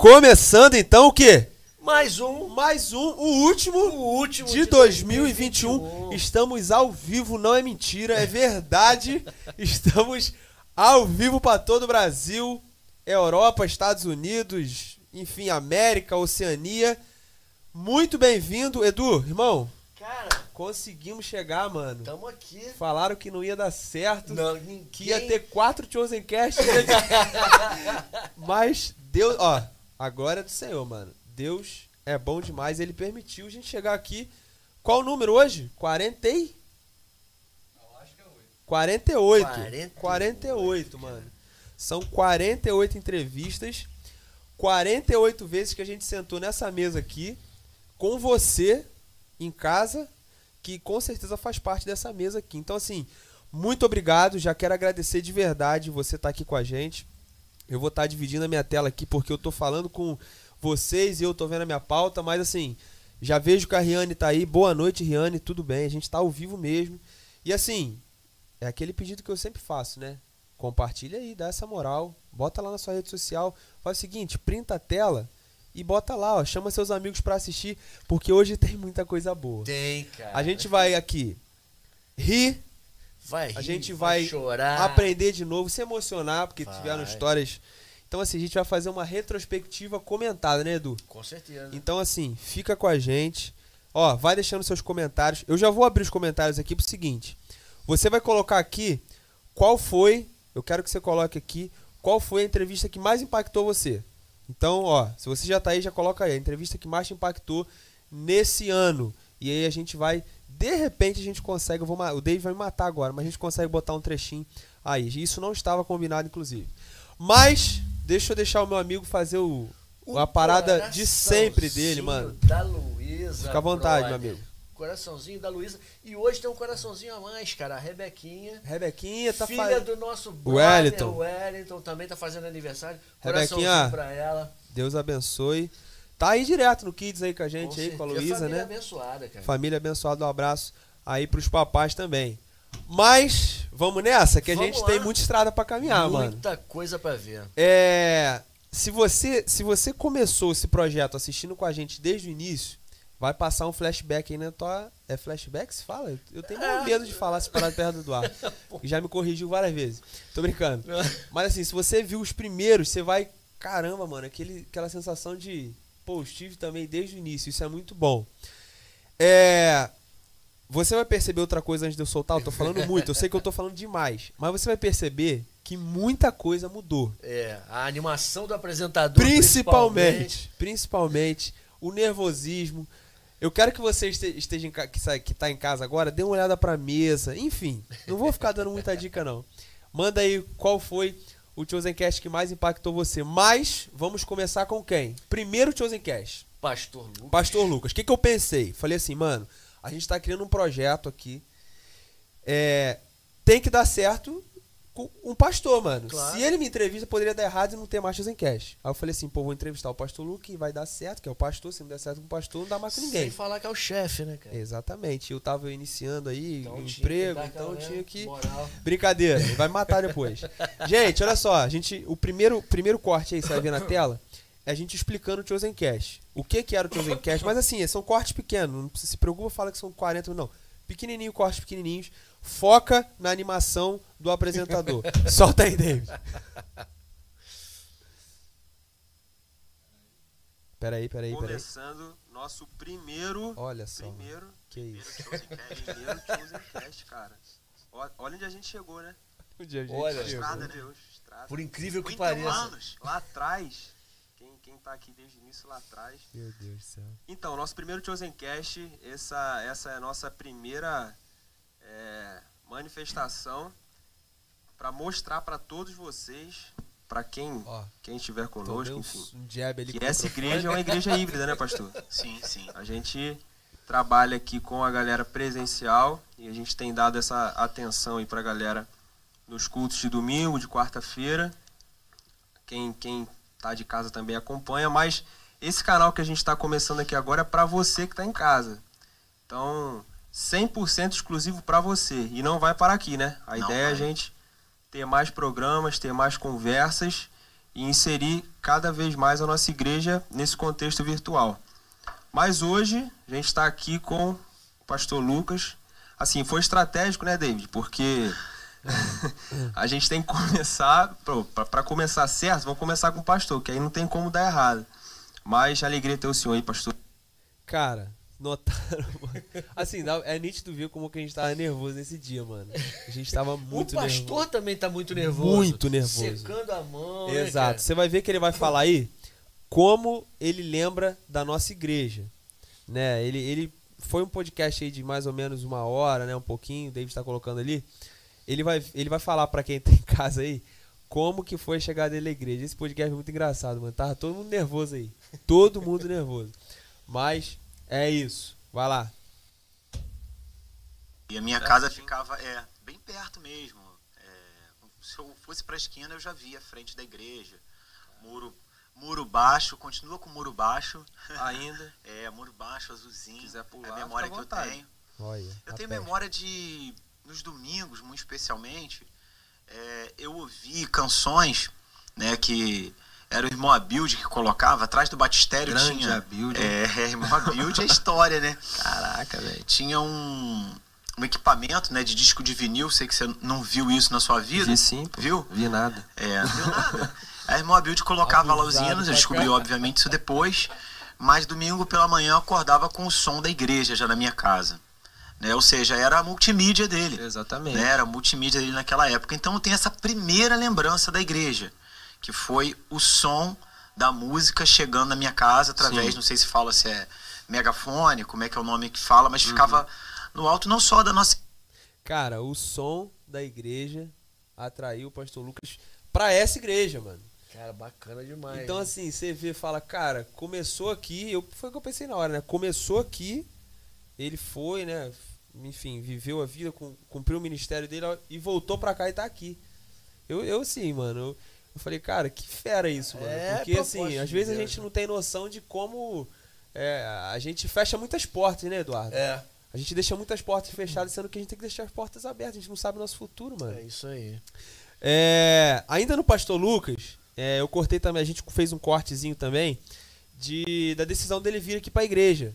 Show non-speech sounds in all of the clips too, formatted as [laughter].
Começando então o quê? Mais um. Mais um, o último, O último de 2021. Estamos ao vivo, não é mentira, é verdade. [laughs] Estamos ao vivo para todo o Brasil, Europa, Estados Unidos, enfim, América, Oceania. Muito bem-vindo, Edu, irmão. Cara, Conseguimos chegar, mano. tamo aqui. Falaram que não ia dar certo. Não, ninguém... que ia ter quatro Chosen Cast. [laughs] Mas Deus, ó, agora é do Senhor, mano. Deus é bom demais. Ele permitiu a gente chegar aqui. Qual o número hoje? 40 e... 48. 48. 48, mano. São 48 entrevistas. 48 vezes que a gente sentou nessa mesa aqui com você em casa, que com certeza faz parte dessa mesa aqui. Então, assim, muito obrigado. Já quero agradecer de verdade você estar aqui com a gente. Eu vou estar dividindo a minha tela aqui porque eu tô falando com vocês e eu tô vendo a minha pauta, mas assim, já vejo que a Riane tá aí. Boa noite, Riane, tudo bem? A gente tá ao vivo mesmo. E assim, é aquele pedido que eu sempre faço, né? Compartilha aí, dá essa moral, bota lá na sua rede social, faz o seguinte, printa a tela e bota lá, ó, chama seus amigos pra assistir, porque hoje [laughs] tem muita coisa boa. Tem, cara. A gente vai aqui rir, vai a rir, gente vai chorar. aprender de novo, se emocionar, porque Vai. tiveram histórias. Então assim, a gente vai fazer uma retrospectiva comentada, né, Edu? Com certeza. Então, assim, fica com a gente. Ó, vai deixando seus comentários. Eu já vou abrir os comentários aqui pro seguinte. Você vai colocar aqui qual foi. Eu quero que você coloque aqui qual foi a entrevista que mais impactou você. Então, ó, se você já tá aí, já coloca aí. A entrevista que mais te impactou nesse ano. E aí a gente vai. De repente a gente consegue. vou o Dave vai me matar agora, mas a gente consegue botar um trechinho aí. Isso não estava combinado, inclusive. Mas, deixa eu deixar o meu amigo fazer o, a parada de sempre dele, mano. Da Luísa. Fica à vontade, meu brother. amigo. Coraçãozinho da Luísa. E hoje tem um coraçãozinho a mais, cara. A Rebequinha. Rebequinha tá filha do nosso Wellington. brother Wellington. também tá fazendo aniversário. Rebequinha. Pra ela. Deus abençoe. Tá aí direto no Kids aí com a gente Com aí, com a. Luísa, Família né? abençoada, cara. Família abençoada, um abraço aí pros papais também. Mas, vamos nessa, que a Vamos gente lá. tem muita estrada pra caminhar, mano. Muita coisa pra ver. É. Se você, se você começou esse projeto assistindo com a gente desde o início, vai passar um flashback aí na tua. É flashback se fala? Eu- tenho É. medo de falar essa parada perto do Eduardo. [laughs] já me corrigiu várias vezes. Tô brincando. Mas assim, se você viu os primeiros, você vai. Caramba, mano, aquele, aquela sensação de. Pô, estive também desde o início. Isso é muito bom. É. Você vai perceber outra coisa antes de eu soltar. Eu tô falando muito, eu sei que eu tô falando demais. Mas você vai perceber que muita coisa mudou. É, a animação do apresentador. Principalmente, principalmente o nervosismo. Eu quero que você este- esteja em, que tá em casa agora, dê uma olhada pra mesa. Enfim, não vou ficar dando muita dica não. Manda aí qual foi o Chosen Cast que mais impactou você. Mas vamos começar com quem? Primeiro Chosen Cast, Pastor Lucas. Pastor Lucas. O que, que eu pensei? Falei assim, mano, a gente tá criando um projeto aqui. É, tem que dar certo com um pastor, mano. Claro. Se ele me entrevista, poderia dar errado e não ter mais Chosen Cash. Aí eu falei assim, pô, vou entrevistar o pastor Luke e vai dar certo, que é o pastor. Se não der certo com o pastor, não dá mais com ninguém. Sem falar que é o chefe, né, cara? Exatamente. Eu tava iniciando aí Então um emprego, então né, tinha que. moral. Brincadeira, vai me matar depois. [laughs] gente, olha só, a gente, o primeiro, primeiro corte aí, você vai ver na tela, é a gente explicando o Chosen Cash. O que que era o Chosen Cash, mas assim, são cortes pequenos, não se preocupa, fala que são 40, não. Pequenininho, cortes pequenininhos. Foca na animação do apresentador. [laughs] Solta aí, David. Peraí, peraí, peraí. Começando nosso primeiro. Olha só. Primeiro. Que isso. Primeiro Chosen Cast. Primeiro Chosen Cast, cara. Olha onde a gente chegou, né? Onde a gente Olha, chegou. Estrada, Deus. Estrada. Por incrível que 50 pareça. anos lá atrás. Quem, quem tá aqui desde o início lá atrás. Meu Deus do céu. Então, nosso primeiro Chosen Cast. Essa, essa é a nossa primeira é, manifestação para mostrar para todos vocês, para quem, Ó, quem estiver conosco, enfim. um Que essa igreja é uma igreja híbrida, né, pastor? [laughs] Sim, sim. A gente trabalha aqui com a galera presencial e a gente tem dado essa atenção aí pra galera nos cultos de domingo, de quarta-feira. Quem, quem tá de casa também acompanha, mas esse canal que a gente está começando aqui agora é para você que está em casa. Então, 100% exclusivo para você. E não vai parar aqui, né? A Não ideia é a vai. gente ter mais programas, ter mais conversas e inserir cada vez mais a nossa igreja nesse contexto virtual. Mas hoje a gente está aqui com o pastor Lucas. Assim, foi estratégico, né, David? Porque a gente tem que começar, para começar certo, vamos começar com o pastor, que aí não tem como dar errado. Mas alegria ter o senhor aí, pastor. Cara, notaram, [laughs] mano. Assim, é nítido ver como que a gente tava nervoso nesse dia, mano. A gente tava muito nervoso. O pastor nervoso. também tá muito nervoso. Muito nervoso. Secando a mão. Né, Exato. Né, Você vai ver que ele vai falar aí como ele lembra da nossa igreja. Né? Ele, ele foi um podcast aí de mais ou menos uma hora, né? Um pouquinho, o David está colocando ali. Ele vai, ele vai falar para quem tá em casa aí como que foi a chegada dele à igreja. Esse podcast é muito engraçado, mano. Tava todo mundo nervoso aí. Todo mundo nervoso. Mas é isso. Vai lá. E a minha casa ficava é, bem perto mesmo. É, se eu fosse para a esquina, eu já via a frente da igreja. Muro, muro baixo, continua com muro baixo. Ainda? [laughs] é, muro baixo, azulzinho. Se quiser pular, é a memória que eu tenho. Olha, eu tenho perto. memória de, nos domingos, muito especialmente, é, eu ouvi canções né, que era o irmão Abilde que colocava, atrás do batistério Grande tinha. Abilde. É, é, irmão Abilde é história, né? [laughs] Caraca, velho. Tinha um, um equipamento, né, de disco de vinil, sei que você não viu isso na sua vida. Vi sim, pô. Viu? Vi nada. É, não viu nada. A irmã Abilde colocava lá os hinos, eu descobri obviamente isso depois, mas domingo pela manhã eu acordava com o som da igreja já na minha casa. Né? Ou seja, era a multimídia dele. Exatamente. Né? Era a multimídia dele naquela época. Então eu tenho essa primeira lembrança da igreja que foi o som da música chegando na minha casa através, Sim. não sei se fala se é megafone, como é que é o nome que fala, mas uhum. ficava no alto não só da nossa. Cara, o som da igreja atraiu o pastor Lucas para essa igreja, mano. Cara, bacana demais. Então, assim, você vê, fala, cara, começou aqui, eu, foi o que eu pensei na hora, né? Começou aqui, ele foi, né? Enfim, viveu a vida, cumpriu o ministério dele e voltou pra cá e tá aqui. Eu, eu sim, mano. Eu, eu falei, cara, que fera isso, mano. É, Porque assim, às vezes Deus, a gente né? não tem noção de como é, a gente fecha muitas portas, né, Eduardo? É. A gente deixa muitas portas fechadas, sendo que a gente tem que deixar as portas abertas. A gente não sabe o nosso futuro, mano. É isso aí. É, ainda no Pastor Lucas, é, eu cortei também, a gente fez um cortezinho também de, da decisão dele vir aqui pra igreja.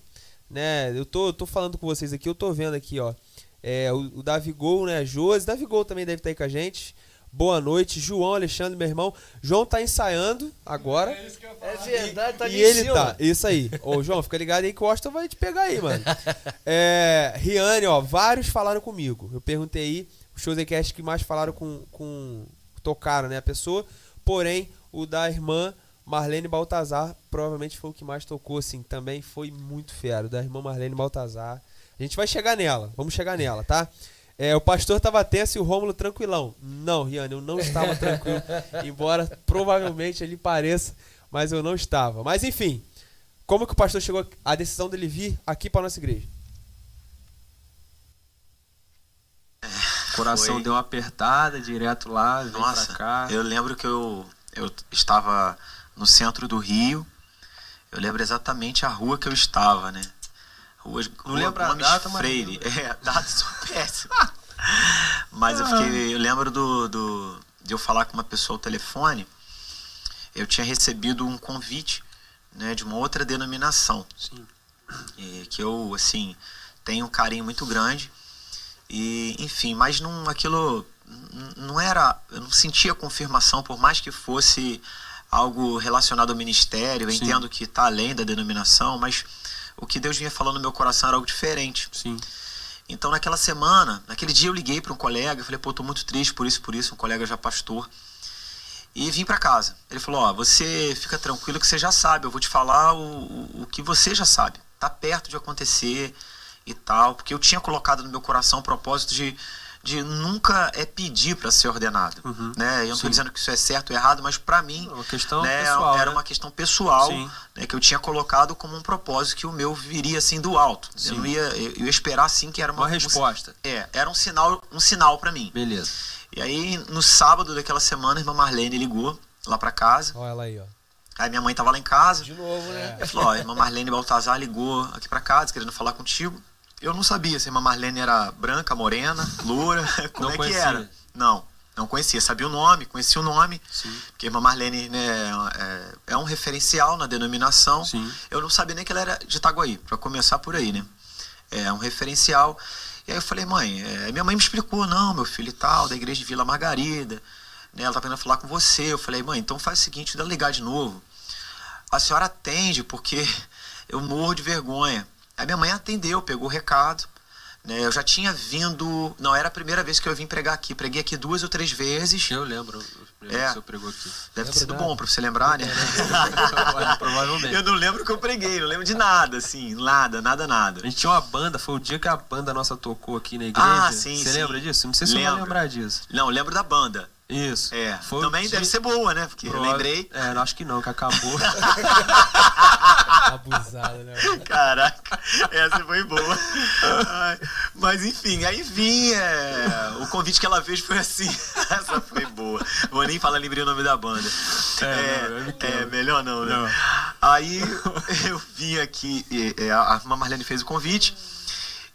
Né? Eu tô, tô falando com vocês aqui, eu tô vendo aqui, ó. É, o, o Davi Gol, né? Josi. Davi Gol também deve estar aí com a gente. Boa noite, João Alexandre, meu irmão. João tá ensaiando agora. É, isso que eu é verdade, tá E ele tá, isso aí. Ô, João, fica ligado aí que o Austin vai te pegar aí, mano. [laughs] É, Riane, ó, vários falaram comigo. Eu perguntei aí, os shows cast que mais falaram com, com. tocaram, né, a pessoa. Porém, o da irmã Marlene Baltazar provavelmente foi o que mais tocou, assim. Também foi muito fera. O da irmã Marlene Baltazar. A gente vai chegar nela, vamos chegar nela, tá? É, o pastor estava tenso e o Rômulo tranquilão. Não, Riane, eu não estava [laughs] tranquilo. embora provavelmente ele pareça, mas eu não estava. Mas enfim, como que o pastor chegou à decisão dele vir aqui para nossa igreja? O coração Foi. deu uma apertada direto lá, Nossa, pra cá. Eu lembro que eu, eu estava no centro do Rio. Eu lembro exatamente a rua que eu estava, né? Rua, não lembro a data, Freire. Mas... É, data sou [laughs] péssimo. mas eu fiquei. Eu lembro do, do, de eu falar com uma pessoa ao telefone. Eu tinha recebido um convite né, de uma outra denominação. Sim. E, que eu, assim, tenho um carinho muito grande. E, enfim, mas não, aquilo não era. Eu não sentia confirmação, por mais que fosse algo relacionado ao ministério. Eu Sim. entendo que está além da denominação, mas o que Deus vinha falando no meu coração era algo diferente. Sim. Então naquela semana, naquele dia eu liguei para um colega, falei, pô, tô muito triste por isso, por isso, um colega já pastor. E vim para casa. Ele falou, ó, você fica tranquilo que você já sabe, eu vou te falar o, o, o que você já sabe. Tá perto de acontecer e tal, porque eu tinha colocado no meu coração o propósito de de nunca é pedir para ser ordenado, uhum. né? Eu não estou dizendo que isso é certo ou errado, mas para mim, uma questão né, pessoal, era né? uma questão pessoal, né, que eu tinha colocado como um propósito que o meu viria assim do alto. Sim. Eu não ia, eu ia esperar assim que era uma, uma resposta. Um, é, era um sinal, um sinal para mim. Beleza. E aí no sábado daquela semana, a irmã Marlene ligou lá para casa. Olha ela aí, ó. Aí minha mãe tava lá em casa. De novo, né? Ela falou, ó, a irmã Marlene Baltazar ligou aqui para casa querendo falar contigo. Eu não sabia se a irmã Marlene era branca, morena, loura, [laughs] como não é conhecia. que era. Não. Não conhecia, sabia o nome, conhecia o nome, Sim. porque a irmã Marlene né, é, é um referencial na denominação. Sim. Eu não sabia nem que ela era de Itaguaí, para começar por aí, né? É um referencial. E aí eu falei, mãe, é, minha mãe me explicou, não, meu filho e tal, da igreja de Vila Margarida, né? Ela tá querendo falar com você. Eu falei, mãe, então faz o seguinte, dá ligar de novo. A senhora atende, porque [laughs] eu morro de vergonha. Aí minha mãe atendeu, pegou o recado. Né? Eu já tinha vindo. Não era a primeira vez que eu vim pregar aqui. Preguei aqui duas ou três vezes. Eu lembro. Eu É. Você pregou aqui. Deve ter Lembra sido bom pra você lembrar, né? [laughs] Provavelmente. Eu não lembro o que eu preguei, não lembro de nada, assim, nada, nada, nada. A gente tinha uma banda, foi o dia que a banda nossa tocou aqui na igreja. Ah, sim, Você sim. lembra disso? Não sei se você vai Lembro. lembrar disso. Não, lembro da banda. Isso. É, Foi também dia- deve ser boa, né? Porque eu Prova- lembrei. É, não, acho que não, que acabou. [laughs] Abusada, né? Caraca, essa foi boa. Mas enfim, aí vim. é, o convite que ela fez foi assim. [laughs] Essa foi boa. Vou nem falar, lembrei o nome da banda. É, não, eu É, quebro. é, melhor não, né? Não. Aí eu vim aqui, e, é, a Marlene fez o convite.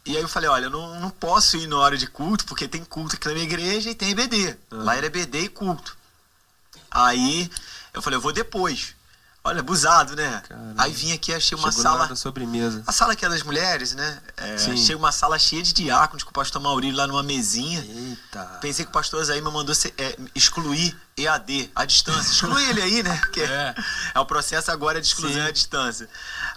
E aí eu falei, olha, eu não, não posso ir na hora de culto, porque tem culto aqui na minha igreja e tem EBD. Lá era EBD e culto. Aí eu falei, eu vou depois. Olha, abusado, né? Caramba. Aí vim aqui, achei uma Chegou na sala. da sobremesa. A sala que é das mulheres, né? É, achei uma sala cheia de diáconos com o pastor Maurílio lá numa mesinha. Eita. Pensei que o pastor Azaíma mandou se- é, excluir EAD, a distância. Exclui ele aí, né? Porque [laughs] É. é. o processo agora de exclusão Sim. à distância.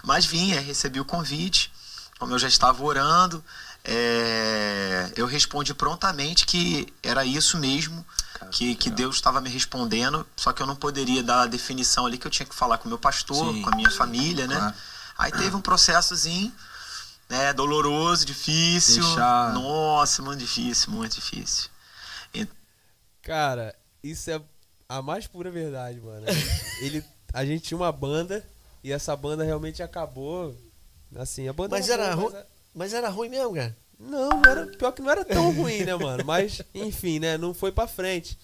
Mas vim, é, recebi o convite. Como eu já estava orando, é, eu respondi prontamente que era isso mesmo, Cara, que, que. Deus estava me respondendo, só que eu não poderia dar a definição ali que eu tinha que falar com o meu pastor, Sim. com a minha família, né? Claro. Aí teve um processozinho, né, doloroso, difícil. Deixar- Nossa, muito difícil, muito difícil. Cara, isso é a mais pura verdade, mano. Ele, a gente tinha uma banda e essa banda realmente acabou. Assim, a banda. Mas era era boa, mas é- Mas era ruim mesmo, cara. Não, não era, pior que não era tão [laughs] ruim, né, mano? Mas, enfim, né? Não foi pra frente.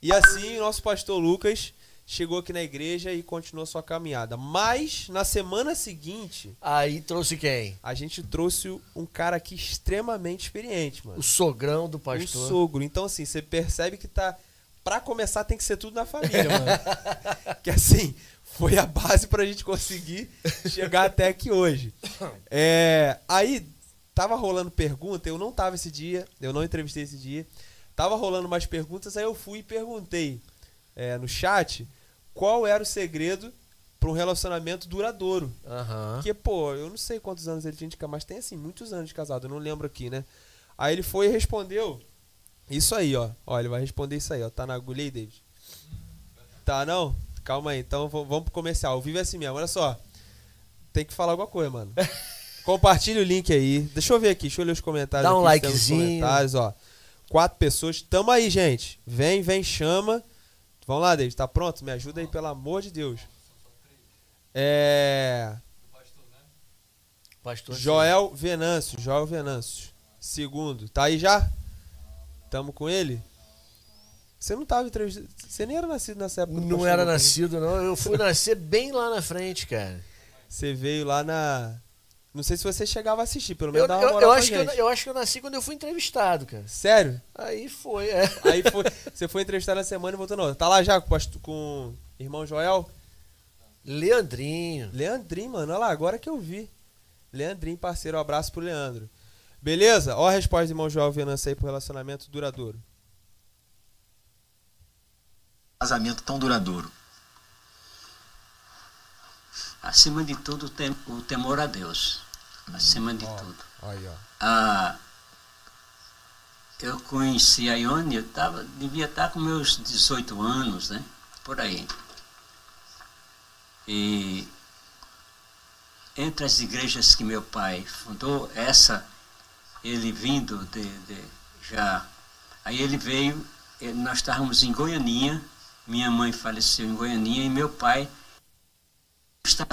E assim, o nosso pastor Lucas chegou aqui na igreja e continuou sua caminhada. Mas, na semana seguinte, Aí trouxe quem? a gente trouxe um cara aqui extremamente experiente, mano. O sogrão do pastor. sogro. Então, assim, você percebe que tá. Pra começar, tem que ser tudo na família, mano. [laughs] que assim, foi a base pra gente conseguir chegar até aqui hoje. [coughs] É, aí, tava rolando pergunta, eu não tava esse dia, eu não entrevistei esse dia. Tava rolando mais perguntas, aí eu fui e perguntei é, no chat qual era o segredo pra um relacionamento duradouro. Aham. Porque, pô, eu não sei quantos anos ele tinha de casado, mas tem assim, muitos anos de casado, eu não lembro aqui, né? Aí ele foi e respondeu isso aí, ó. Ó, ele vai responder isso aí, ó. Tá na agulha aí, David? Tá, não? Calma aí, então vamos pro comercial. O vivo é assim mesmo, olha só. Tem que falar alguma coisa, mano. [laughs] Compartilha o link aí. Deixa eu ver aqui, deixa eu ler os comentários. Dá um aqui, likezinho. Comentários, ó. Quatro pessoas. Tamo aí, gente. Vem, vem, chama. Vamos lá, David. Tá pronto? Me ajuda aí, pelo amor de Deus. É. Pastor. Joel Venâncio, Joel Venâncio. Segundo. Tá aí já? Tamo com ele? Você não tava entrevistando. Você nem era nascido nessa época. do Não era nascido, não. Eu fui nascer bem lá na frente, cara. Você veio lá na. Não sei se você chegava a assistir, pelo Eu, menos dava eu- moral eu pra acho que eu, eu acho que eu nasci quando eu fui entrevistado, cara. Sério? Aí foi, é. Aí foi, você foi entrevistado na semana e voltou na outra. Tá lá já com, com irmão Joel? Leandrinho. Leandrinho, mano. Olha lá, agora que eu vi. Leandrinho, parceiro. Um abraço pro Leandro. Beleza? Ó a resposta do irmão Joel Venâncio aí pro relacionamento duradouro. Casamento tão duradouro. Acima de tudo, o tem- o temor a Deus. Acima de tudo. Aí, ó. Ah, eu conheci a Ione, eu tava, devia estar com meus 18 anos, né? Por aí. E entre as igrejas que meu pai fundou, essa, ele vindo de, de já. Aí ele veio, nós estávamos em Goianinha, minha mãe faleceu em Goianinha e meu pai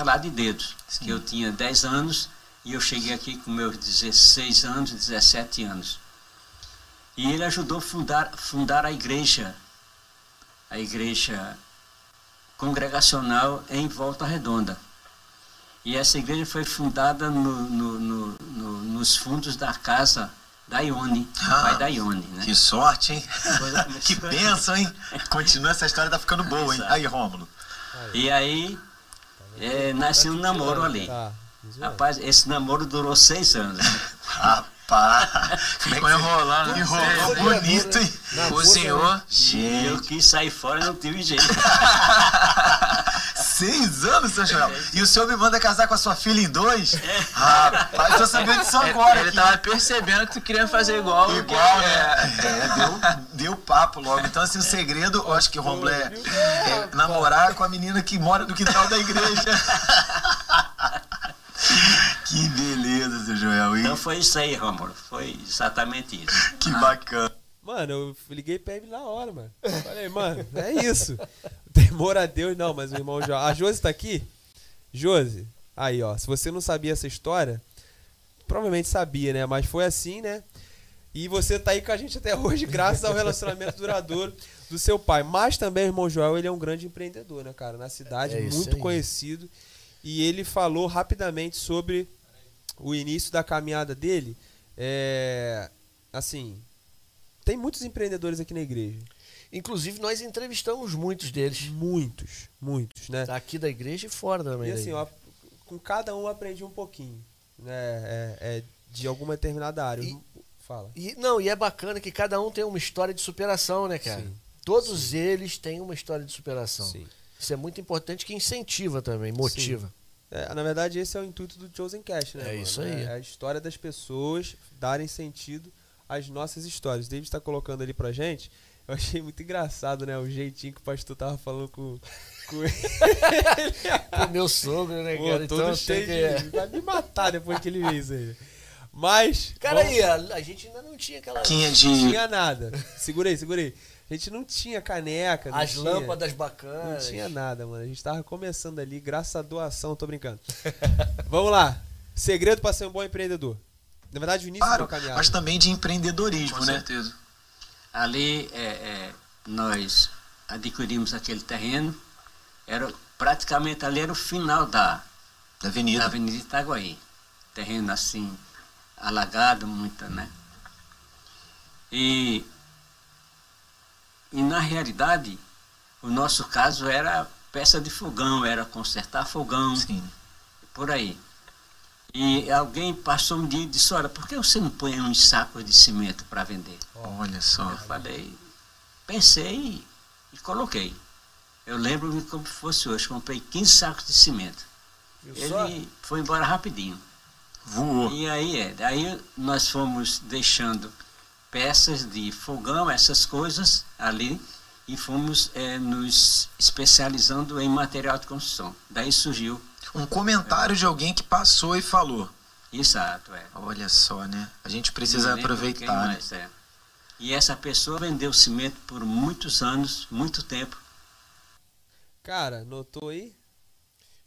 lá de dedos, que eu tinha 10 anos e eu cheguei aqui com meus 16 anos, 17 anos. E ele ajudou a fundar, fundar a igreja, a igreja congregacional em Volta Redonda. E essa igreja foi fundada no- no- no- nos fundos da casa da Ione, Ah, pai da Ione, né? Que sorte, hein? [laughs] Que benção, hein? Continua essa história, tá ficando boa, hein? Aí, Rômulo. E aí é, nasceu um namoro ali. Tá. Rapaz, esse namoro durou seis anos. [laughs] Rapaz, Ficou enrolando. enrolou Tudo bonito, hein? né? Cozinhou. E eu Gente, quis sair fora e não tive jeito. [laughs] seis anos, seu Joel. E o senhor me manda casar com a sua filha em dois? É. Rapaz, tô sabendo disso agora. Ele aqui. tava percebendo que tu queria fazer igual. Igual, né? É, deu, deu papo logo. Então, assim, o segredo, eu acho que o Romulo é, é namorar com a menina que mora no quintal da igreja. [laughs] Que beleza, seu Joel. hein? Então foi isso aí, Rômulo. Foi exatamente isso. Que bacana. Mano, eu liguei pra ele na hora, mano. Falei, mano, é isso. Temor a Deus, não, mas o irmão João. A Josi tá aqui? Josi, aí, ó. Se você não sabia essa história, provavelmente sabia, né? Mas foi assim, né? E você tá aí com a gente até hoje, graças ao relacionamento duradouro do seu pai. Mas também o irmão Joel, ele é um grande empreendedor, né, cara? Na cidade, É muito aí. conhecido. E ele falou rapidamente sobre o início da caminhada dele. É. Assim. Tem muitos empreendedores aqui na igreja. Inclusive, nós entrevistamos muitos deles. Muitos, muitos, né? Aqui da igreja e fora também. E assim, igreja. ó, com cada um eu aprendi um pouquinho. Né? É, é de alguma determinada área. E- Fala. E, não, e é bacana que cada um tem uma história de superação, né, cara? Sim. Todos eles têm uma história de superação. Sim. Isso é muito importante que incentiva também, motiva. É, na verdade, esse é o intuito do Chosen Cast, né? É mano? isso aí. É a história das pessoas darem sentido às nossas histórias. O David está colocando ali pra gente. Eu achei muito engraçado, né? O jeitinho que o pastor tava falando com, com ele. [laughs] Pô, meu sogro, né, Pô, cara? todo Então cheio que... de. Vai me matar depois que ele fez aí. Mas. Cara, vamos- aí, a, a gente ainda não tinha aquela... Não de. tinha nada. Segurei, segurei. A gente não tinha caneca. Não As tinha, lâmpadas Não bacanas. tinha nada, mano. A gente tava começando ali, graças à doação, tô brincando. [laughs] Vamos lá. Segredo pra ser um bom empreendedor. Na verdade, o início Claro, uma caminhada. mas também de empreendedorismo, Com né? certeza. Ali é, é, nós adquirimos aquele terreno. Era praticamente ali era o final da, Da da avenida. Avenida Itaguaí. Terreno assim, alagado, muita, né? E, e na realidade, o nosso caso era peça de fogão, era consertar fogão, Sim. por aí. E alguém passou um dia e disse, olha, por que você não põe uns sacos de cimento para vender? Olha só. Eu falei, pensei e, coloquei. Eu lembro-me como se fosse hoje, comprei 15 sacos de cimento. Só? Ele foi embora rapidinho. Voou. E aí é, daí nós fomos deixando peças de fogão, essas coisas ali, e fomos eh, nos especializando em material de construção. Daí surgiu, Um comentário de alguém que passou e falou. exato, é. Olha só, né? A gente precisa aproveitar. né? mais, é. E essa pessoa vendeu cimento por muitos anos, muito tempo. Cara, notou aí?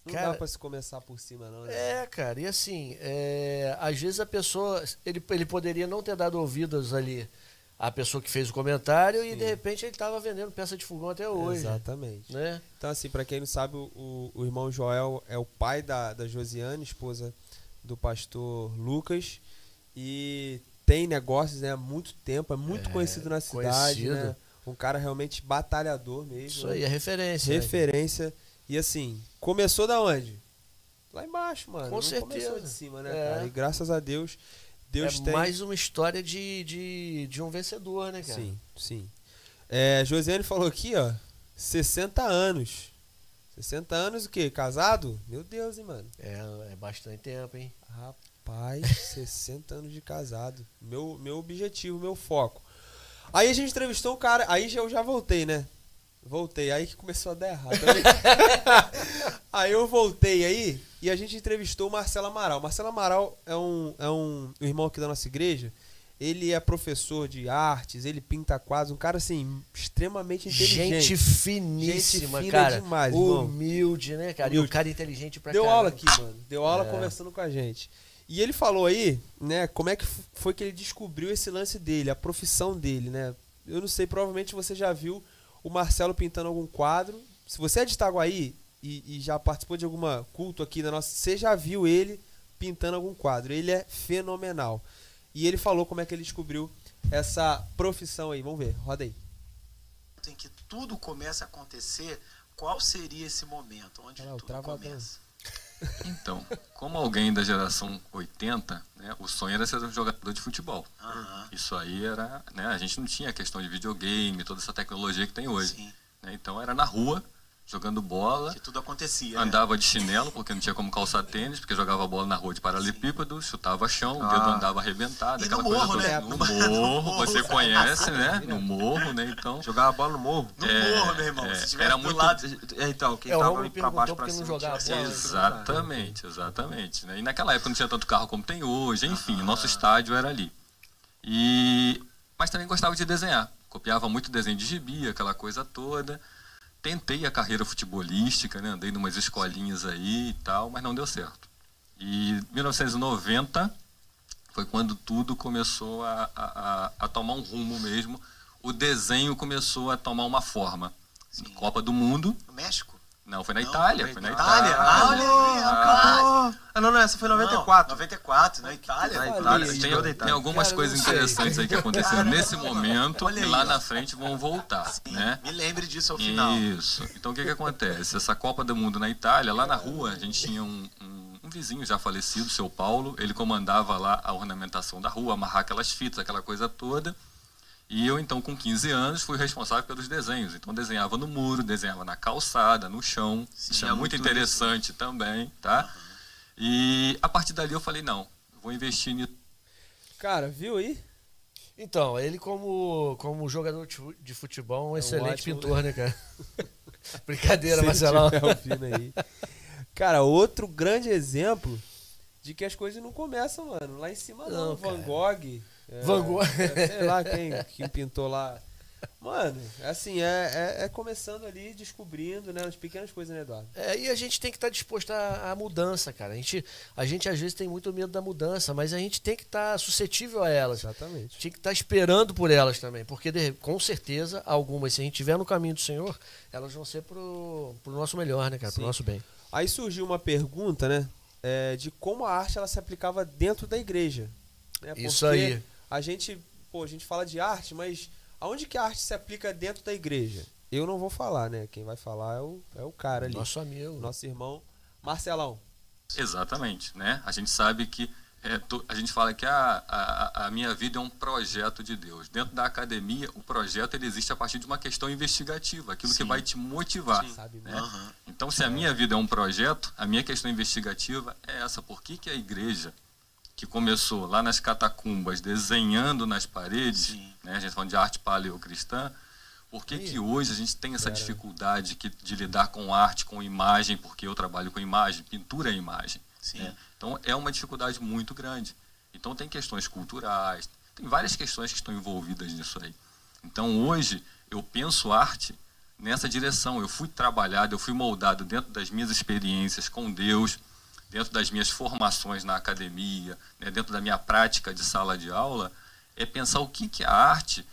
Não Cara- dá pra se começar por cima, não, né? É, cara, e assim, é, às vezes a pessoa, ele, ele poderia não ter dado ouvidos ali à pessoa que fez o comentário e de repente ele estava vendendo peça de fogão até hoje. Exatamente. Né? Então, assim, pra quem não sabe, o, o- irmão Joel é o pai da, da Josiane, esposa do pastor Lucas. E tem negócios né, há muito tempo, é muito É, conhecido na cidade, conhecido. né? Um cara realmente batalhador mesmo. Isso né? aí é referência. né? referência. E assim, começou da onde? Lá embaixo, mano. Com Não certeza. começou de cima, né, É. cara? E graças a Deus, Deus é tem. mais uma história de, de, de um vencedor, né, cara? Sim, sim. É, Josiane falou aqui, ó, 60 anos. 60 anos o quê? Casado? Meu Deus, hein, mano. É, é bastante tempo, hein? Rapaz, [laughs] 60 anos de casado. Meu, meu objetivo, meu foco. Aí a gente entrevistou um cara, aí eu já voltei, né? Voltei, aí que começou a dar errado. [laughs] aí eu voltei aí e a gente entrevistou o Marcelo Amaral. Marcelo Amaral é um, é um, um irmão aqui da nossa igreja. Ele é professor de artes, ele pinta quadros, um cara assim, extremamente inteligente. Gente finíssima, Gente cara. demais. Humilde, né, cara? E Humilde. um cara inteligente pra Deu caramba. aula aqui, mano. Deu aula É. conversando com a gente. E ele falou aí, né, como é que foi que ele descobriu esse lance dele, a profissão dele, né? Eu não sei, provavelmente você já viu o Marcelo pintando algum quadro. Se você é de Itaguaí e, e já participou de alguma culto aqui na nossa, você já viu ele pintando algum quadro. Ele é fenomenal. E ele falou como é que ele descobriu essa profissão aí. Vamos ver, roda aí. em que tudo começa a acontecer, qual seria esse momento onde Olha lá, o tudo começa? Então, como alguém da geração 80, né, o sonho era ser um jogador de futebol. Aham. Isso aí era, né, a gente não tinha a questão de videogame, toda essa tecnologia que tem hoje. Sim, né, então era na rua, jogando bola, que tudo acontecia. né? andava de chinelo, porque não tinha como calçar tênis, porque jogava bola na rua de paralelepípedo, chutava chão, o dedo Ah. andava arrebentado, E aquela no coisa morro, toda. né? No No- morro, morro, [laughs] você né? conhece, né? No morro, né? Então, Jogava bola no morro? No É, morro, meu irmão. é, Se tivesse era do muito- lado. É, Então, quem É, tava pra baixo pra que não cima jogava tinha bola. sido- Exatamente, exatamente. Né? E naquela época não tinha tanto carro como tem hoje, enfim, Aham. nosso estádio era ali. E mas também gostava de desenhar, copiava muito desenho de gibi, aquela coisa toda. Tentei a carreira futebolística, né? andei numas escolinhas aí e tal, mas não deu certo. E 1990 foi quando tudo começou a, a, a- a tomar um rumo mesmo. O desenho começou a tomar uma forma. Sim. Copa do Mundo, No México? Não, foi na Não, Itália, foi foi na Itália. Itália. Ah, olha aí. Ah, não, não, essa foi 94. Não, 94, na Itália. Na Itália, Tem, tem algumas Cara, coisas interessantes aí que aconteceram nesse momento Olha e lá na frente vão voltar, Sim, né? Me lembre disso ao final. Isso. Então o que que acontece? Essa Copa do Mundo na Itália, lá na rua, a gente tinha um, um- um vizinho já falecido, seu Paulo, ele comandava lá a ornamentação da rua, amarrar aquelas fitas, aquela coisa toda. E eu, então, com 15 anos, fui responsável pelos desenhos. Então, desenhava no muro, desenhava na calçada, no chão. Sim, Isso é é muito muito interessante também, tá? E a partir dali eu falei, não, vou investir nisso. Cara, viu aí? Então, ele como, como jogador de fu- de futebol, é um excelente ótimo- pintor, né, cara? [laughs] Brincadeira, Marcelão. aí. Cara, outro grande exemplo de que as coisas não começam, mano. Lá em cima não. Não, Van cara. Gogh. É, Van Gogh. é, sei lá quem, quem pintou lá. Mano, assim, é, é, é começando ali, descobrindo, né? As pequenas coisas, né, Eduardo? É, e a gente tem que estar disposto à, à mudança, cara. A gente, a gente às vezes tem muito medo da mudança, mas a gente tem que estar suscetível a elas. Exatamente. Tinha que estar esperando por elas também, porque de- com certeza algumas, se a gente estiver no caminho do Senhor, elas vão ser pro, pro nosso melhor, né, cara? Pro Sim. nosso bem. Aí surgiu uma pergunta, né? é, de como a arte ela se aplicava dentro da igreja. né? Isso aí. A gente, pô, a gente fala de arte, mas aonde que a arte se aplica dentro da igreja? Eu não vou falar, né? Quem vai falar é o, é o cara ali. Nosso amigo. Nosso irmão Marcelão. Exatamente, né? A gente sabe que é, a gente fala que a, a, a minha vida é um projeto de Deus. Dentro da academia, o projeto ele existe a partir de uma questão investigativa, aquilo que Sim. vai te motivar. Né? Aham. Então, se a minha vida é um projeto, a minha questão investigativa é essa. Por que, que a igreja, que começou lá nas catacumbas, desenhando nas paredes, né, a gente tá falando de arte paleocristã, por que, que hoje a gente tem essa Cara. dificuldade que- de lidar com arte, com imagem, porque eu trabalho com imagem, pintura é imagem. Né? Então, é uma dificuldade muito grande. Então, tem questões culturais, tem várias questões que estão envolvidas nisso aí. Então, hoje, eu penso arte nessa direção. Eu fui trabalhado, eu fui moldado dentro das minhas experiências com Deus, dentro das minhas formações na academia, né, dentro da minha prática de sala de aula, é pensar o que, que a arte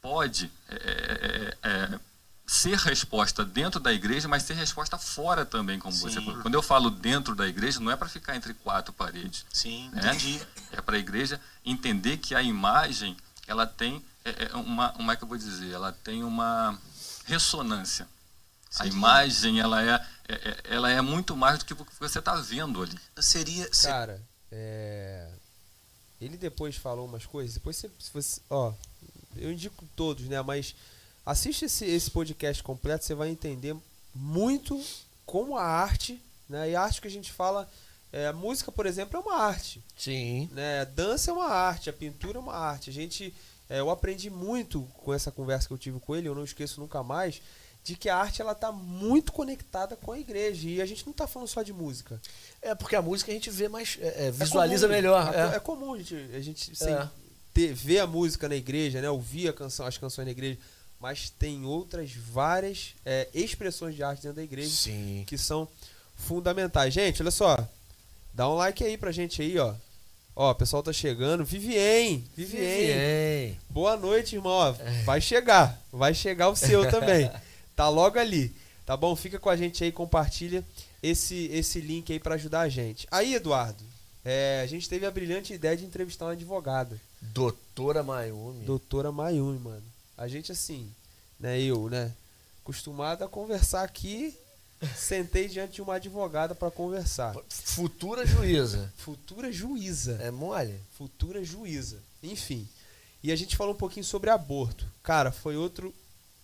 pode é, é, é, é, ser resposta dentro da igreja, mas ser resposta fora também, como você Sim. falou. Quando eu falo dentro da igreja, não é para ficar entre quatro paredes. Sim, né? entendi. É para a igreja entender que a imagem ela tem é, é uma, como é que eu vou dizer? Ela tem uma ressonância. A Sim. imagem ela é, é- é- ela é muito mais do que o que você está vendo ali. Seria. se- Cara, é... ele depois falou umas coisas. Depois você, se você. Ó, eu indico todos, né? Mas assiste esse, esse podcast completo, você vai entender muito como a arte, né? E a arte que a gente fala. É, a música, por exemplo, é uma arte. Sim. né? Dança é uma arte, a pintura é uma arte. A gente, é, eu aprendi muito com essa conversa que eu tive com ele, eu não esqueço nunca mais, de que a arte ela tá muito conectada com a igreja e a gente não tá falando só de música. É porque a música a gente vê mais. é, é, É visualiza comum, melhor. É, é. é comum a gente, a gente É. ter, ver a música na igreja, né? Ouvir a canção, as canções na igreja, mas tem outras várias expressões de arte dentro da igreja Sim. que são fundamentais. Gente, olha só. Dá um like aí pra gente aí, ó. Ó, o pessoal tá chegando. Vivien, Vivien. Vivien. Boa noite, irmão. Ó, Vai chegar. Vai chegar o seu também. [laughs] Tá logo ali. Tá bom? Fica com a gente aí, compartilha esse, esse link aí pra ajudar a gente. Aí, Eduardo, é, a gente teve a brilhante ideia de entrevistar uma advogada. Doutora Mayumi. Doutora Mayumi, mano. A gente, assim, né, eu, né, acostumado a conversar aqui, [laughs] sentei diante de uma advogada pra conversar. Futura juíza. Futura juíza. É mole? Futura juíza. Enfim. E a gente falou um pouquinho sobre aborto. Cara, foi outro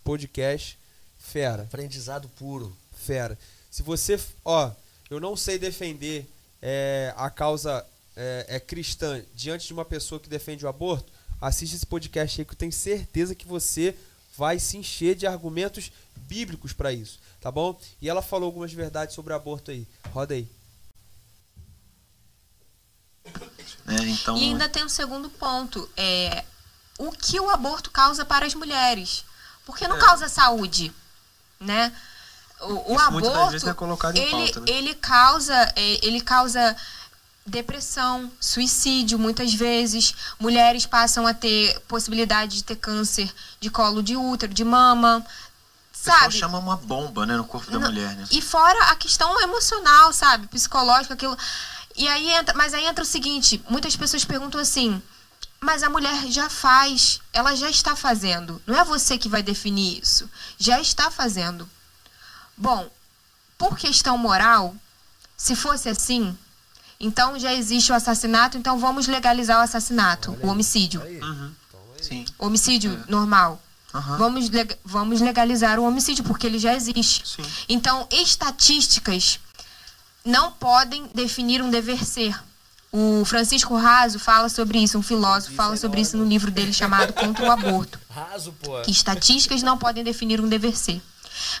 podcast fera. Aprendizado puro. Fera. Se você, ó, eu não sei defender é, a causa é, é cristã diante de uma pessoa que defende o aborto, assiste esse podcast aí que eu tenho certeza que você vai se encher de argumentos bíblicos pra isso, tá bom? E ela falou algumas verdades sobre o aborto aí. Roda aí. né? Então, E ainda tem um segundo ponto. É, o que o aborto causa para as mulheres? Porque não causa saúde, né? O, o aborto, é colocado em ele, pauta, né? ele causa, é, ele causa depressão, suicídio, muitas vezes. Mulheres passam a ter possibilidade de ter câncer de colo de útero, de mama, sabe? chama uma bomba, né, no corpo da Não, mulher, né? E fora a questão emocional, sabe? Psicológica, aquilo. E aí entra, mas aí entra o seguinte, muitas pessoas perguntam assim: "Mas a mulher já faz, ela já está fazendo. Não é você que vai definir isso. Já está fazendo." Bom, por questão moral, se fosse assim, então já existe o assassinato, então vamos legalizar o assassinato, o homicídio. Uhum. Sim. Homicídio normal. Aham. Vamos, leg- vamos legalizar o homicídio, porque ele já existe. Sim. Então, estatísticas não podem definir um dever ser. O Francisco Raso fala sobre isso, um filósofo fala sobre isso no livro dele chamado Contra o Aborto. [laughs] Raso, pô. Que estatísticas não podem definir um dever ser.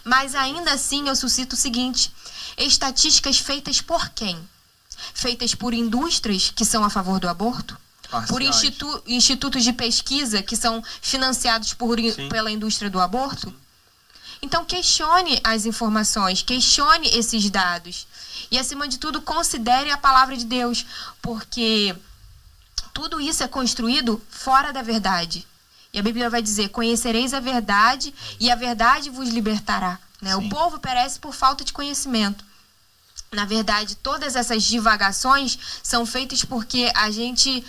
Mas ainda assim eu suscito o seguinte: estatísticas feitas por quem? Feitas por indústrias que são a favor do aborto? Por Parciais. institu- institutos de pesquisa que são financiados por, Sim. pela indústria do aborto? Então questione as informações, questione esses dados. E acima de tudo, considere a palavra de Deus, porque tudo isso é construído fora da verdade. E a Bíblia vai dizer: Conhecereis a verdade, e a verdade vos libertará. Né? O povo perece por falta de conhecimento. Na verdade, todas essas divagações são feitas porque a gente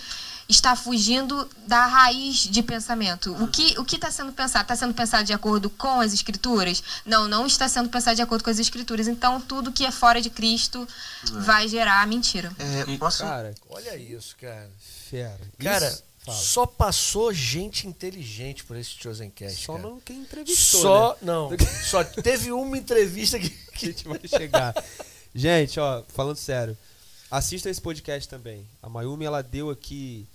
está fugindo da raiz de pensamento. O que o que está sendo pensado? Está sendo pensado de acordo com as escrituras? Não, não está sendo pensado de acordo com as escrituras. Então, tudo que é fora de Cristo vai gerar mentira. É, posso... Cara, Olha isso, cara. fera. Cara, Isso- fala. só passou gente inteligente por esse Chosencast, Só cara. não quem entrevistou, Só, né? não. [laughs] Só teve uma entrevista que... que a gente vai chegar. Gente, ó, falando sério, assista esse podcast também. A Mayumi, ela deu aqui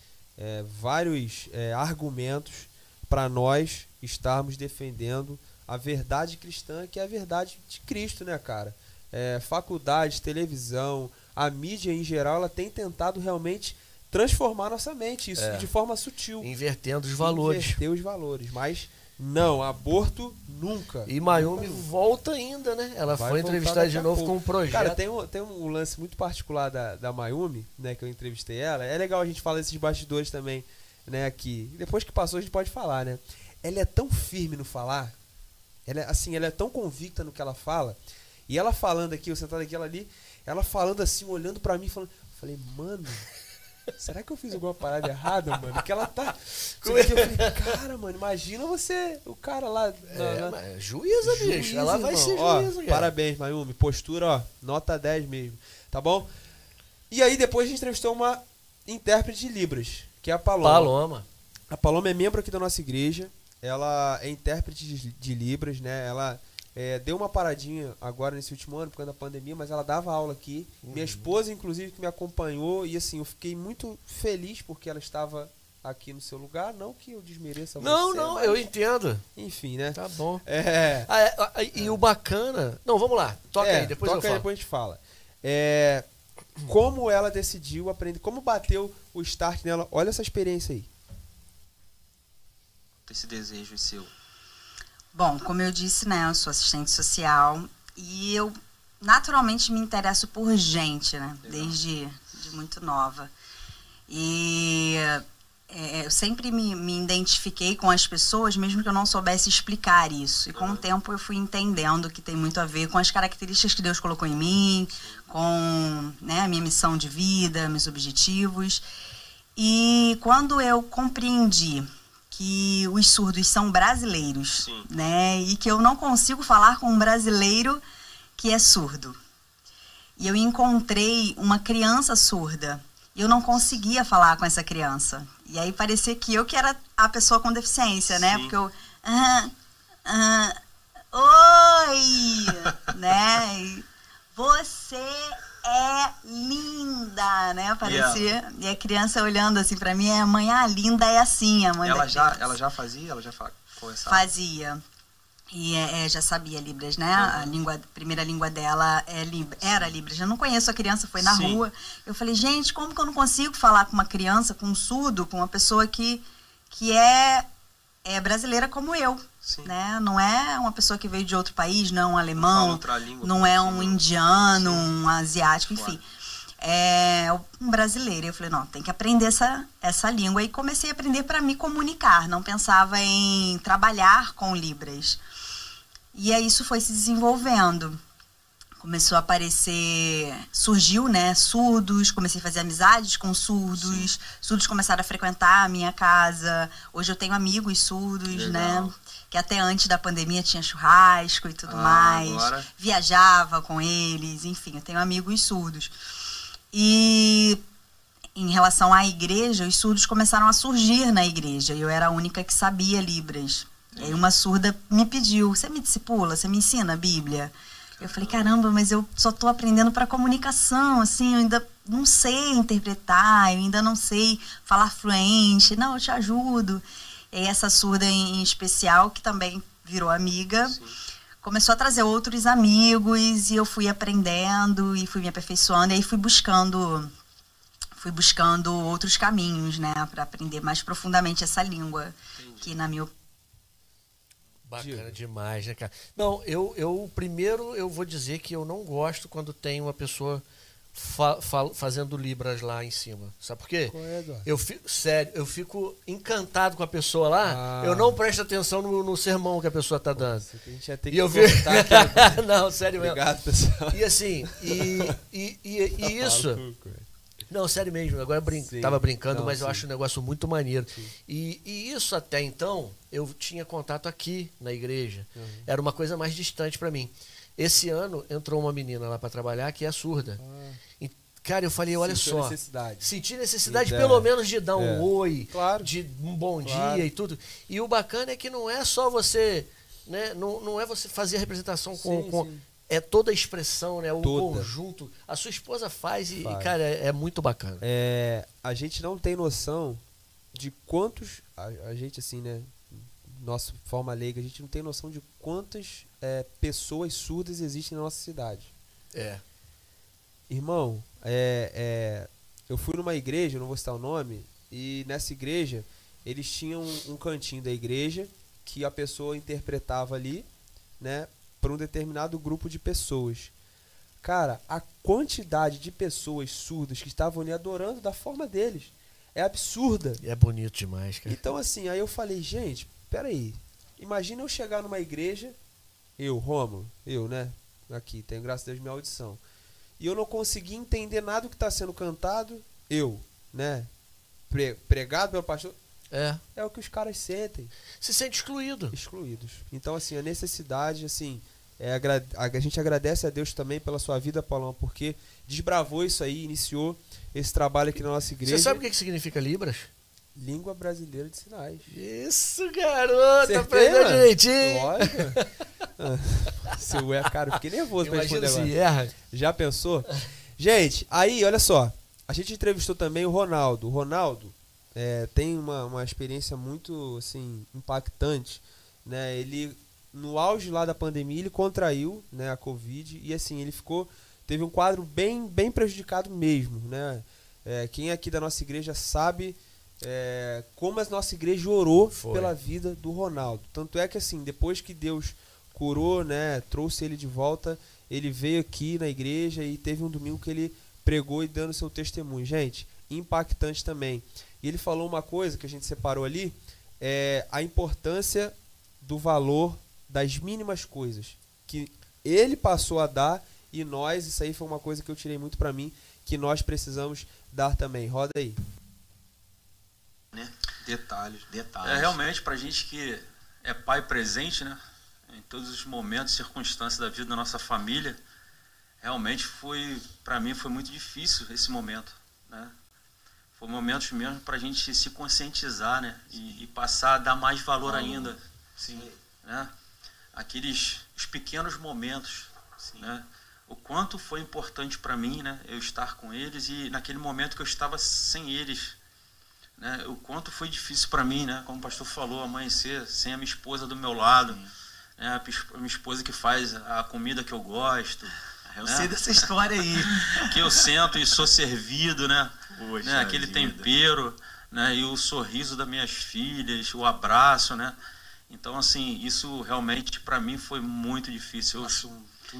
é, vários é, argumentos para nós estarmos defendendo a verdade cristã, que é a verdade de Cristo, né, cara? É, faculdade, televisão, a mídia em geral, ela tem tentado realmente transformar nossa mente, isso É. de forma sutil. Invertendo os valores. Inverter os valores. Mas não, aborto nunca. E Mayumi volta ainda, né? Ela Vai foi entrevistada de novo com um projeto. Cara, tem um, tem um lance muito particular da, da Mayumi, né? Que eu entrevistei ela. É legal a gente falar desses bastidores também, né? Aqui. Depois que passou, a gente pode falar, né? Ela é tão firme no falar. Ela é, assim, ela é tão convicta no que ela fala. E ela falando aqui, eu sentado aqui, ela ali, ela falando assim, olhando pra mim, falando. Falei, mano, será que eu fiz alguma parada errada, mano? Que ela tá. [laughs] Isso aqui, eu falei, cara, mano, imagina você, o cara lá. na- É, na- mas juíza, bicho. Juíza, Ela vai irmão. ser Ó, juíza, cara. Parabéns, Mayumi. Postura, ó, nota 10 mesmo. Tá bom? E aí depois a gente entrevistou uma intérprete de Libras, que é a Paloma. Paloma. A Paloma é membro aqui da nossa igreja. Ela é intérprete de, de Libras, né? Ela é, deu uma paradinha agora nesse último ano por causa da pandemia, mas ela dava aula aqui. Uhum. Minha esposa, inclusive, que me acompanhou. E assim, eu fiquei muito feliz porque ela estava aqui no seu lugar. Não que eu desmereça Não, você, não, mas, eu entendo. Enfim, né? Tá bom. É. Ah, é, ah, e o bacana. Não, vamos lá. Toca É, aí, depois toca eu aí, falo. depois a gente fala. É, como ela decidiu aprender, como bateu o start nela. Olha essa experiência aí. Esse desejo seu. Bom, como eu disse, né, eu sou assistente social e eu naturalmente me interesso por gente, né, desde de muito nova. E é, eu sempre me, me identifiquei com as pessoas, mesmo que eu não soubesse explicar isso. E com o tempo eu fui entendendo que tem muito a ver com as características que Deus colocou em mim, com né, a minha missão de vida, meus objetivos. E quando eu compreendi que os surdos são brasileiros, Sim. né, e que eu não consigo falar com um brasileiro que é surdo. E eu encontrei uma criança surda. E eu não conseguia falar com essa criança. E aí parecia que eu que era a pessoa com deficiência, né? Sim. Porque eu. "Ah, ah, oi! [laughs] né? E, Você é linda, né? Parecia. E a criança olhando assim pra mim, a mãe, ah, linda é assim, a mãe Ela já, criança. ela já fazia? Ela já fa- conversava? Fazia. E é, é, já sabia Libras, né? A língua, a primeira língua dela é Libra, era Libras. Eu não conheço a criança, foi na Sim. rua. Eu falei, gente, como que eu não consigo falar com uma criança, com um surdo, com uma pessoa que, que é, é brasileira como eu? Sim. Né? Não é uma pessoa que veio de outro país, não é um alemão, língua, não é sim. um indiano, um asiático, enfim. Claro. É um brasileiro. Eu falei, não, tem que aprender essa, essa língua. E comecei a aprender para me comunicar. Não pensava em trabalhar com Libras. E aí isso foi se desenvolvendo. Começou a aparecer, surgiu, né, surdos, comecei a fazer amizades com surdos, surdos começaram a frequentar a minha casa. Hoje eu tenho amigos surdos, Legal. né, que até antes da pandemia tinha churrasco e tudo Ah, mais. agora- Viajava com eles, enfim, eu tenho amigos surdos. E em relação à igreja, os surdos começaram a surgir na igreja. Eu era a única que sabia Libras. E aí uma surda me pediu: Você me discipula? Você me ensina a Bíblia? Eu falei: Caramba, mas eu só estou aprendendo para comunicação. Assim, eu ainda não sei interpretar, eu ainda não sei falar fluente. Não, eu te ajudo. Essa surda em, especial, que também virou amiga, começou a trazer outros amigos e eu fui aprendendo e fui me aperfeiçoando. E aí fui buscando fui buscando outros caminhos, né, para aprender mais profundamente essa língua, que na minha Bacana demais, né, cara? Não, eu, eu primeiro eu vou dizer que eu não gosto quando tem uma pessoa fa- fa- fazendo libras lá em cima. Sabe por quê? É? Eu fico, sério, eu fico encantado com a pessoa lá. Ah. Eu não presto atenção no, no sermão que a pessoa tá dando. A gente ia ter E que eu vi. aqui. [laughs] não, sério mesmo. Obrigado, pessoal. E assim, e, e, e, e isso. Maluco, velho. Não, sério mesmo, agora eu brin Sim. tava brincando, Não, mas eu sim. acho um negócio muito maneiro. E, e isso até então, eu tinha contato aqui na igreja. Uhum. Era uma coisa mais distante para mim. Esse ano entrou uma menina lá para trabalhar que é surda. E, cara, eu falei, olha Ah. Sentiu só. necessidade. Senti necessidade pelo é. menos de dar um É. oi, Claro. de um bom Claro. dia e tudo. E o bacana é que não é só você, né? Não, não é você fazer a representação com, Sim, com- sim. é toda a expressão, né? O Toda. conjunto. A sua esposa faz e, Faz. cara, é, é muito bacana. É, a gente não tem noção de quantos. A, a gente, assim, né? Nossa forma leiga, a gente não tem noção de quantas é, pessoas surdas existem na nossa cidade. É. Irmão, é, é, eu fui numa igreja, não vou citar o nome, e nessa igreja eles tinham um, um cantinho da igreja que a pessoa interpretava ali, né, para um determinado grupo de pessoas. Cara, a quantidade de pessoas surdas que estavam ali adorando da forma deles é absurda. E é bonito demais, cara. Então, assim, aí eu falei, gente, peraí. Imagina eu chegar numa igreja, eu, Rômulo, eu, né? Aqui, tenho graças a Deus minha audição. E eu não consegui entender nada do que está sendo cantado, eu, né? Pre- pregado pelo pastor. É. É o que os caras sentem, Se sente excluído. excluídos. Então, assim, a necessidade, assim, é, a, a gente agradece a Deus também pela sua vida, Paulão, porque desbravou isso aí, iniciou esse trabalho aqui na nossa igreja. Você sabe o que que significa Libras? Língua brasileira de sinais. Isso, garoto! Acertei, Aprendeu mano? direitinho. Lógico. [laughs] [laughs] Ah, Seu é, cara, eu fiquei nervoso pra Imagina responder se agora. erra. Já pensou? Gente, aí, olha só. A gente entrevistou também o Ronaldo. O Ronaldo é, tem uma, uma experiência muito, assim, impactante. Né? Ele, no auge lá da pandemia, ele contraiu né, a Covid e, assim, ele ficou... Teve um quadro bem, bem prejudicado mesmo, né? É, quem aqui da nossa igreja sabe é, como a nossa igreja orou Foi. pela vida do Ronaldo. Tanto é que assim, depois que Deus curou, né, trouxe ele de volta, ele veio aqui na igreja e teve um domingo que ele pregou e dando seu testemunho. Gente, impactante também. E ele falou uma coisa que a gente separou ali, é a importância do valor das mínimas coisas que ele passou a dar e nós, isso aí foi uma coisa que eu tirei muito para mim, que nós precisamos dar também. Roda aí. Né? Detalhes. Detalhes. É realmente pra gente que é pai presente, né? Em todos os momentos, circunstâncias da vida da nossa família, realmente foi, para mim, foi muito difícil esse momento, né? Foi momentos mesmo para a gente se conscientizar, né? E, e, passar a dar mais valor ainda, sim, né? Aqueles os pequenos momentos, sim. né? O quanto foi importante para mim, né? Eu estar com eles e naquele momento que eu estava sem eles, né? O quanto foi difícil para mim, né? Como o pastor falou, amanhecer sem a minha esposa do meu lado, né? a minha esposa que faz a comida que eu gosto. Eu né? sei dessa história aí. [laughs] que eu sento e sou servido, né? Poxa né? Aquele vida. tempero, né? E o sorriso das minhas filhas, o abraço, né? Então, assim, isso realmente para mim foi muito difícil.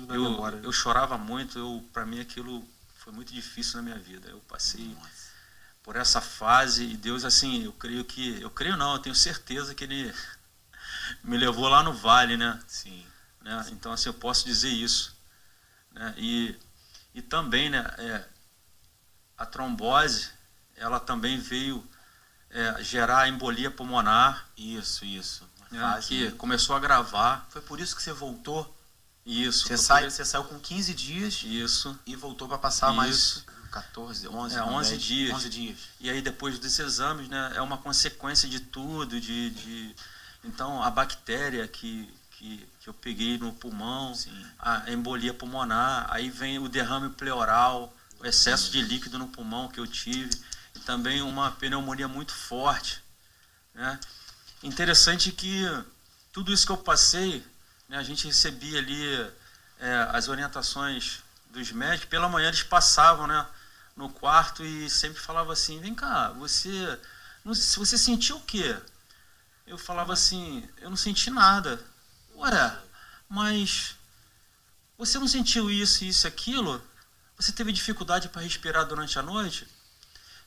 Eu, eu, eu chorava muito, eu para mim aquilo foi muito difícil na minha vida. Eu passei Nossa. por essa fase e Deus, assim, eu creio que, eu creio não, eu tenho certeza que Ele me levou lá no vale, né? Sim. Né? Então, assim, eu posso dizer isso. Né? E, e também, né, é, a trombose, ela também veio é, gerar embolia pulmonar. Isso, isso. Né, que começou a gravar. Foi por isso que você voltou? Isso. Você, sai, você saiu com 15 dias isso. e voltou para passar isso. mais 14, 11, é, 11 10, dias. 11 dias. E aí depois desses exames, né, é uma consequência de tudo, de, de então a bactéria que, que, que eu peguei no pulmão, Sim. a embolia pulmonar, aí vem o derrame pleural, o excesso de líquido no pulmão que eu tive, e também uma pneumonia muito forte. Né? Interessante que tudo isso que eu passei, né, a gente recebia ali é, as orientações dos médicos, pela manhã eles passavam né, no quarto e sempre falavam assim, vem cá, você, você sentiu o quê? Eu falava assim, eu não senti nada. Ué, mas você não sentiu isso, isso, aquilo? Você teve dificuldade para respirar durante a noite?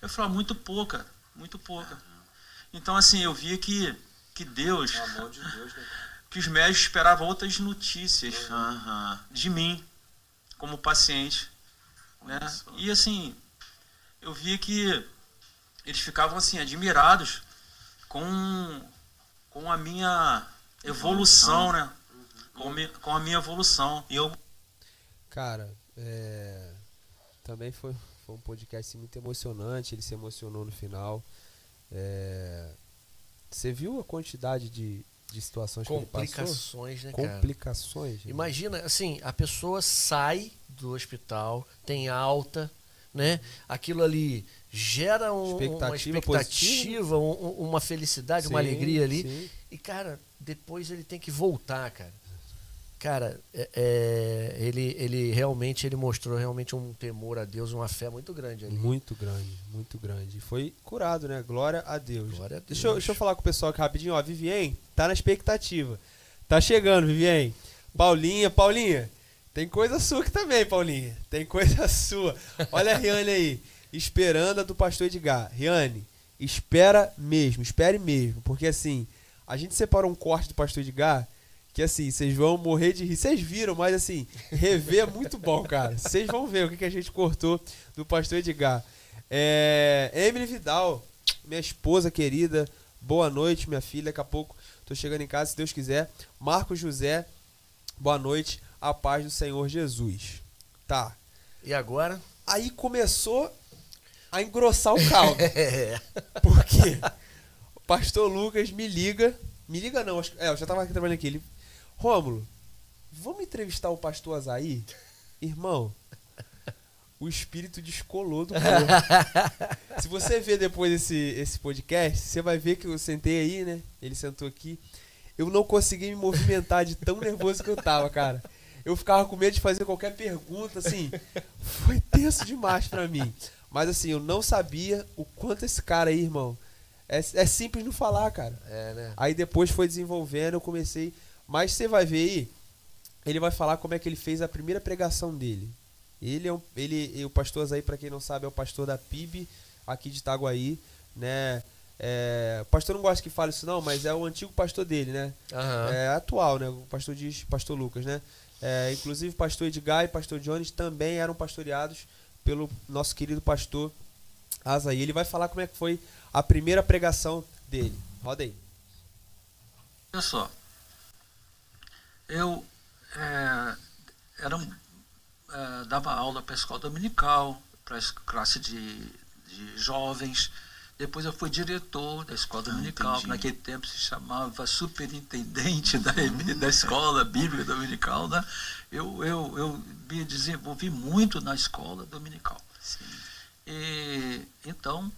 Eu falava, muito pouca, muito pouca. Então, assim, eu via que, que Deus, de Deus né? que os médicos esperavam outras notícias uhum. de mim, como paciente. Né? E, assim, eu via que eles ficavam, assim, admirados com, com a minha evolução, né? Com, mi, com a minha evolução. E eu. Cara, é... também foi, foi um podcast muito emocionante. Ele se emocionou no final. É... Você viu a quantidade de, de situações Complicações, que né, cara? Complicações. Né? Imagina, assim, a pessoa sai do hospital, tem alta, né? Aquilo ali gera um, expectativa uma expectativa, um, uma felicidade, sim, uma alegria ali. Sim. E, cara, depois ele tem que voltar, cara. Cara, é, é, ele, ele realmente ele mostrou realmente um temor a Deus, uma fé muito grande ali. Muito grande, muito grande. Foi curado, né? Glória a Deus. Glória a Deus. Deixa, eu, deixa eu falar com o pessoal aqui rapidinho. Ó, Vivien, tá na expectativa. Tá chegando, Vivien. Paulinha, Paulinha. Tem coisa sua aqui também, Paulinha. Tem coisa [laughs] sua. Olha a Riane aí. Esperando a do pastor Edgar. Riane, espera mesmo, espere mesmo. Porque assim, a gente separou um corte do pastor Edgar que assim, vocês vão morrer de rir. Vocês viram, mas assim, rever é muito bom, cara. Vocês vão ver o que, que a gente cortou do pastor Edgar. É, Emily Vidal, minha esposa querida, boa noite, minha filha. Daqui a pouco tô chegando em casa, se Deus quiser. Marcos José, boa noite, a paz do Senhor Jesus. Tá. E agora? Aí começou a engrossar o caldo. [laughs] Por quê? O pastor Lucas me liga. Me liga não, é, eu já tava aqui trabalhando aqui. Ele Rômulo, vamos entrevistar o pastor Azaí? Irmão, o espírito descolou do corpo. [laughs] Se você ver depois esse, esse podcast, você vai ver que eu sentei aí, né? Ele sentou aqui. Eu não consegui me movimentar de tão nervoso que eu tava, cara. Eu ficava com medo de fazer qualquer pergunta, assim. Foi tenso demais para mim. Mas assim, eu não sabia o quanto esse cara aí, irmão. É, é simples não falar, cara. É, né? Aí depois foi desenvolvendo, eu comecei mas você vai ver aí, ele vai falar como é que ele fez a primeira pregação dele. Ele é um, ele, o pastor aí para quem não sabe, é o pastor da PIB aqui de Itaguaí, né? É, o pastor não gosta que fale isso não, mas é o antigo pastor dele, né? Aham. É atual, né? O pastor diz, pastor Lucas, né? É, inclusive pastor Edgar e pastor Jones também eram pastoreados pelo nosso querido pastor Azaí. Ele vai falar como é que foi a primeira pregação dele. Roda aí. Olha só, eu é, era, um- é, dava aula para a escola dominical, para a classe de, de jovens. Depois eu fui diretor da escola dominical, entendi. que naquele tempo se chamava superintendente da, da escola bíblica dominical. Né? Eu, eu, eu me desenvolvi muito na escola dominical. E, então,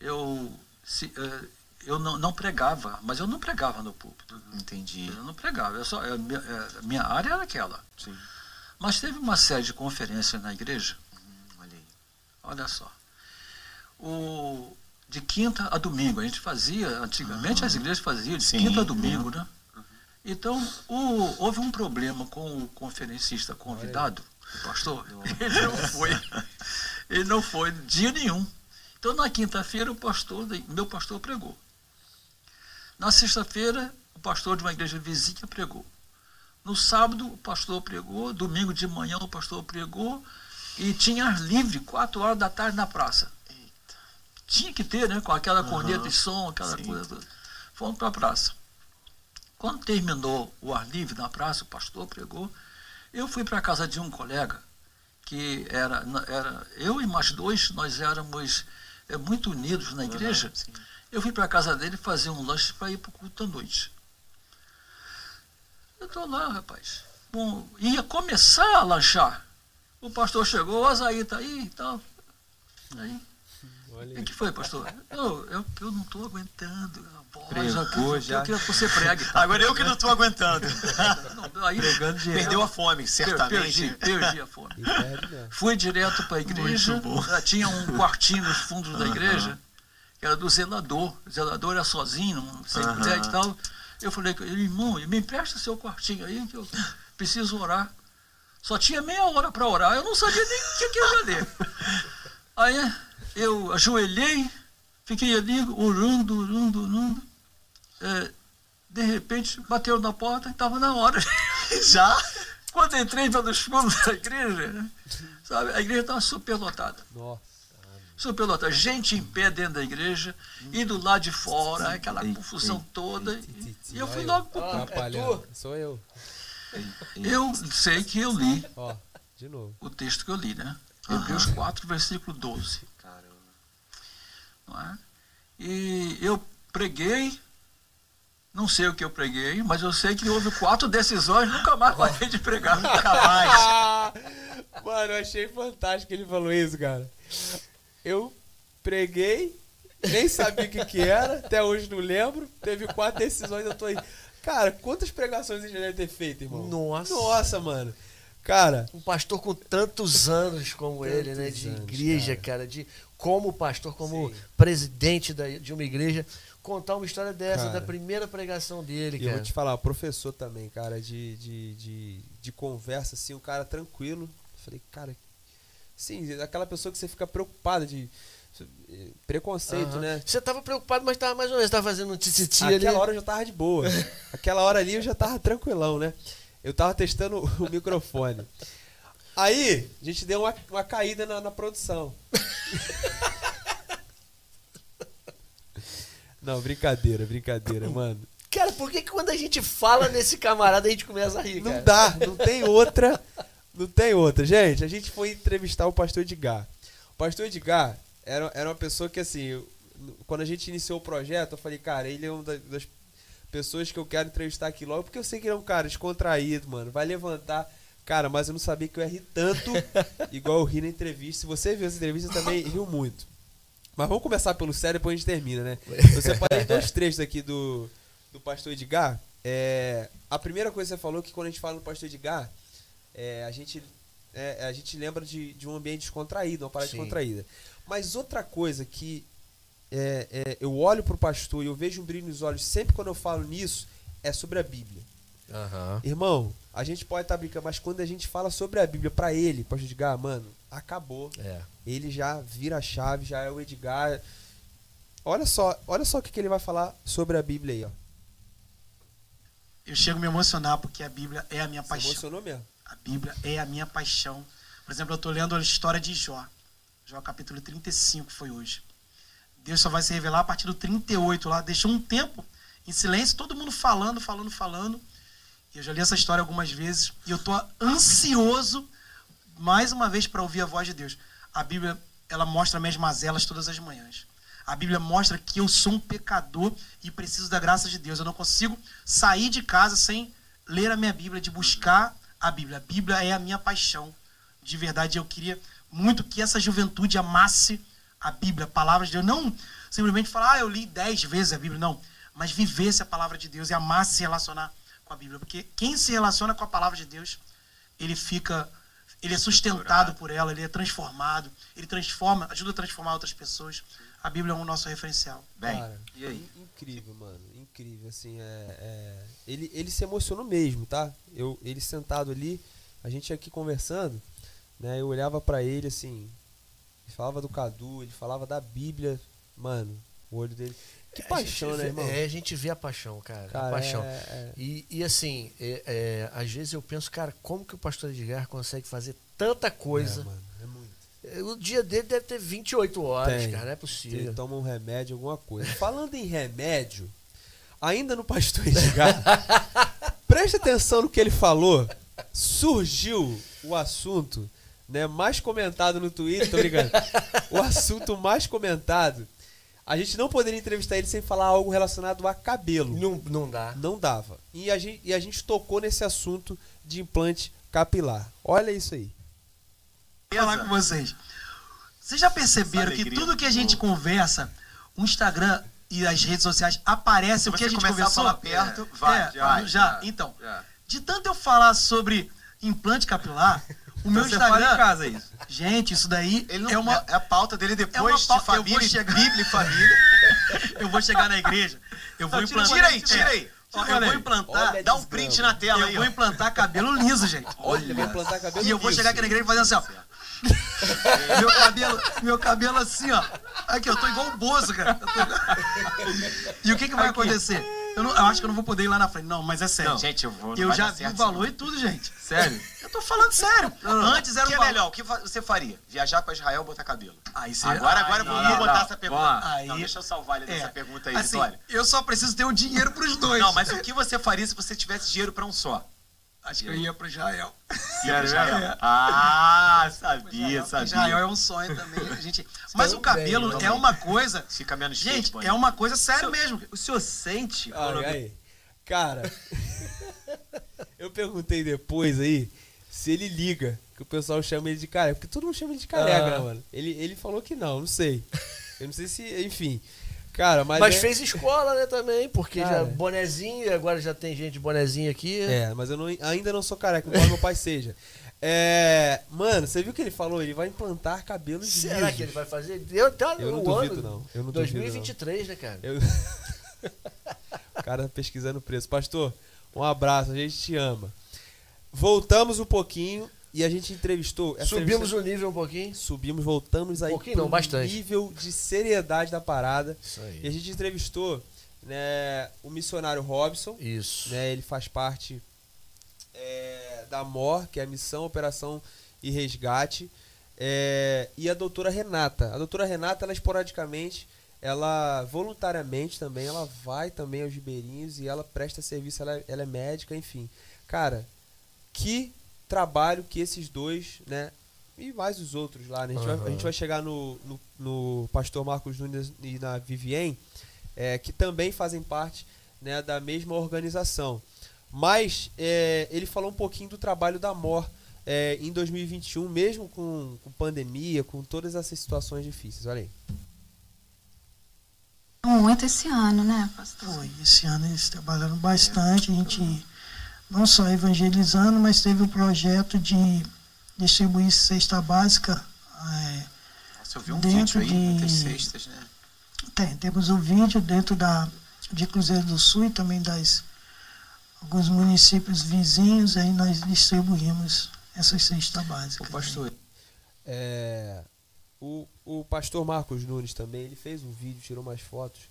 eu, se, eh, eu não, não pregava, mas eu não pregava no púlpito. Entendi. Eu não pregava, eu só, a minha, eh, minha área era aquela. Sim. Mas teve uma série de conferências na igreja, Olha aí. olha só. O, de quinta a domingo, a gente fazia, antigamente as igrejas faziam de Sim. quinta a domingo, né? Então, o- houve um problema com o conferencista convidado, o pastor, ele não foi. Ele não foi dia nenhum. Então, na quinta-feira, o pastor, meu pastor pregou. Na sexta-feira, o pastor de uma igreja vizinha pregou. No sábado, o pastor pregou. Domingo de manhã, o pastor pregou. E tinha ar livre, quatro horas da tarde na praça. Tinha que ter, né? Com aquela corneta de som, aquela Sim. coisa toda. Fomos para a praça. Quando terminou o ar livre na praça, o pastor pregou. Eu fui para a casa de um colega, que era, era eu e mais dois, nós éramos é, muito unidos na igreja. Eu fui para a casa dele fazer um lanche para ir para o culto à noite. Eu estou lá, rapaz. Bom, ia começar a lanchar. O pastor chegou, o Azaí está aí e tal. Aí, o que foi, pastor? Eu, eu, eu não estou aguentando. Pregou eu, já. eu quero que você pregue. tá? Agora eu que não estou aguentando. Não, aí, Pregando direto. Perdeu a fome, per- certamente. perdi, perdi a fome. [laughs] Fui direto para a igreja. Muito bom. Já tinha um quartinho nos fundos da igreja, que era do zelador. O zelador era sozinho, não- sem Aham. mulher e tal. Eu falei, com ele, irmão, me empresta seu quartinho aí, que eu preciso orar. Só tinha meia hora para orar, eu não sabia nem o que, que eu ia ler. Aí eu ajoelhei, fiquei ali orando, orando, orando. É, de repente, bateu na porta e estava na hora. [laughs] Já? Quando entrei pelos fundos da igreja, sabe, a igreja estava superlotada. Nossa. Superlotada. Gente em pé dentro da igreja e do lado de fora, aquela confusão toda. E eu fui logo pro culto. Atrapalhando. Sou eu. Eu sei que eu li Ó, de novo. o texto que eu li, né? Hebreus 4, versículo 12. Não é? E eu preguei, não sei o que eu preguei, mas eu sei que houve quatro decisões, nunca mais parei de pregar. Nunca mais. [laughs] Mano, eu achei fantástico que ele falou isso, cara. Eu preguei, nem sabia o que, que era, até hoje não lembro. Teve quatro decisões, eu tô aí. Cara, quantas pregações ele já deve ter feito, irmão? Nossa. Nossa, mano. Cara, Um pastor com tantos anos como ele, né? De anos, igreja, cara. cara. de como pastor, como Sim. presidente da- de uma igreja, contar uma história dessa, Cara. da primeira pregação dele, e eu cara. vou te falar, professor também, cara, de, de, de, de conversa, assim, um cara tranquilo. Falei, cara, sim, aquela pessoa que você fica preocupada de eh, preconceito, Aham. né? Você tava preocupado, mas tava mais ou menos, tava fazendo um tititi ali. Aquela hora eu já tava de boa. [laughs] Aquela hora ali eu já tava tranquilão, né? Eu tava testando o microfone. Aí, a gente deu uma, uma caída na, na produção. [laughs] Não, brincadeira, brincadeira, mano. Cara, por que, que quando a gente fala nesse camarada a gente começa a rir, cara? Não dá, não tem outra. Não tem outra. Gente, a gente foi entrevistar o pastor Edgar. O pastor Edgar era, era uma pessoa que, assim, quando a gente iniciou o projeto, eu falei, cara, ele é uma da- das pessoas que eu quero entrevistar aqui logo, porque eu sei que ele é um cara descontraído, mano. Vai levantar. Cara, mas eu não sabia que eu rir tanto [laughs] igual eu ri na entrevista. Se você viu essa entrevista, eu também riu muito. Mas vamos começar pelo sério, depois a gente termina, né? Eu separei dois trechos aqui do, do pastor Edgar. É, a primeira coisa que você falou é que quando a gente fala no pastor Edgar, é, a, gente, é, a gente lembra de, de um ambiente descontraído, uma parada Sim. descontraída. Mas outra coisa que é, é, eu olho pro pastor e eu vejo um brilho nos olhos sempre quando eu falo nisso, é sobre a Bíblia. Uhum. Irmão, a gente pode estar tá brincando, mas quando a gente fala sobre a Bíblia para ele, para Edgar, mano, acabou. É. Ele já vira a chave, já é o Edgar. Olha só, olha só o que, que ele vai falar sobre a Bíblia aí, ó. Eu chego a me emocionar porque a Bíblia é a minha Você paixão. emocionou mesmo. A Bíblia é a minha paixão. Por exemplo, eu estou lendo a história de Jó. Jó capítulo 35 foi hoje. Deus só vai se revelar a partir do 38 lá. Deixou um tempo em silêncio, todo mundo falando, falando, falando. Eu já li essa história algumas vezes e eu estou ansioso mais uma vez para ouvir a voz de Deus. A Bíblia, ela mostra minhas mazelas todas as manhãs. A Bíblia mostra que eu sou um pecador e preciso da graça de Deus. Eu não consigo sair de casa sem ler a minha Bíblia, de buscar a Bíblia. A Bíblia é a minha paixão. De verdade, eu queria muito que essa juventude amasse a Bíblia, a palavra de Deus. Não simplesmente falar, ah, eu li dez vezes a Bíblia. Não. Mas vivesse a palavra de Deus e amasse se relacionar com a Bíblia. Porque quem se relaciona com a palavra de Deus, ele fica ele é sustentado por ela, ele é transformado, ele transforma, ajuda a transformar outras pessoas. A Bíblia é o nosso referencial. Bem, Cara, e aí? Incrível, mano, incrível. Assim, é, é, ele, ele se emocionou mesmo, tá? Eu, ele sentado ali, a gente aqui conversando, né? Eu olhava para ele assim, ele falava do Cadu, ele falava da Bíblia, mano, o olho dele. Que é, paixão, né, irmão? É, a gente vê a paixão, cara. cara a paixão. É, é. E, e assim, é, é, às vezes eu penso, cara, como que o pastor Edgar consegue fazer tanta coisa? É, mano, é muito. O dia dele deve ter 28 horas, Tem. cara, não é possível. Ele toma um remédio, alguma coisa. Falando em remédio, ainda no pastor Edgar, [laughs] preste atenção no que ele falou. Surgiu o assunto né, mais comentado no Twitter, tô brincando. o assunto mais comentado a gente não poderia entrevistar ele sem falar algo relacionado a cabelo. Não, não dá. Não dava. E a, gente, e a gente tocou nesse assunto de implante capilar. Olha isso aí. Eu falar com vocês. Vocês já perceberam que tudo que a gente conversa, o Instagram e as redes sociais aparece o que a gente conversou? a falar perto, é, vai, é, já, já. Então, já. de tanto eu falar sobre implante capilar, o meu Você Instagram. Fala em casa isso. Gente, isso daí não, é uma. É a pauta dele depois é de família, eu chegar... Bíblia e família. [laughs] eu vou chegar na igreja. Eu vou não, implantar. Tira aí, tira aí. eu vou implantar. Olha dá um print na tela eu aí. Eu vou implantar cabelo liso, gente. Olha, vou implantar cabelo E eu vou chegar aqui na igreja fazendo assim, ó. [laughs] meu cabelo, meu cabelo assim, ó. Aqui, eu tô igual o Bozo, cara. Tô... e o que, que vai aqui. acontecer? Eu, não, eu, acho que eu não vou poder ir lá na frente. Não, mas é sério. Não, gente, eu vou. Eu já vi o valor e tudo, gente. Sério? Eu tô falando sério. Não. Antes era o que é melhor? O que você faria? Viajar para Israel ou botar cabelo? Aí você... Agora, agora vamos não, botar essa pergunta. Aí... Não, deixa eu salvar ele dessa é. pergunta aí, assim, Vitória. Eu só preciso ter o dinheiro pros dois. Não, mas o que você faria se você tivesse dinheiro para um só? Acho que eu ia para Israel. Ia Israel? É. Ah, sabia, sabia. Israel é um sonho também. A gente... [laughs] Mas o cabelo é uma coisa. [laughs] Fica menos Gente, é uma coisa séria mesmo. O senhor sente. Ai, aí. Cara, [laughs] eu perguntei depois aí se ele liga, que o pessoal chama ele de careca, porque todo mundo chama ele de careca, né, mano? Ele, ele falou que não, não sei. Eu não sei se, enfim. Cara, mas. Mas é... fez escola, né, também, porque Cara, já bonezinho, agora já tem gente de bonezinho aqui. É, mas eu não, ainda não sou careca, embora meu pai seja. É, mano, você viu o que ele falou? Ele vai implantar cabelos Será lisos. que ele vai fazer? Eu, tá eu não duvido, não. Eu não 2023, duvido, não. né, cara? Eu... [laughs] o cara pesquisando o preço. Pastor, um abraço, a gente te ama. Voltamos um pouquinho e a gente entrevistou. Subimos o nível um pouquinho? Subimos, voltamos aí um pouquinho, não, bastante. nível de seriedade da parada. Isso aí. E a gente entrevistou né, o missionário Robson. Isso. Né, ele faz parte é, da MOR, que é a Missão, Operação e Resgate. É, e a doutora Renata. A doutora Renata, ela esporadicamente ela voluntariamente também, ela vai também aos ribeirinhos e ela presta serviço, ela, ela é médica, enfim. Cara, que trabalho que esses dois, né? E mais os outros lá, né? A gente, uhum. vai, a gente vai chegar no, no, no, pastor Marcos Nunes e na Vivien, é, que também fazem parte né, da mesma organização. Mas é, ele falou um pouquinho do trabalho da MOR é, em 2021, mesmo com, com pandemia, com todas essas situações difíceis. Olha aí. Muito esse ano, né, pastor? Foi, esse ano eles trabalharam bastante, a gente não só evangelizando, mas teve o um projeto de distribuir cesta básica. É, Você ouviu um dentro vídeo aí, de, muitas cestas, né? Tem, temos o um vídeo dentro da, de Cruzeiro do Sul e também das alguns municípios vizinhos, aí nós distribuímos essas cestas básicas. O pastor. É, o, o pastor Marcos Nunes também, ele fez um vídeo, tirou umas fotos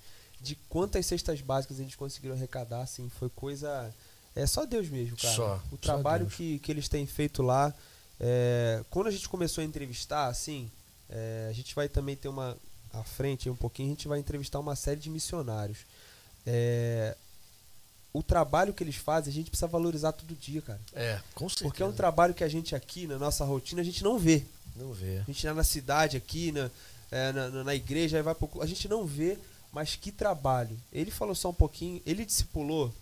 de quantas cestas básicas a gente conseguiu arrecadar, assim, foi coisa... É só Deus mesmo, cara. Só, o trabalho que, que eles têm feito lá. É, quando a gente começou a entrevistar, assim, é, a gente vai também ter uma. À frente, um pouquinho, a gente vai entrevistar uma série de missionários. É, o trabalho que eles fazem, a gente precisa valorizar todo dia, cara. É, com certeza. Porque é um trabalho que a gente aqui, na nossa rotina, a gente não vê. Não vê. A gente tá na cidade aqui, na, é, na, na, igreja, vai pro, a gente não vê, mas que trabalho. Ele falou só um pouquinho, ele discipulou,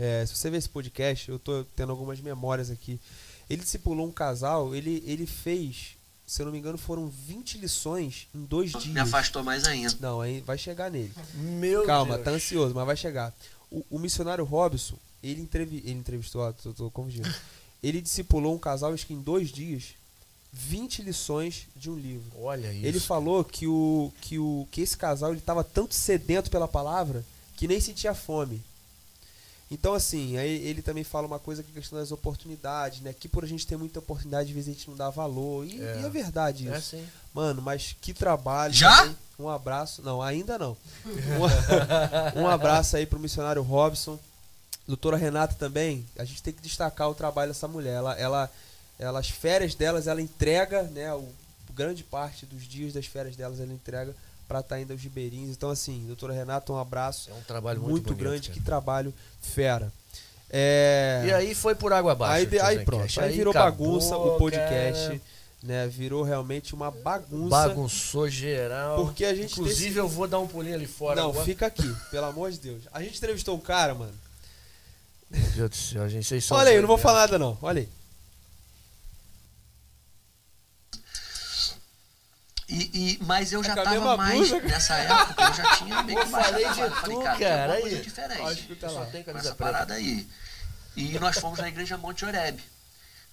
é, se você ver esse podcast, eu tô tendo algumas memórias aqui. Ele discipulou um casal, ele, ele fez, se eu não me engano, foram 20 lições em dois dias. Me afastou mais ainda. Não, aí vai chegar nele. Meu Calma, Deus. tá ansioso, mas vai chegar. O, o missionário Robson, ele, entrevi ele entrevistou, ó, tô, tô confundindo. [laughs] Ele discipulou um casal, acho que em dois dias, 20 lições de um livro. Olha isso. Ele falou que, o, que, o, que esse casal ele estava tanto sedento pela palavra que nem sentia fome. Então, assim, aí ele também fala uma coisa que é a questão das oportunidades, né? Que por a gente ter muita oportunidade, às vezes a gente não dá valor. E é, e é verdade isso. É sim. Mano, mas que trabalho. Já? Também. Um abraço. Não, ainda não. um, [laughs] um abraço aí pro missionário Robson. Doutora Renata também. A gente tem que destacar o trabalho dessa mulher. Ela, ela, ela as férias delas, ela entrega, né? O, grande parte dos dias das férias delas, ela entrega para estar tá indo aos ribeirinhos. Então, assim, doutora Renata, um abraço. É um trabalho muito, muito bonito, grande. cara. Que trabalho fera. É... E aí foi por água abaixo. Aí, aí pronto. Aí, aí virou acabou, bagunça o podcast. Cara. Né, virou realmente uma bagunça. Bagunçou geral. Porque a gente Inclusive, desse... eu vou dar um pulinho ali fora. Não, agora. fica aqui, pelo amor de Deus. A gente entrevistou um cara, mano. Meu Deus do céu, gente. Vocês são Olha aí, eu não vou falar nada, não. Olha aí. E, e, mas eu já É tava mais blusa, nessa época, eu já tinha [laughs] meio que Eu falei de falei, tu, cara, cara, tem coisa aí. diferente. Ó, escuta Eu só lá. com camisa essa preta. parada aí. E nós fomos na igreja Monte Oreb,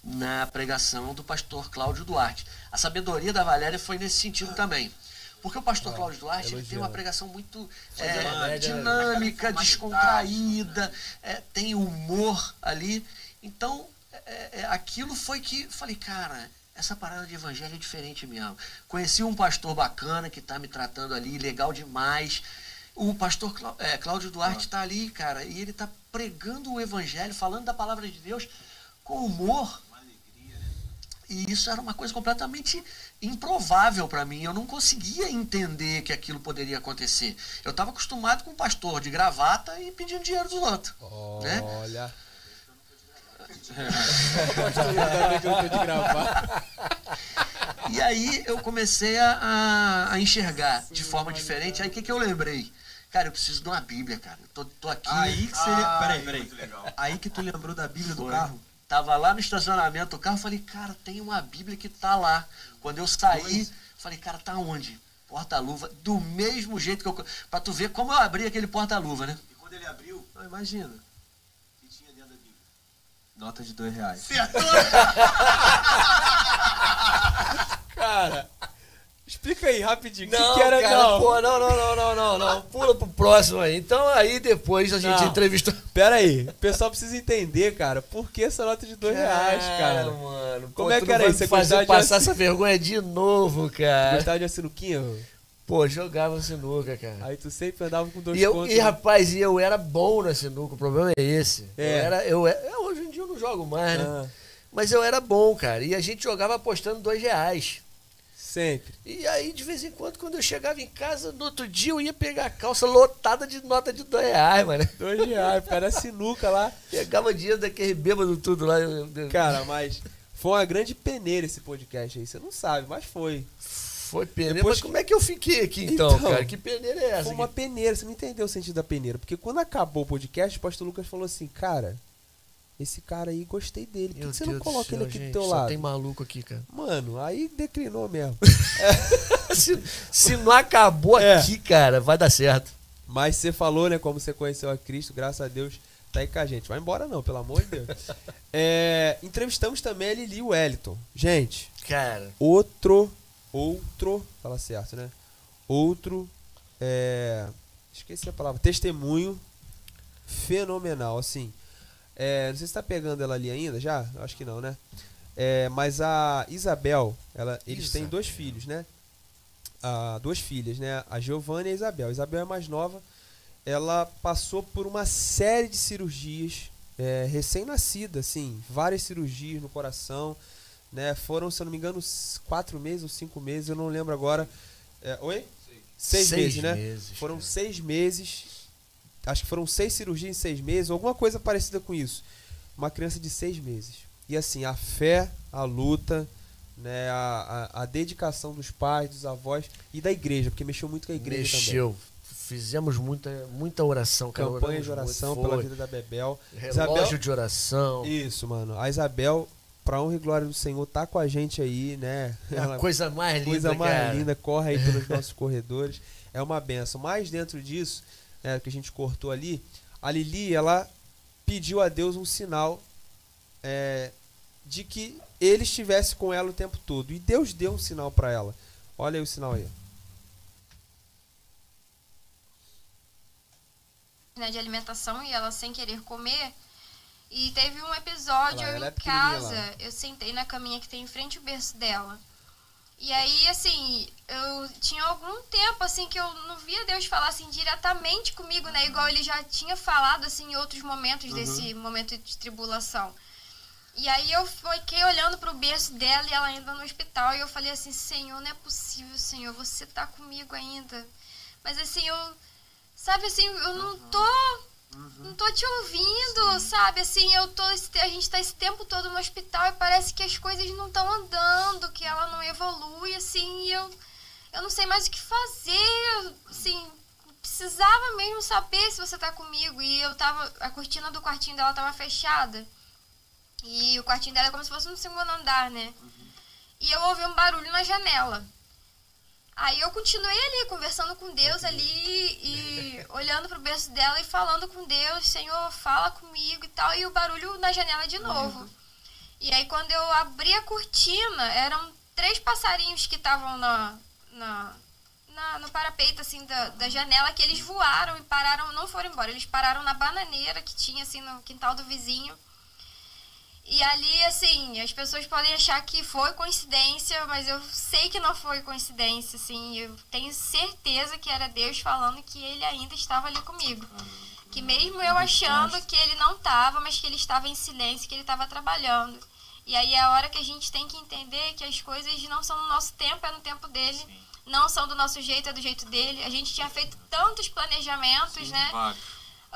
na pregação do pastor Cláudio Duarte. A sabedoria da Valéria foi nesse sentido também. Porque o pastor Cláudio Duarte ele tem uma pregação muito é, dinâmica, [laughs] descontraída, é, tem humor ali. Então, é, é, aquilo foi que falei, cara, essa parada de evangelho é diferente mesmo. Conheci um pastor bacana que está me tratando ali, legal demais. O pastor Clá- é, Cláudio Duarte está ali, cara, e ele está pregando o evangelho, falando da palavra de Deus com humor. E isso era uma coisa completamente improvável para mim. Eu não conseguia entender que aquilo poderia acontecer. Eu estava acostumado com um pastor de gravata e pedindo dinheiro dos outros. Né? Olha. Ainda bem que eu não tô de [laughs] gravar. E aí eu comecei a, a- a enxergar de forma diferente. Aí o que, que eu lembrei? Cara, eu preciso de uma Bíblia, cara. Eu tô, tô aqui. Aí que você. peraí, peraí. Aí que tu lembrou da Bíblia do Foi. carro? Tava lá no estacionamento do carro, falei, cara, tem uma Bíblia que tá lá. Quando eu saí, falei, cara, tá onde? Porta-luva, do mesmo jeito que eu. Pra tu ver como eu abri aquele porta-luva, né? E quando ele abriu, não, imagina. Nota de dois reais. [laughs] Cara, explica aí rapidinho. O que, Não, que era. cara, não. pô, não, não, não, não, não, não. Pula pro próximo aí. Então aí depois a gente Não. entrevistou. [laughs] Pera aí, o pessoal precisa entender, cara, por que essa nota de dois reais, cara? mano. Como pô, é que era isso? Você fazer de passar essa vergonha de novo, cara. Gostava de assinuquinha? Pô, jogava sinuca, cara. Aí tu sempre andava com dois E, eu, contos. e rapaz, e eu era bom na sinuca, o problema é esse. É. Eu era, eu, é- hoje em dia eu não jogo mais, né? Ah, Mas eu era bom, cara. E a gente jogava apostando dois reais. sempre. E aí, de vez em quando, quando eu chegava em casa, no outro dia eu ia pegar a calça lotada de nota de dois reais, mano. [laughs] Dois reais, cara sinuca lá. Pegava dinheiro daquele bêbado tudo lá. Cara, mas foi uma grande peneira esse podcast aí. Você não sabe, mas foi. Foi peneira. Depois Mas como é que eu fiquei aqui então, Então, cara? Que peneira é essa? Foi uma peneira, você não entendeu o sentido da peneira. Porque quando acabou o podcast, o pastor Lucas falou assim, cara, esse cara aí, gostei dele. Por que que você não coloca céu, ele aqui gente, do teu só lado? tem maluco aqui, cara. Mano, aí declinou mesmo. [laughs] se, se não acabou É. aqui, cara, vai dar certo. Mas você falou, né, como você conheceu a Cristo, graças a Deus, tá aí com a gente. Vai embora não, pelo amor de Deus. [laughs] É, entrevistamos também a Lili Wellington. Gente, Cara, outro, outro, fala certo, né? Outro, é, esqueci a palavra, testemunho fenomenal, assim. É, não sei se tá pegando ela ali ainda já, acho que não, né? É, mas a Isabel, ela, eles Isabel. têm dois filhos, né? Ah, duas filhas, né? A Giovanna e a Isabel. A Isabel é mais nova. Ela passou por uma série de cirurgias, é, recém-nascida, assim, várias cirurgias no coração, né? Foram, se eu não me engano, quatro meses ou cinco meses, eu não lembro agora. É, oi? Seis, seis meses, né? Meses, foram cara. seis meses. Acho que foram seis cirurgias em seis meses, alguma coisa parecida com isso. Uma criança de seis meses. E assim, a fé, a luta, né, a, a, a, dedicação dos pais, dos avós e da igreja, porque mexeu muito com a igreja mexeu. também. Fizemos muita, muita oração, cara. Campanha de oração pela vida da Bebel. Relógio Isabel, de oração. Isso, mano. A Isabel, pra honra e glória do Senhor, tá com a gente aí, né? É a coisa mais linda, Coisa mais cara. linda, corre aí pelos [laughs] nossos corredores. É uma benção. Mas dentro disso, é, que a gente cortou ali, a Lili, ela pediu a Deus um sinal é, de que ele estivesse com ela o tempo todo. E Deus deu um sinal para ela. Olha aí o sinal aí. Né, de alimentação e ela sem querer comer. E teve um episódio lá, eu em casa, eu sentei na caminha que tem em frente ao berço dela. E aí, assim, eu tinha algum tempo, assim, que eu não via Deus falar, assim, diretamente comigo, né? Igual ele já tinha falado, assim, em outros momentos uhum. desse momento de tribulação. E aí eu fiquei olhando pro berço dela e ela ainda no hospital. E eu falei assim, Senhor, não é possível, Senhor, você tá comigo ainda. Mas assim, eu... Sabe assim, eu não tô. Não tô te ouvindo, sabe? Assim, eu tô. A gente tá esse tempo todo no hospital e parece que as coisas não estão andando, que ela não evolui, assim, e eu, eu não sei mais o que fazer. Assim, precisava mesmo saber se você tá comigo. E eu tava. A cortina do quartinho dela tava fechada. E o quartinho dela é como se fosse no segundo andar, né? Uhum. E eu ouvi um barulho na janela. Aí eu continuei ali, conversando com Deus ali e olhando pro berço dela e falando com Deus, Senhor, fala comigo e tal, e o barulho na janela de novo. E aí quando eu abri a cortina, eram três passarinhos que estavam na, na, na, no parapeito assim da, da janela que eles voaram e pararam, não foram embora, eles pararam na bananeira que tinha assim no quintal do vizinho. E ali, assim, as pessoas podem achar que foi coincidência, mas eu sei que não foi coincidência, assim. Eu tenho certeza que era Deus falando que ele ainda estava ali comigo. Que mesmo eu achando que ele não estava, mas que ele estava em silêncio, que ele estava trabalhando. E aí é a hora que a gente tem que entender que as coisas não são no nosso tempo, é no tempo dele. Não são do nosso jeito, é do jeito dele. A gente tinha feito tantos planejamentos, Sim, né?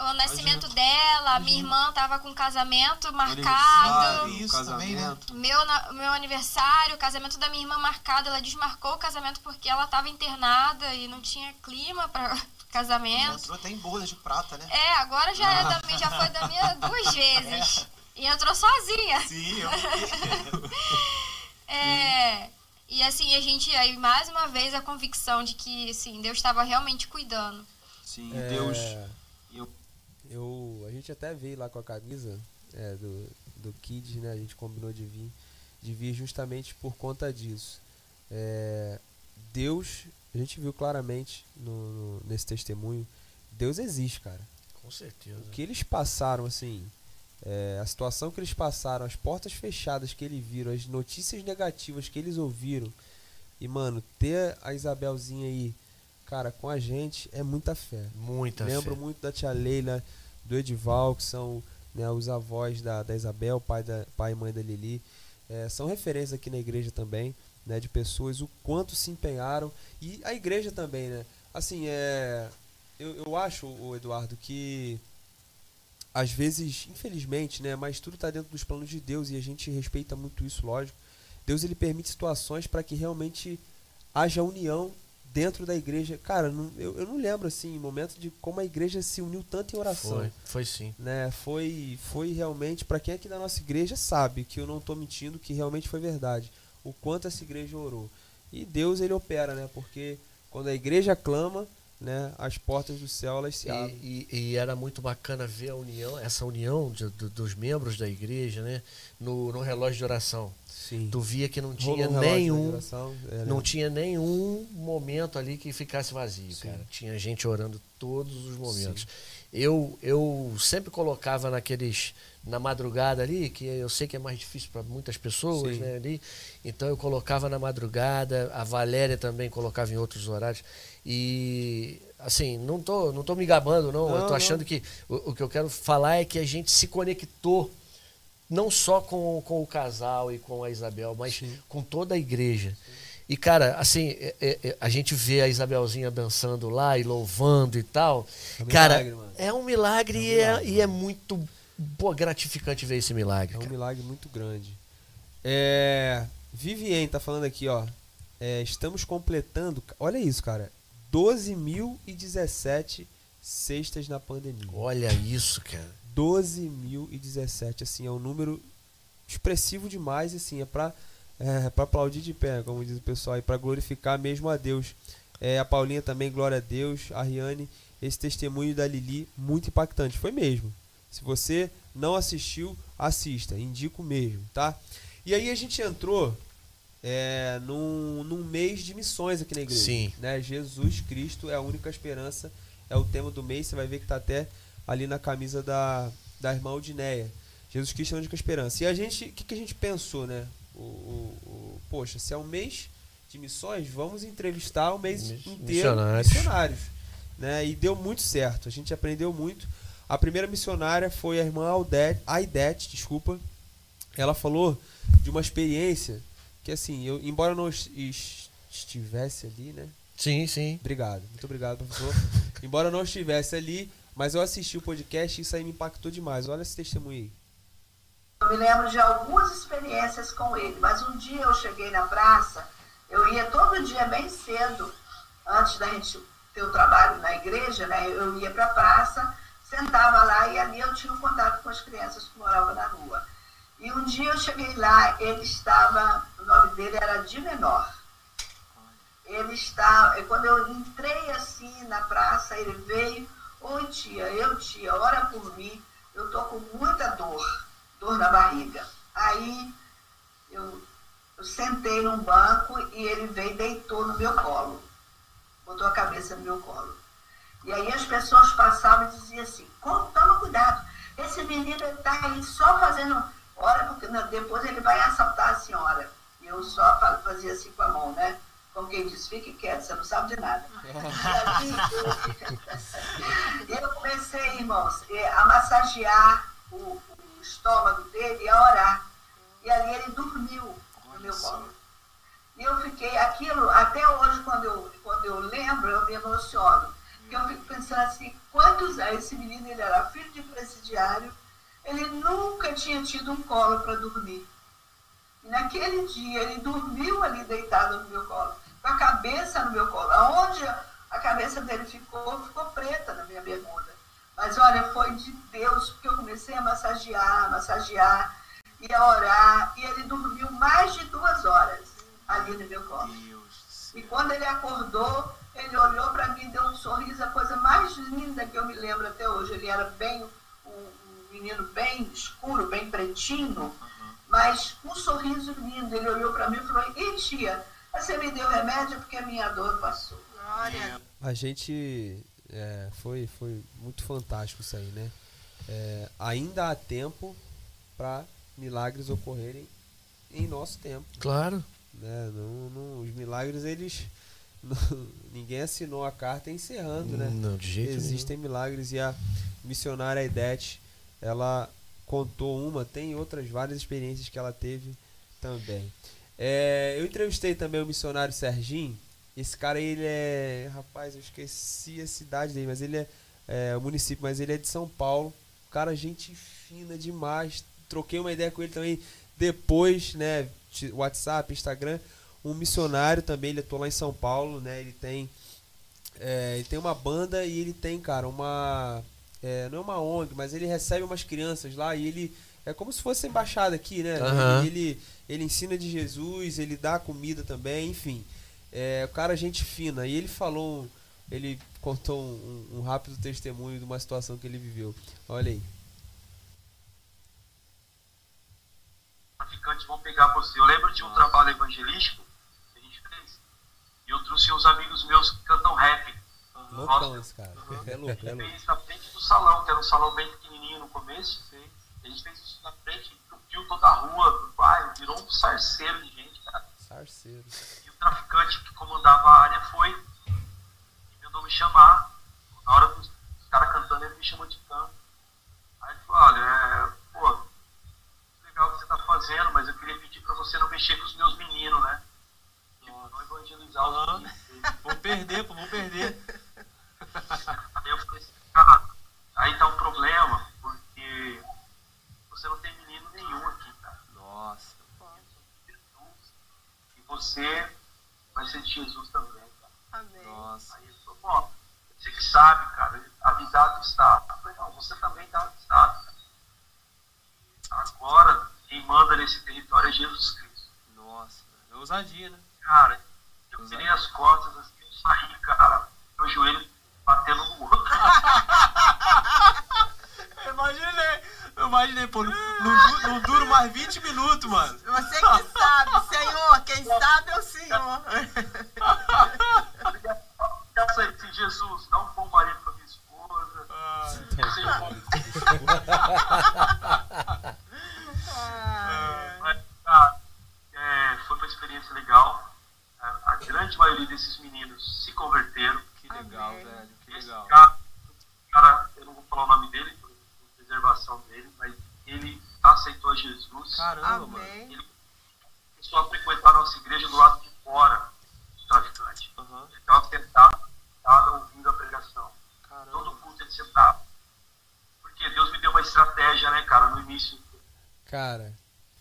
O nascimento dela, a minha irmã tava com casamento marcado. Isso, casamento. Meu, meu aniversário, o casamento da minha irmã marcado, ela desmarcou o casamento porque ela tava internada e não tinha clima para [laughs] casamento. Entrou até em bodas de prata, né? É, agora já, é da, já foi da minha duas [laughs] vezes. É. E entrou sozinha. Sim, eu [laughs] É. E assim, a gente aí mais uma vez a convicção de que assim, Deus estava realmente cuidando. Sim, é... Deus eu, a gente até veio lá com a camisa é, do, do Kids, né? A gente combinou de vir, de vir justamente por conta disso. É, Deus, a gente viu claramente no, no, nesse testemunho, Deus existe, cara. Com certeza. O que eles passaram, assim, é, a situação que eles passaram, as portas fechadas que eles viram, as notícias negativas que eles ouviram. E, mano, ter a Isabelzinha aí, cara, com a gente é muita fé. Muita Lembro fé. muito da tia Leila do Edival, que são né, os avós da, da Isabel, pai, da, pai e mãe da Lili. É, são referências aqui na igreja também, né, de pessoas, o quanto se empenharam. E a igreja também, né? Assim, é, eu, eu acho, o Eduardo, que às vezes, infelizmente, né, mas tudo está dentro dos planos de Deus e a gente respeita muito isso, lógico. Deus ele permite situações para que realmente haja união dentro da igreja. Cara, não, eu, eu não lembro assim, momento de como a igreja se uniu tanto em oração. Foi, foi sim. Né? Foi, foi realmente, para quem é aqui da nossa igreja sabe que eu não estou mentindo, que realmente foi verdade. O quanto essa igreja orou. E Deus ele opera, né? Porque quando a igreja clama, né, as portas do céu elas se abrem. E, e, e era muito bacana ver a união, essa união de, dos membros da igreja, né, no, no relógio de oração. Sim. Tu via que não tinha um nenhum. É, não tinha nenhum momento ali que ficasse vazio, Sim. cara. Tinha gente orando todos os momentos. Sim. eu, eu sempre colocava naqueles na madrugada ali, que eu sei que é mais difícil para muitas pessoas, né, ali. Então eu colocava na madrugada, a Valéria também colocava em outros horários. E assim, não tô, não tô me gabando, não. não eu tô achando não. que o, o, que eu quero falar é que a gente se conectou não só com, com o casal e com a Isabel, mas Sim. com toda a igreja. Sim. E, cara, assim, é, é, é, a gente vê a Isabelzinha dançando lá e louvando e tal. É um cara, milagre, é um milagre, é um milagre e, é, e é muito pô, gratificante ver esse milagre. É um cara. milagre muito grande. É, Vivien tá falando aqui, ó. É, estamos completando. Olha isso, cara. 12.017 cestas na pandemia. Olha isso, cara. 12.017, assim, é um número expressivo demais, assim, é pra, é, pra aplaudir de pé, como diz o pessoal, e pra glorificar mesmo a Deus. É, a Paulinha também, glória a Deus. A Riane, esse testemunho da Lili, muito impactante. Foi mesmo. Se você não assistiu, assista, indico mesmo, tá? E aí a gente entrou é, num, num mês de missões aqui na igreja. Sim. Né? Jesus Cristo é a única esperança, é o tema do mês, você vai ver que tá até ali na camisa da, da irmã Aldineia. Jesus Cristo é a única esperança. E a gente, o que, que a gente pensou, né? O, o, o, poxa, se é um mês de missões, vamos entrevistar o mês inteiro missionários. missionários né? E deu muito certo, a gente aprendeu muito. A primeira missionária foi a irmã Aidete, desculpa. Ela falou de uma experiência que, assim, eu, embora eu não estivesse ali, né? Sim, sim. Obrigado, muito obrigado, professor. [laughs] embora eu não estivesse ali, mas eu assisti o podcast e isso aí me impactou demais. Olha esse testemunho aí. Eu me lembro de algumas experiências com ele, mas um dia eu cheguei na praça, eu ia todo dia bem cedo, antes da gente ter o trabalho na igreja, né? Eu ia para a praça sentava lá e ali eu tinha um contato com as crianças que moravam na rua. E um dia eu cheguei lá, ele estava, o nome dele era de menor. Ele está, quando eu entrei assim na praça, ele veio, oi tia, eu tia, ora por mim, eu tô com muita dor, dor na barriga. Aí eu, eu sentei num banco e ele veio e deitou no meu colo, botou a cabeça no meu colo. E aí as pessoas passavam e diziam assim, toma cuidado, esse menino está aí só fazendo hora, porque depois ele vai assaltar a senhora. E eu só fazia assim com a mão, né? Como quem diz, fique quieto, você não sabe de nada. E eu comecei, irmãos, a massagear o, o estômago dele e a orar. E ali ele dormiu no meu colo. E eu fiquei, aquilo, até hoje, quando eu, quando eu lembro, eu me emociono eu fico pensando assim, quantos anos esse menino ele era filho de presidiário, ele nunca tinha tido um colo para dormir. E naquele dia ele dormiu ali deitado no meu colo, com a cabeça no meu colo. Aonde a cabeça dele ficou, ficou preta na minha bermuda. Mas olha, foi de Deus, porque eu comecei a massagear, massagear e a orar, e ele dormiu mais de duas horas ali no meu colo. E quando ele acordou, ele olhou para mim, deu um sorriso, a coisa mais linda que eu me lembro até hoje. Ele era bem um, menino bem escuro, bem pretinho, uhum. mas um sorriso lindo. Ele olhou para mim e falou: "E tia, você me deu remédio porque a minha dor passou." Glória. A gente é, foi foi muito fantástico isso aí, né? É, ainda há tempo para milagres ocorrerem em nosso tempo. Claro. Né? Não, não, os milagres eles [laughs] ninguém assinou a carta encerrando, né? Não, de jeito Existem nenhum. milagres e a missionária Edete, ela contou uma, tem outras várias experiências que ela teve também. É, eu entrevistei também o missionário Serginho. Esse cara, ele é. Rapaz, eu esqueci a cidade dele, mas ele é, é o município, mas ele é de São Paulo. Cara, gente fina demais. Troquei uma ideia com ele também depois, né? WhatsApp, Instagram um missionário também, ele atuou lá em São Paulo, né? Ele tem é, ele tem uma banda e ele tem, cara, uma é, não é uma ONG, mas ele recebe umas crianças lá e ele é como se fosse embaixada aqui, né? Uhum. Ele, ele, ele ensina de Jesus, ele dá comida também, enfim. É, o cara gente fina e ele falou, ele contou um, um rápido testemunho de uma situação que ele viveu. Olha aí. traficantes vão pegar você. Eu lembro de um trabalho evangelístico eu trouxe uns amigos meus que cantam rap. Uhum. loucão esse cara. É louco, é louco. fez na frente do salão, que era um salão bem pequenininho no começo. A gente fez isso na frente, entupiu toda a rua do bairro, virou um sarceiro de gente, cara. Sarceiro. E o traficante que comandava a área foi e mandou me chamar. Na hora dos caras cantando, ele me chamou de canto. Aí ele falou, olha, é, pô, legal o que você tá fazendo, mas eu queria pedir pra você não mexer com os meus meninos, né? Tipo, não evangelizar os meninos. Vou perder, pô, vou perder. Aí eu falei assim, cara, aí tá um problema, porque você não tem menino nenhum aqui, cara. Nossa. E você vai ser de Jesus também, cara. Amém. Nossa. Aí ele falou, bom, você que sabe, cara, avisado está. Eu falei, não, você também está avisado, cara. Agora, quem manda nesse território é Jesus Cristo. Nossa, é ousadia, né? Cara, eu virei as costas assim, eu saí, cara, meu joelho batendo no outro. [laughs] Eu imaginei, eu imaginei, pô, não, não, não duro mais 20 minutos, mano. Você que sabe, Senhor, quem sabe é o Senhor. Peça aí, Jesus, dá um bom marido pra minha esposa. Mas, cara, é, foi uma experiência legal. A, a grande maioria desses meninos se converteram. Que legal, velho, que legal. Cara, cara, eu não vou falar o nome dele, por preservação dele, mas ele aceitou Jesus. Caramba, mano. Ele começou a frequentar a nossa igreja do lado de fora do traficante. Ele estava sentado, sentado, ouvindo a pregação. Todo culto ele sentava. Porque Deus me deu uma estratégia, né, cara, no início. Cara,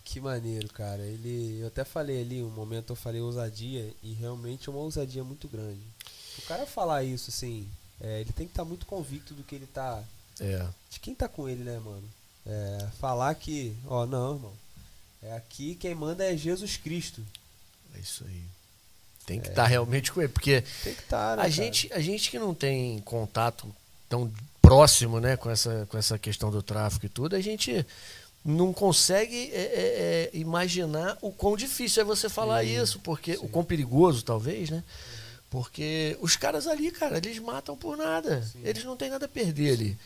que maneiro, cara. Ele, eu até falei ali, um momento eu falei ousadia e realmente é uma ousadia muito grande. O cara falar isso, assim, é, ele tem que estar muito convicto do que ele tá. É. De quem tá com ele, né, mano? É, falar que, ó, não, irmão. É aqui quem manda é Jesus Cristo. É isso aí. Tem que estar realmente com ele, porque Tem que estar, né, a gente, a gente que não tem contato tão próximo, né, com essa, com essa questão do tráfico e tudo, a gente não consegue é, é, é, imaginar o quão difícil é você falar Sim, isso, porque o quão perigoso talvez, né? Porque os caras ali, cara, eles matam por nada. Eles não têm nada a perder ali.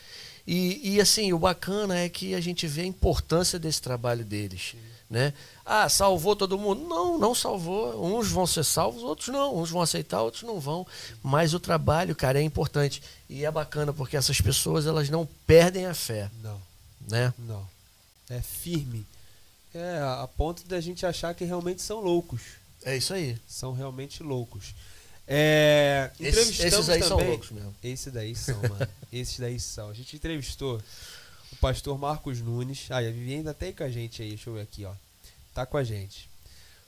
E, e assim, o bacana é que a gente vê a importância desse trabalho deles. Né? Ah, salvou todo mundo? Não, não salvou. Uns vão ser salvos, outros não. Uns vão aceitar, outros não vão. Mas o trabalho, cara, é importante. E é bacana porque essas pessoas, elas não perdem a fé. Não. Né? Não. É firme. É a ponto da gente achar que realmente são loucos. É isso aí. São realmente loucos. É, entrevistamos esses aí são também- loucos mesmo. Esses daí são, mano. [laughs] Esses daí são. A gente entrevistou o pastor Marcos Nunes. Ah, a Vivi ainda tá aí com a gente aí. Deixa eu ver aqui, ó. Tá com a gente.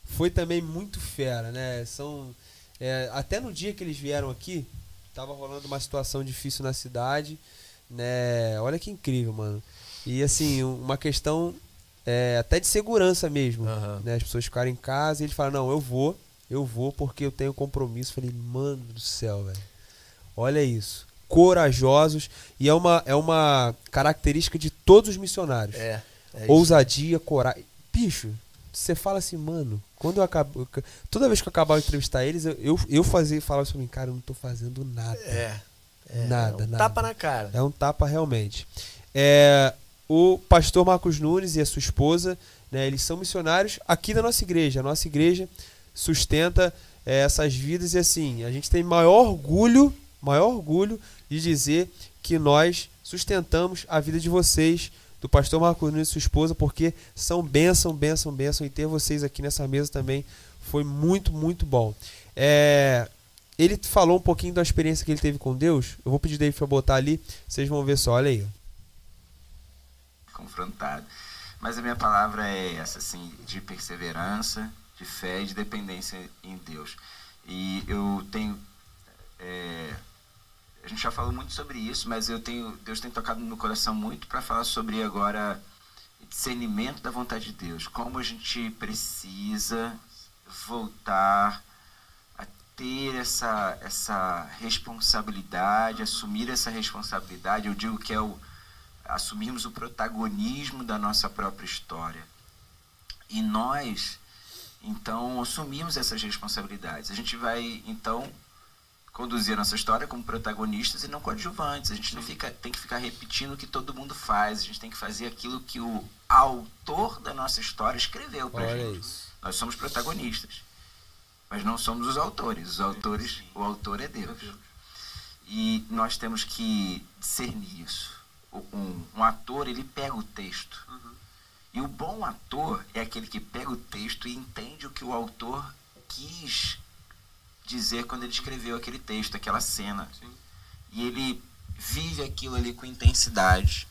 Foi também muito fera, né? São. é, até no dia que eles vieram aqui, tava rolando uma situação difícil na cidade, né? Olha que incrível, mano. E assim, um- uma questão é, até de segurança mesmo. Né? As pessoas ficaram em casa e ele fala, não, eu vou, eu vou porque eu tenho compromisso. Falei, mano do céu, velho. Olha isso. Corajosos. E é uma, é uma característica de todos os missionários. É. é. Ousadia, coragem. Bicho, você fala assim, mano, quando eu acabo. Toda vez que eu acabava de entrevistar eles, eu, eu, eu fazia, falava assim pra mim, cara, eu não tô fazendo nada. É. É, nada, é um nada. tapa na cara. É um tapa realmente. É, o pastor Marcos Nunes e a sua esposa, né, eles são missionários aqui da nossa igreja. A nossa igreja sustenta é, essas vidas e assim, a gente tem maior orgulho, maior orgulho de dizer que nós sustentamos a vida de vocês, do pastor Marcos Nunes e sua esposa, porque são bênção, bênção, bênção e ter vocês aqui nessa mesa também foi muito, muito bom. É, ele falou um pouquinho da experiência que ele teve com Deus. Eu vou pedir David para botar ali, vocês vão ver só, olha aí. confrontado. Mas a minha palavra é essa, assim, de perseverança, de fé e de dependência em Deus. E eu tenho. é, a gente já falou muito sobre isso, mas eu tenho. Deus tem tocado no meu coração muito para falar sobre agora discernimento da vontade de Deus. Como a gente precisa voltar a ter essa, essa responsabilidade, assumir essa responsabilidade. Eu digo que é o assumirmos o protagonismo da nossa própria história. E nós, então, assumimos essas responsabilidades. A gente vai, então, conduzir a nossa história como protagonistas e não coadjuvantes. A gente não fica, tem que ficar repetindo o que todo mundo faz. A gente tem que fazer aquilo que o autor da nossa história escreveu Olha gente. isso. Nós somos protagonistas. Mas não somos os autores. Os autores, o autor é Deus. E nós temos que discernir isso. Um, um ator, ele pega o texto. E o bom ator é aquele que pega o texto e entende o que o autor quis dizer quando ele escreveu aquele texto, aquela cena. E ele vive aquilo ali com intensidade.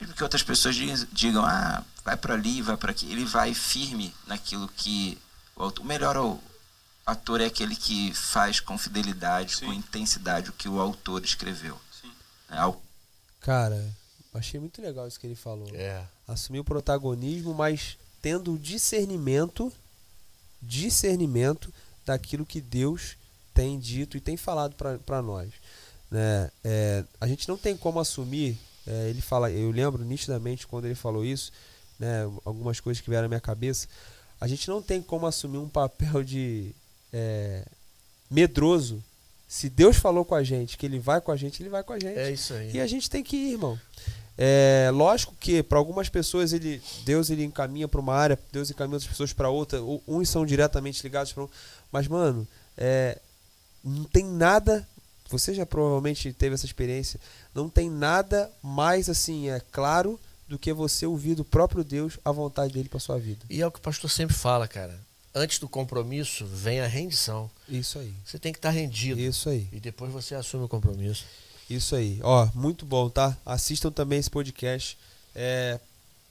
Mesmo que outras pessoas digam, ah, vai para ali, vai para aqui. Ele vai firme naquilo que o autor. O melhor o ator é aquele que faz com fidelidade, com intensidade o que o autor escreveu. É, ao- Cara, achei muito legal isso que ele falou. É. Assumir o protagonismo, mas tendo o discernimento, discernimento daquilo que Deus tem dito e tem falado para nós. Né? É, a gente não tem como assumir, é, ele fala, eu lembro nitidamente quando ele falou isso, né, algumas coisas que vieram na minha cabeça, a gente não tem como assumir um papel de é, medroso. Se Deus falou com a gente que ele vai com a gente, ele vai com a gente. É isso aí. E a gente tem que ir, irmão. É, lógico que para algumas pessoas ele Deus ele encaminha para uma área, Deus encaminha outras pessoas para outra, u- uns são diretamente ligados para um, mas mano, é, não tem nada, você já provavelmente teve essa experiência, não tem nada mais assim, é claro do que você ouvir do próprio Deus a vontade dele para sua vida. E é o que o pastor sempre fala, cara. Antes do compromisso vem a rendição. Isso aí. Você tem que estar rendido. Isso aí. E depois você assume o compromisso. Isso aí. Ó, muito bom, tá? Assistam também esse podcast. É,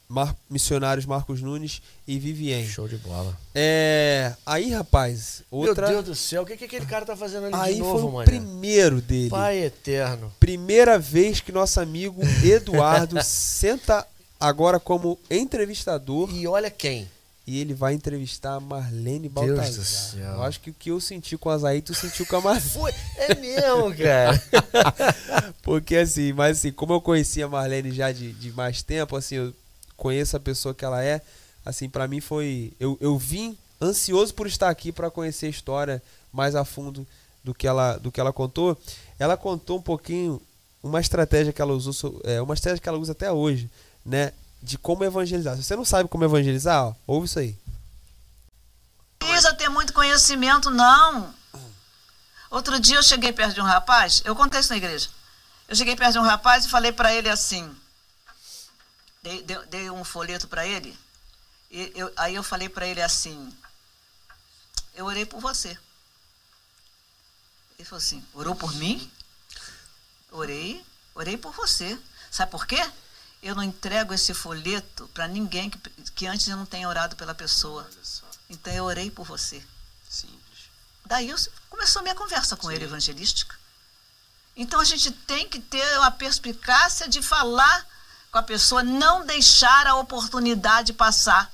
Mar- Missionários Marcos Nunes e Vivien. Show de bola. É, aí, rapaz, outra. Meu Deus do céu, o que, que aquele cara tá fazendo ali aí de foi novo, o mano? primeiro dele. Pai eterno. Primeira vez que nosso amigo Eduardo [laughs] senta agora como entrevistador. E olha quem. E ele vai entrevistar a Marlene Deus Baltazar. do céu. Eu acho que o que eu senti com a Zaí, tu sentiu com a Marlene. Foi, é mesmo, cara. [laughs] Porque assim, mas assim, como eu conhecia a Marlene já de, de mais tempo, assim, eu conheço a pessoa que ela é, assim, pra mim foi. Eu, eu vim ansioso por estar aqui pra conhecer a história mais a fundo do que ela, do que ela contou. Ela contou um pouquinho uma estratégia que ela usou, so- é, uma estratégia que ela usa até hoje, né? De como evangelizar. Se você não sabe como evangelizar, ó, ouve isso aí. precisa ter muito conhecimento, não. Outro dia eu cheguei perto de um rapaz, eu contei isso na igreja. Eu cheguei perto de um rapaz e falei para ele assim, dei, dei- dei um folheto para ele, e eu- aí eu falei para ele assim, eu orei por você. Ele falou assim, orou por mim? Orei, orei por você. Sabe por quê? Eu não entrego esse folheto para ninguém que, que antes eu não tenha orado pela pessoa. Então eu orei por você. Simples. Daí eu, começou a minha conversa com ele evangelística. Então a gente tem que ter uma perspicácia de falar com a pessoa, não deixar a oportunidade passar.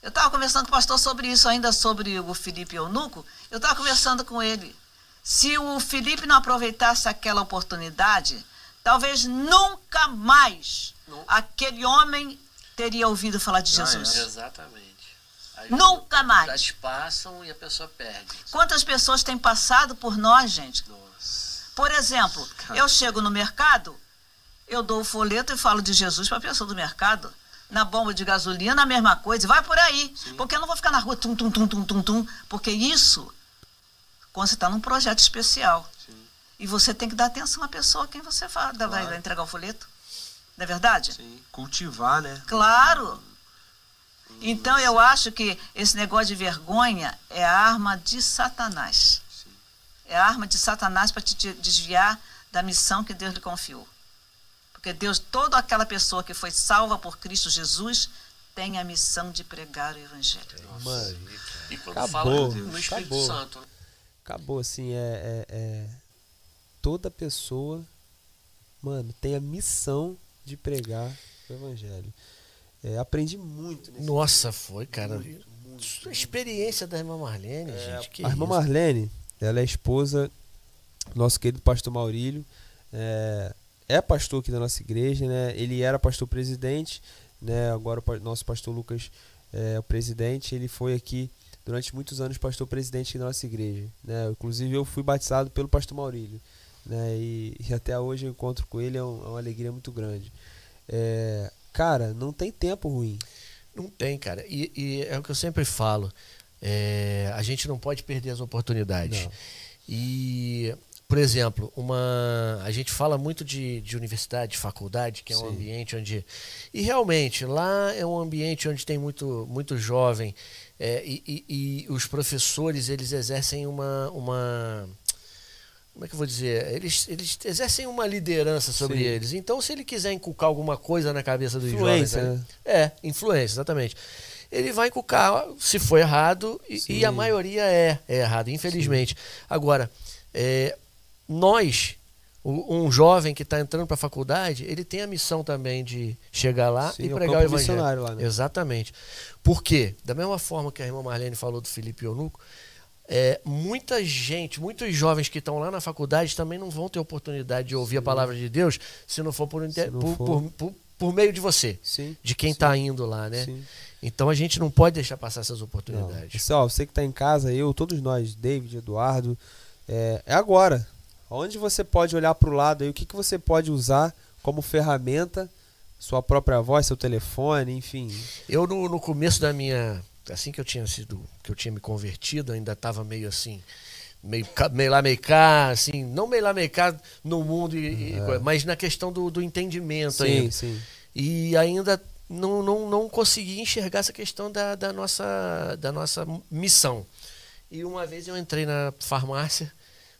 Eu estava conversando com o pastor sobre isso, ainda sobre o Felipe Eunuco. Eu estava conversando com ele. Se o Felipe não aproveitasse aquela oportunidade, talvez nunca mais aquele homem teria ouvido falar de Jesus. Exatamente. As Nunca mais. passam e a pessoa perde. Quantas pessoas têm passado por nós, gente? Por exemplo, eu chego no mercado, eu dou o folheto e falo de Jesus para a pessoa do mercado. Na bomba de gasolina, a mesma coisa. Vai por aí. Porque eu não vou ficar na rua tum, tum, tum, tum, tum, tum. Porque isso, quando você está num projeto especial. E você tem que dar atenção à pessoa a quem você fala, vai, vai entregar o folheto. Não é verdade? Sim. Cultivar, né? Claro. Então eu acho que esse negócio de vergonha é a arma de Satanás. É a arma de Satanás para te te desviar da missão que Deus lhe confiou. Porque Deus, toda aquela pessoa que foi salva por Cristo Jesus, tem a missão de pregar o Evangelho. Mano, E quando acabou, fala no Espírito acabou. Santo, né? Acabou, assim, é, é- é- Toda pessoa, mano, tem a missão de pregar o evangelho. É, aprendi muito nesse Nossa, foi, cara. A experiência da irmã Marlene, É, gente. Que a irmã isso. Marlene, ela é esposa do nosso querido pastor Maurílio. É, é pastor aqui da nossa igreja, né? Ele era pastor presidente, né? Agora o nosso pastor Lucas é o presidente. Ele foi aqui durante muitos anos pastor presidente da nossa igreja. Né? Inclusive eu fui batizado pelo pastor Maurílio. Né? E, e até hoje o encontro com ele é, um, é uma alegria muito grande. É, cara, não tem tempo ruim. Não tem, cara. E, e é o que eu sempre falo. É, a gente não pode perder as oportunidades. Não. E, por exemplo, uma, a gente fala muito de, de universidade, de faculdade, que é Sim. um ambiente onde. E realmente, lá é um ambiente onde tem muito, muito jovem. É, e, e, e, os professores, eles exercem uma. uma como é que eu vou dizer? Eles, eles exercem uma liderança sobre Sim. eles. Então, se ele quiser inculcar alguma coisa na cabeça dos influência, jovens. Né? É, influência, exatamente. Ele vai inculcar se for errado, e, e a maioria é, é errado, infelizmente. Sim. Agora, é, nós, um jovem que está entrando para a faculdade, ele tem a missão também de chegar lá Sim, e pregar o, o evangelho. Lá, né? Exatamente. Por quê? Da mesma forma que a irmã Marlene falou do Felipe Eunuco, é, muita gente, muitos jovens que estão lá na faculdade também não vão ter oportunidade de ouvir Sim. a palavra de Deus se não for por, não por, for. por, por, meio de você, Sim. de quem está indo lá, né? Então a gente não pode deixar passar essas oportunidades. Pessoal, você que está em casa, eu, todos nós, David, Eduardo, é, é agora. Onde você pode olhar para o lado aí, o que, que você pode usar como ferramenta, sua própria voz, seu telefone, enfim. Eu no, no começo da minha assim que eu tinha sido, que eu tinha me convertido, ainda estava meio assim, meio, meio lá, meio cá, assim, não meio lá, meio cá no mundo, e, é. mas na questão do, do entendimento sim, ainda. Sim. E ainda não, não, não consegui enxergar essa questão da, da, nossa, da nossa missão. E uma vez eu entrei na farmácia,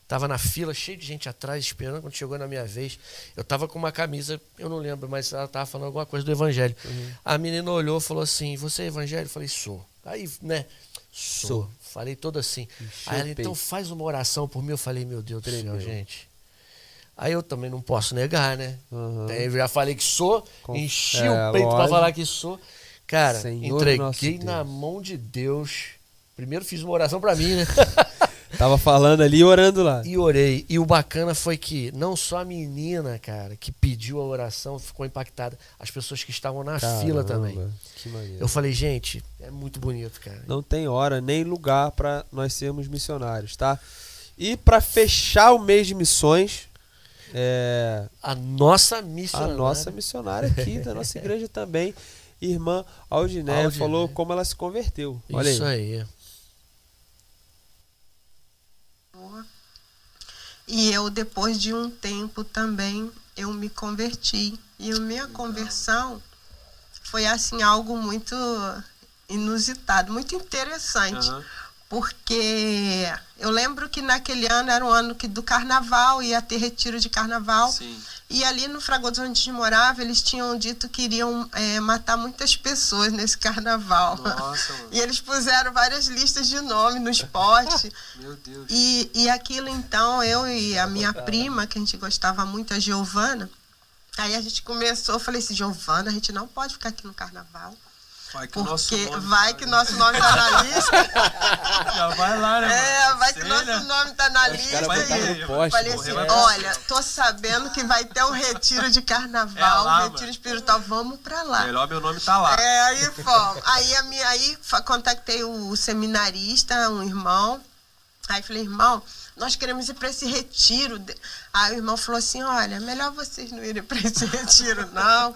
Tava na fila, cheio de gente atrás, esperando. Quando chegou na minha vez, eu tava com uma camisa, eu não lembro, mas ela tava falando alguma coisa do evangelho. Uhum. A menina olhou e falou assim: Você é evangelho? Eu falei: Sou. Aí, né? Sou. Sou. Falei todo assim. Aí ela, então faz uma oração por mim. Eu falei: Meu Deus do céu, gente. Aí eu também não posso negar, né? Uhum. eu já falei que sou, Com... enchi é, o peito para falar que sou. Cara, Senhor entreguei na mão de Deus. Primeiro fiz uma oração para mim, né? [laughs] Tava falando ali e orando lá. E orei. E o bacana foi que não só a menina, cara, que pediu a oração ficou impactada, as pessoas que estavam na Caramba, fila também. Que maneiro. Eu falei, gente, é muito bonito, cara. Não tem hora nem lugar para nós sermos missionários, tá? E para fechar o mês de missões, é... a nossa missionária. A nossa missionária aqui da nossa igreja também, irmã Aldiné, falou como ela se converteu. Olha Isso aí. aí. E eu, depois de um tempo também, eu me converti. E a minha conversão foi, assim, algo muito inusitado, muito interessante. Uhum. Porque eu lembro que naquele ano era um ano que do carnaval, ia ter retiro de carnaval. Sim. E ali no Fragoso onde a gente morava, eles tinham dito que iriam é, matar muitas pessoas nesse carnaval. Nossa, e eles puseram várias listas de nome no esporte. [laughs] Meu Deus. E, e aquilo então, eu e a minha prima, que a gente gostava muito, a Giovana, aí a gente começou, eu falei assim, Giovana, a gente não pode ficar aqui no carnaval. Vai que porque nosso nome vai tá que nosso nome tá na lista. [laughs] Já vai lá, né? É, vai que nosso nome tá na lista. Vai e poste, falei assim, olha, tô sabendo que vai ter um retiro de carnaval, é lá, um retiro mano. espiritual, vamos pra lá. Melhor meu nome tá lá. É, aí fomos. Aí, a minha, aí contactei o seminarista, um irmão. Aí falei, irmão, nós queremos ir para esse retiro. Aí o irmão falou assim: olha, melhor vocês não irem para esse retiro, não.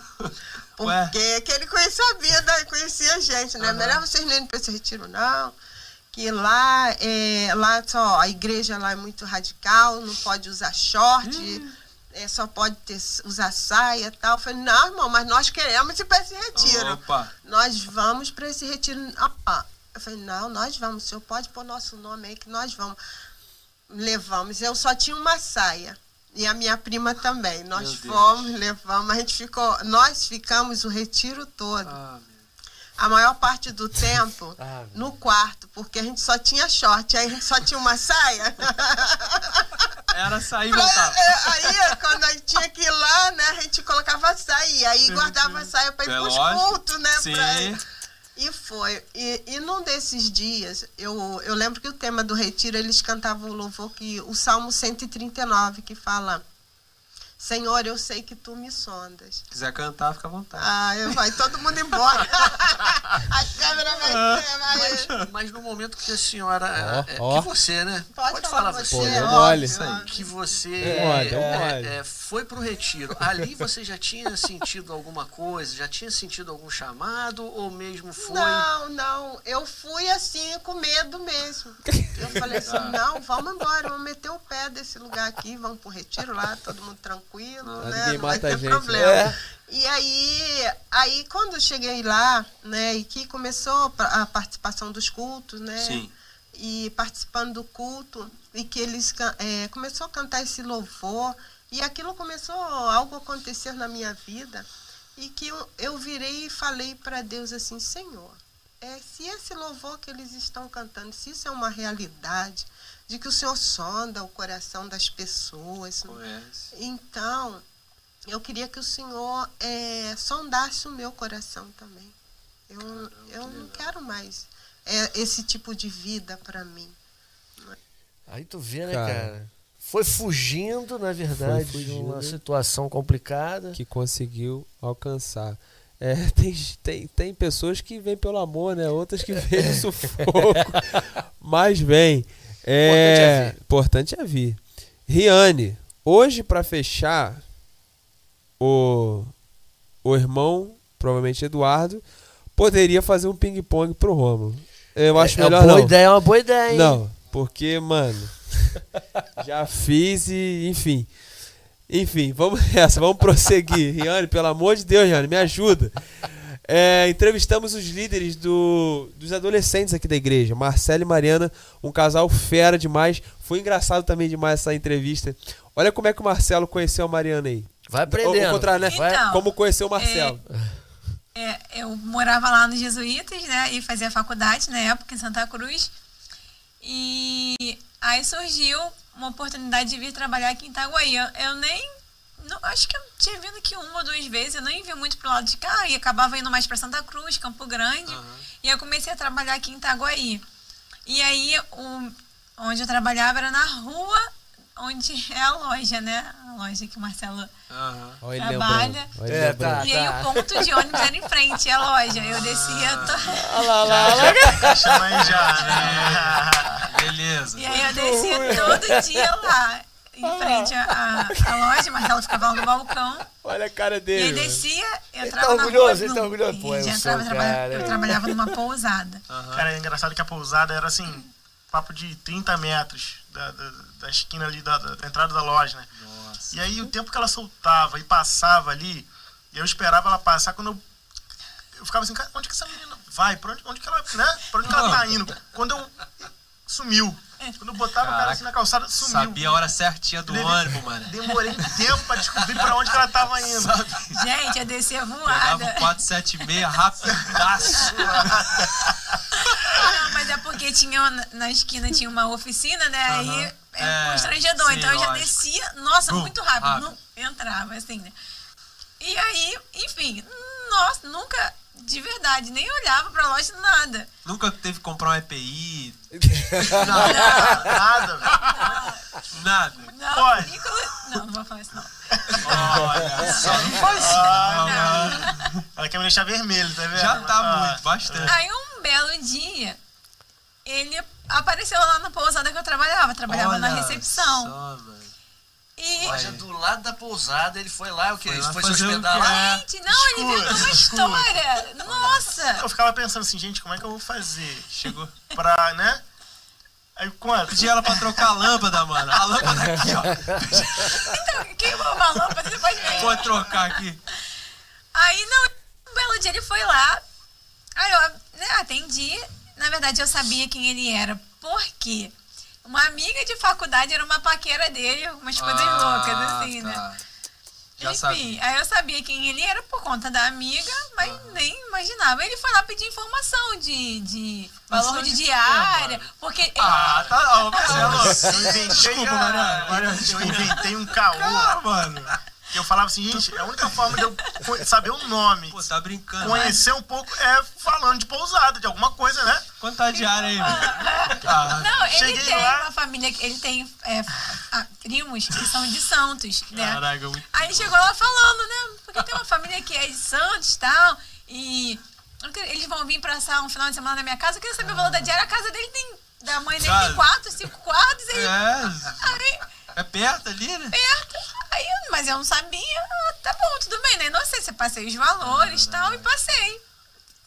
Porque que ele conhecia a vida, conhecia a gente, né? Uhum. Melhor vocês não irem para esse retiro, não. Que lá, é, lá só, a igreja lá é muito radical, não pode usar short. Uhum. É, só pode ter, usar saia e tal. Eu falei, não, irmão, mas nós queremos ir para esse retiro. Opa. Nós vamos para esse retiro. Opa. Eu falei, não, nós vamos, o senhor pode pôr nosso nome aí que nós vamos. Levamos. Eu só tinha uma saia. E a minha prima também. Nós fomos, levamos, a gente ficou. Nós ficamos o retiro todo. Ah, a maior parte do tempo ah, no quarto, porque a gente só tinha short, aí a gente só tinha uma saia. [laughs] Era sair e voltar. É, aí, quando a gente tinha que ir lá, né, a gente colocava a saia, aí guardava a saia para ir é pros cultos, né? Sim. Pra... E foi. E, e num desses dias, eu, eu lembro que o tema do retiro, eles cantavam o louvor, que, o Salmo 139, que fala: Senhor, eu sei que tu me sondas. Se quiser cantar, fica à vontade. Ah, vai todo mundo embora. [laughs] a câmera vai Ah, ser, vai. Mas, mas no momento que a senhora. Ó, é, ó. que você, né? Pode falar falar você. você, Pô, mole. isso aí. Que você é, é, foi pro retiro. Ali você já tinha sentido alguma coisa? Já tinha sentido algum chamado? Ou mesmo foi. Não, não. Eu fui assim, com medo mesmo. Eu falei assim, Ah. não, vamos embora, vamos meter o pé desse lugar aqui, vamos pro retiro lá, todo mundo tranquilo, Ah, né? ninguém Não vai ter gente, problema. é. E aí, aí quando eu cheguei lá, né, e que começou a participação dos cultos, né? Sim. E participando do culto, e que eles é, começou a cantar esse louvor, e aquilo começou algo acontecer na minha vida, e que eu, eu virei e falei para Deus assim, Senhor, é, se esse louvor que eles estão cantando, se isso é uma realidade, de que o Senhor sonda o coração das pessoas, então eu queria que o Senhor é, sondasse o meu coração também. Eu, eu não quero mais é, esse tipo de vida para mim. Aí tu vê, né, Cara. cara? Foi fugindo, na verdade, Foi de uma fugindo. situação complicada. Que conseguiu alcançar. É, [laughs] tem, tem, tem pessoas que vêm pelo amor, né? Outras que vêm no sufoco. [laughs] Mas vem. É, importante é vir. Riane, hoje para fechar, o, o irmão, provavelmente Eduardo, poderia fazer um ping-pong pro Romulo. Eu acho é uma melhor boa não. ideia, é uma boa ideia, hein? Não, porque, mano, [laughs] já fiz e, enfim. Enfim, vamos [laughs] nessa, vamos prosseguir. Riane, pelo amor de Deus, Riane, me ajuda. É, entrevistamos os líderes do, dos adolescentes aqui da igreja, Marcelo e Mariana, um casal fera demais. Foi engraçado também demais essa entrevista. Olha como é que o Marcelo conheceu a Mariana aí. Vai aprendendo. contrário, né? Então, como conheceu o Marcelo. É, eu morava lá nos Jesuítas, né? E fazia faculdade na época em Santa Cruz. E aí surgiu uma oportunidade de vir trabalhar aqui em Itaguaí. Eu, eu nem. Não, acho que eu tinha vindo aqui uma ou duas vezes, eu nem vi muito pro lado de cá e acabava indo mais para Santa Cruz, Campo Grande. E eu comecei a trabalhar aqui em Itaguaí. E aí, o, onde eu trabalhava era na rua onde [laughs] é a loja, né? A loja que o Marcelo ele trabalha. ele É, tá. E aí o ponto de ônibus era em frente à loja. Eu descia. Olha lá, olha lá, olha lá. Chama aí já, né? Beleza. E aí eu descia todo dia lá, em frente à, à, loja. Marcelo ficava no balcão. Olha a cara E dele. aí mano. descia, Ele entrava tá na orgulhoso, rua, ele tá orgulhoso. Pô, E eu já sou entrava, o trabalha- cara. eu trabalhava numa pousada. Cara, é engraçado que a pousada era assim, papo de 30 metros da, da, da esquina ali, da, da entrada da loja, né? E aí o tempo que ela soltava e passava ali, eu esperava ela passar quando eu. Eu ficava assim, cara, onde que essa menina vai? Pra onde, onde que ela. né? Pra onde que ela tá indo? Quando eu. Sumiu. Quando eu botava o cara Caraca, assim na calçada, sumiu. Sabia a hora certinha do Deve- ônibus, mano. Demorei tempo pra descobrir pra onde que ela tava indo. [laughs] Gente, eu descia Pegava voada. o 476 rapidaço. Não, mas é porque tinha na- na esquina tinha uma oficina, né? Aí é, É, constrangedor. sim, então eu já descia, nossa, Bum, muito rápido. rápido. Não entrava, assim, né? E aí, enfim, nossa, nunca, de verdade, nem olhava pra loja, nada. Nunca teve que comprar um EPI. [laughs] Nada, nada, velho. Nada. Não, Pode. não, não vou falar isso não. Olha só, não faz isso. Ela quer me deixar vermelho, tá vendo? Já tá Ah. muito, bastante. Aí um belo dia, ele apareceu lá na pousada que eu trabalhava, trabalhava na Olha recepção. só. E Loja do lado da pousada, ele foi lá, o quê? Foi Ele lá foi se hospedar lá? Gente, não, ele inventou uma história. Nossa! Eu ficava pensando assim, gente, como é que eu vou fazer? Chegou. Pra, né? Aí quanto? Pedi ela pra trocar a lâmpada, mano. A lâmpada aqui, ó. Então, queimou uma lâmpada, você pode ver. Pode trocar aqui. Aí, não, um belo dia ele foi lá. Aí eu né, atendi. Na verdade, eu sabia quem ele era. Por quê? Uma amiga de faculdade era uma paquera dele, umas coisas Ah, loucas, assim, né? tá. Já Enfim, sabia. aí eu sabia quem ele era por conta da amiga, mas nem imaginava. Ele foi lá pedir informação de, de valor de de diária, mano? porque... Ah, tá. Ó, [laughs] Marcelo, eu inventei, Desculpa, Mariana, Mariana, eu inventei um caô. Ah, mano. Eu falava assim, gente, a única forma de eu saber o nome, Pô, tá brincando. conhecer um pouco, é falando de pousada, de alguma coisa, né? Quanto tá a diária aí, velho? Ah, Não, ele cheguei tem lá. uma família, ele tem é, primos que são de Santos, né? Caraca, muito Aí chegou lá falando, né? Porque tem uma família que é de Santos e tal, e eles vão vir passar um final de semana na minha casa. Eu queria saber o valor da diária. A casa dele tem. Da mãe dele tem quatro, cinco quartos. [laughs] Aí, É. aí, É perto ali, né? perto. Aí, mas eu não sabia. Ah, Tá bom, tudo bem, né? Não sei se eu passei os valores e tal, e passei.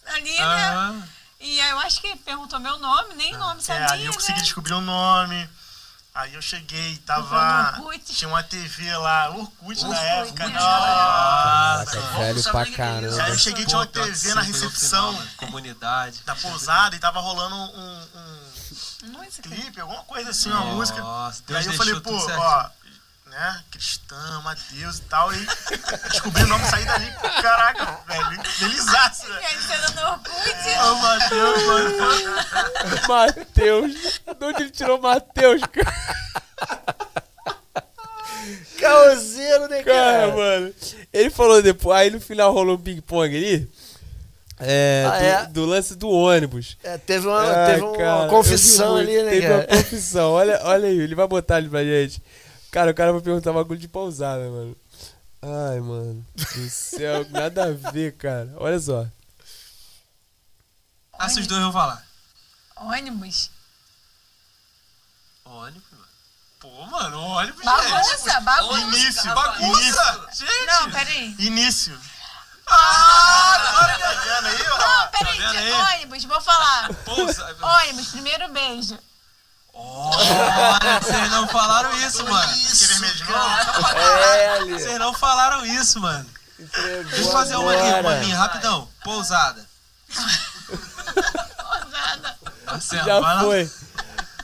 Ali, né? Aham. E aí eu acho que perguntou meu nome, nem nome É, sabia, aí eu consegui né? descobrir o nome. Aí eu cheguei, tava. Tinha uma TV lá, Orkut na época. Orkut. Nossa, Caraca, velho pra caramba. Aí eu cheguei, tinha uma TV na recepção final, né? Comunidade. da pousada e tava rolando um, um Música. clipe, alguma coisa assim, uma música. Nossa, E Deus aí eu falei, pô, ó, né, cristã, ama Deus e tal, e [laughs] descobri o nome, saí dali, caraca, velho, felizaço, né? Ô, Matheus, mano. Matheus. De onde ele tirou Matheus, cara? Caoseiro, né, Cara, cara? mano. Ele falou depois, aí no final rolou um ping-pong ali. É, Ah, do, é? do lance do ônibus. É, teve uma, Ah, teve uma cara, confissão ali, né, Teve cara? uma [laughs] confissão. Olha, olha aí, ele vai botar ali pra gente. Cara, o cara vai perguntar um bagulho de pousada, mano. Ai, mano. Do céu, [laughs] nada a ver, cara. Olha só. Ah, se os dois vão falar. Ônibus. Ônibus, mano. Pô, mano, ônibus, Bagunça, bagunça. Início, Bagunça! Gente! Não, peraí. Início. Ah, agora Tá vendo aí, ó? Não, peraí. aí? ônibus, vou falar. Pousa. Ônibus, primeiro beijo. Olha, vocês não falaram isso, mano. Que vermelho de novo? É. Vocês não falaram isso, mano. Deixa eu fazer uma aqui, uma minha, rapidão. Pousada. [laughs] Ousada. Marcelo, Já vai lá. foi.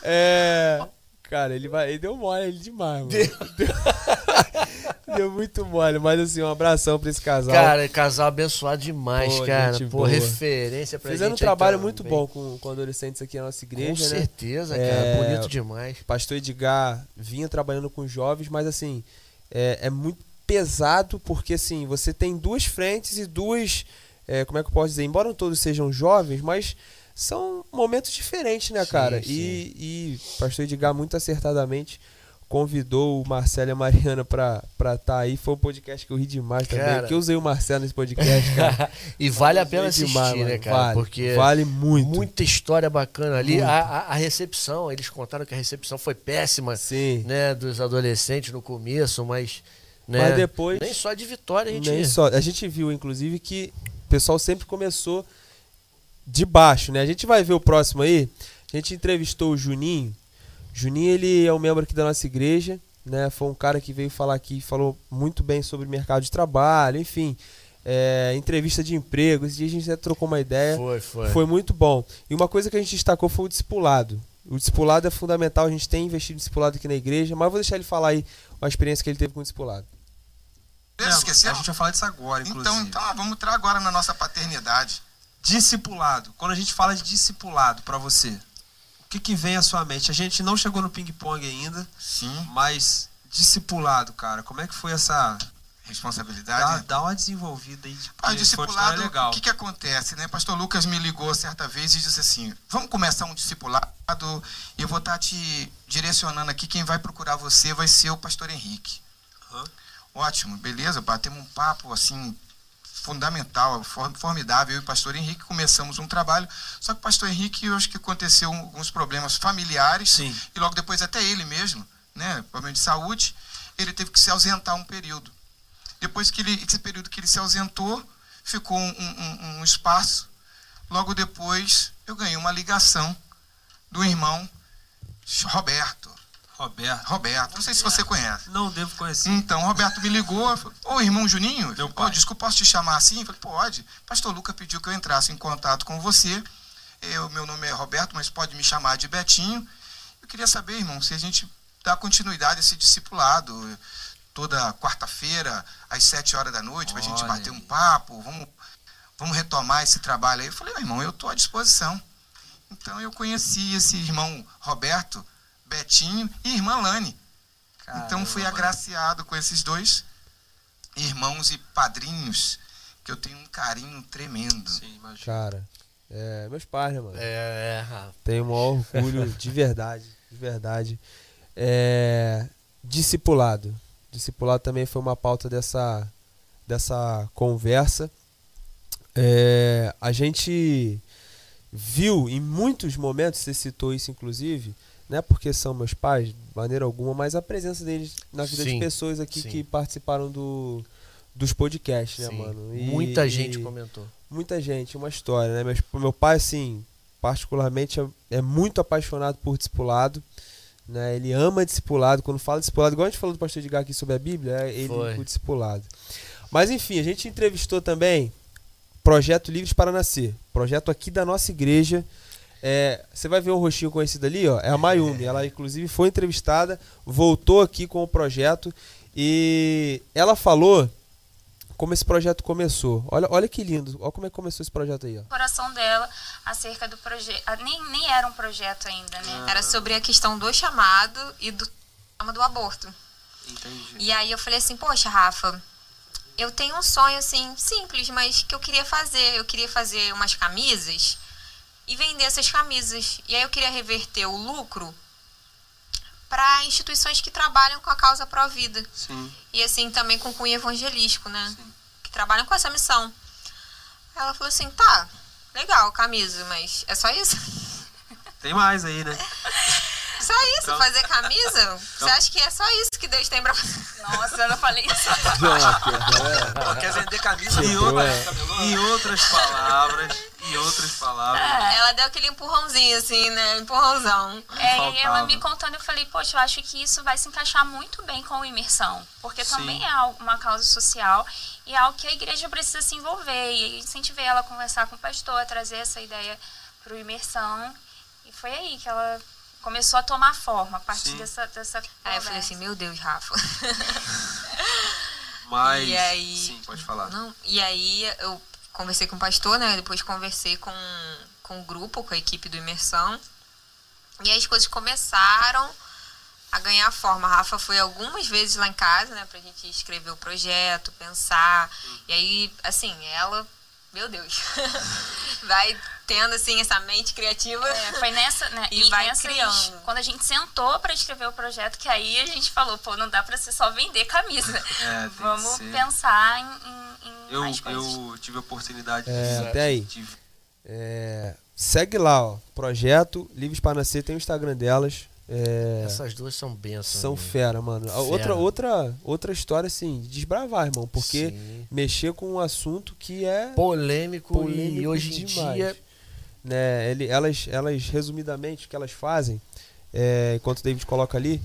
É. Cara, ele vai. Ele deu mole ele demais, mano. Deu, [laughs] deu muito mole, mas assim, um abração pra esse casal. Cara, casal abençoado demais, Pô, cara. Pô, boa. referência pra um gente. aí trabalho muito bom com, com adolescentes aqui na nossa igreja, Com né? certeza, cara. É, Bonito demais. Pastor Edgar vinha trabalhando com jovens, mas assim, é, é muito pesado porque assim, você tem duas frentes e duas. é, como é que eu posso dizer? Embora não todos sejam jovens, mas são momentos diferentes, né, Sim, cara? sim. E, e Pastor Edgar, muito acertadamente, convidou o Marcelo e a Mariana pra estar tá aí. Foi um podcast que eu ri demais também. Cara. Porque eu usei o Marcelo nesse podcast, cara. [laughs] e vale a pena assistir, demais, né, cara? Vale, Porque vale muito. Muita história bacana ali. A, a- a recepção, eles contaram que a recepção foi péssima, Sim. né, dos adolescentes no começo, mas, né, Mas depois- nem só de vitória a gente Nem só. A gente viu, inclusive, que o pessoal sempre começou de baixo, né? A gente vai ver o próximo aí. A gente entrevistou o Juninho. Juninho, ele é um membro aqui da nossa igreja, né? Foi um cara que veio falar aqui, falou muito bem sobre o mercado de trabalho, enfim. é, entrevista de emprego. Esse dia a gente até trocou uma ideia. Foi, foi. Foi muito bom. E uma coisa que a gente destacou foi o discipulado. O discipulado é fundamental, a gente tem investido em discipulado aqui na igreja, mas vou deixar ele falar aí uma experiência que ele teve com o discipulado. É, Esqueceu? A gente vai falar disso agora, inclusive. Então, então vamos entrar agora na nossa paternidade. Discipulado. Quando a gente fala de discipulado pra você, o que, que vem à sua mente? A gente não chegou no ping-pong ainda. Sim. Mas discipulado, cara, como é que foi essa Responsabilidade. Dá, dá uma desenvolvida aí. de- Ah, o porque foi uma história discipulado, legal. o que, que acontece, né? Pastor Lucas me ligou certa vez e disse assim: vamos começar um discipulado e eu vou estar te direcionando aqui. Quem vai procurar você vai ser o pastor Henrique. Ótimo, beleza? Batemos um papo assim fundamental, for- formidável. Eu e o pastor Henrique começamos um trabalho. Só que o pastor Henrique, eu acho que aconteceu alguns problemas familiares e logo depois até ele mesmo, né? Problema de saúde, ele teve que se ausentar um período. Depois que ele, esse período que ele se ausentou, ficou um, um- um espaço. Logo depois, eu ganhei uma ligação do irmão Roberto. Roberto. Roberto. Não sei se você conhece. Não devo conhecer. Então, Roberto me ligou. falou, Ô, irmão Juninho, Ô, desculpa, posso te chamar assim? Eu falei, pode. Pastor Luca pediu que eu entrasse em contato com você. Eu, meu nome é Roberto, mas pode me chamar de Betinho. Eu queria saber, irmão, se a gente dá continuidade a esse discipulado toda quarta-feira, às sete horas da noite, para a gente bater um papo, vamos, vamos retomar esse trabalho aí. Eu falei, "Ô, irmão, eu estou à disposição. Então eu conheci esse irmão Roberto, Betinho e irmã Lane. então fui agraciado com esses dois irmãos e padrinhos que eu tenho um carinho tremendo. Sim, imagina. Cara, é, meus pais, né, mano? É, é. Tenho o maior orgulho de verdade, de verdade. É, discipulado. Discipulado também foi uma pauta dessa, dessa conversa. É, a gente viu em muitos momentos, você citou isso inclusive, não é porque são meus pais, de maneira alguma, mas a presença deles na vida sim, de pessoas aqui sim. que participaram do, dos podcasts, né, mano? E, muita gente comentou. Muita gente, uma história, né? Meu, meu pai, assim, particularmente, é, é muito apaixonado por discipulado. Né? Ele ama discipulado. Quando fala discipulado, igual a gente falou do pastor Edgar aqui sobre a Bíblia, é ele Foi. o discipulado. Mas enfim, a gente entrevistou também Projeto Livres para Nascer. Projeto aqui da nossa igreja. É, você vai ver um rostinho conhecido ali, ó. É a Mayumi. Ela, inclusive, foi entrevistada, voltou aqui com o projeto e ela falou como esse projeto começou. Olha, olha que lindo. Olha como é que começou esse projeto aí. Ó. O coração dela acerca do projeto. Ah, nem, nem era um projeto ainda, né? Ah. Era sobre a questão do chamado e do do aborto. Entendi. E aí eu falei assim, poxa, Rafa, eu tenho um sonho assim, simples, mas que eu queria fazer. Eu queria fazer umas camisas e vender essas camisas. E aí eu queria reverter o lucro para instituições que trabalham com a causa pró-vida. E assim também com cunho evangelístico, né? Sim. Que trabalham com essa missão. Ela falou assim: tá, legal, camisa, mas é só isso? [laughs] Tem mais aí, né? Só isso, então, fazer camisa? Então, [laughs] Você acha que é só isso que Deus tem pra fazer? Nossa, eu não falei isso. Pô, [laughs] quer vender camisa? Em, outra, em outras palavras, em outras palavras. É, ela deu aquele empurrãozinho, assim, né? Empurrãozão. É, e ela me contando, eu falei, poxa, eu acho que isso vai se encaixar muito bem com a imersão. Porque Sim. também é uma causa social e é algo que a igreja precisa se envolver. E incentivei ela a conversar com o pastor, a trazer essa ideia para o imersão. E foi aí que ela começou a tomar forma a partir Sim. dessa, dessa Aí eu falei assim, meu Deus, Rafa. [laughs] Mas, e aí, sim, pode falar. Não, e aí eu conversei com o pastor, né? Depois conversei com, com o grupo, com a equipe do Imersão. E as coisas começaram a ganhar forma. A Rafa foi algumas vezes lá em casa, né? Pra gente escrever o projeto, pensar. E aí, assim, ela meu Deus, [laughs] vai tendo assim essa mente criativa. É, foi nessa, né? [laughs] E, e vai nessas, criando. Quando a gente sentou para escrever o projeto, que aí a gente falou, pô, não dá para ser só vender camisa. [laughs] É, Vamos pensar em, em, em eu, mais coisas. Eu tive a oportunidade é, de até aí. É, segue lá, ó, projeto Livres para Nascer, tem o Instagram delas. É, Essas duas são bênçãos. São fera, mano. Fera. Outra, outra, outra história, assim, desbravar, irmão. Porque Sim. mexer com um assunto que é. Polêmico, polêmico e hoje demais. em dia. Né, ele, elas, elas, resumidamente, o que elas fazem, é, enquanto o David coloca ali,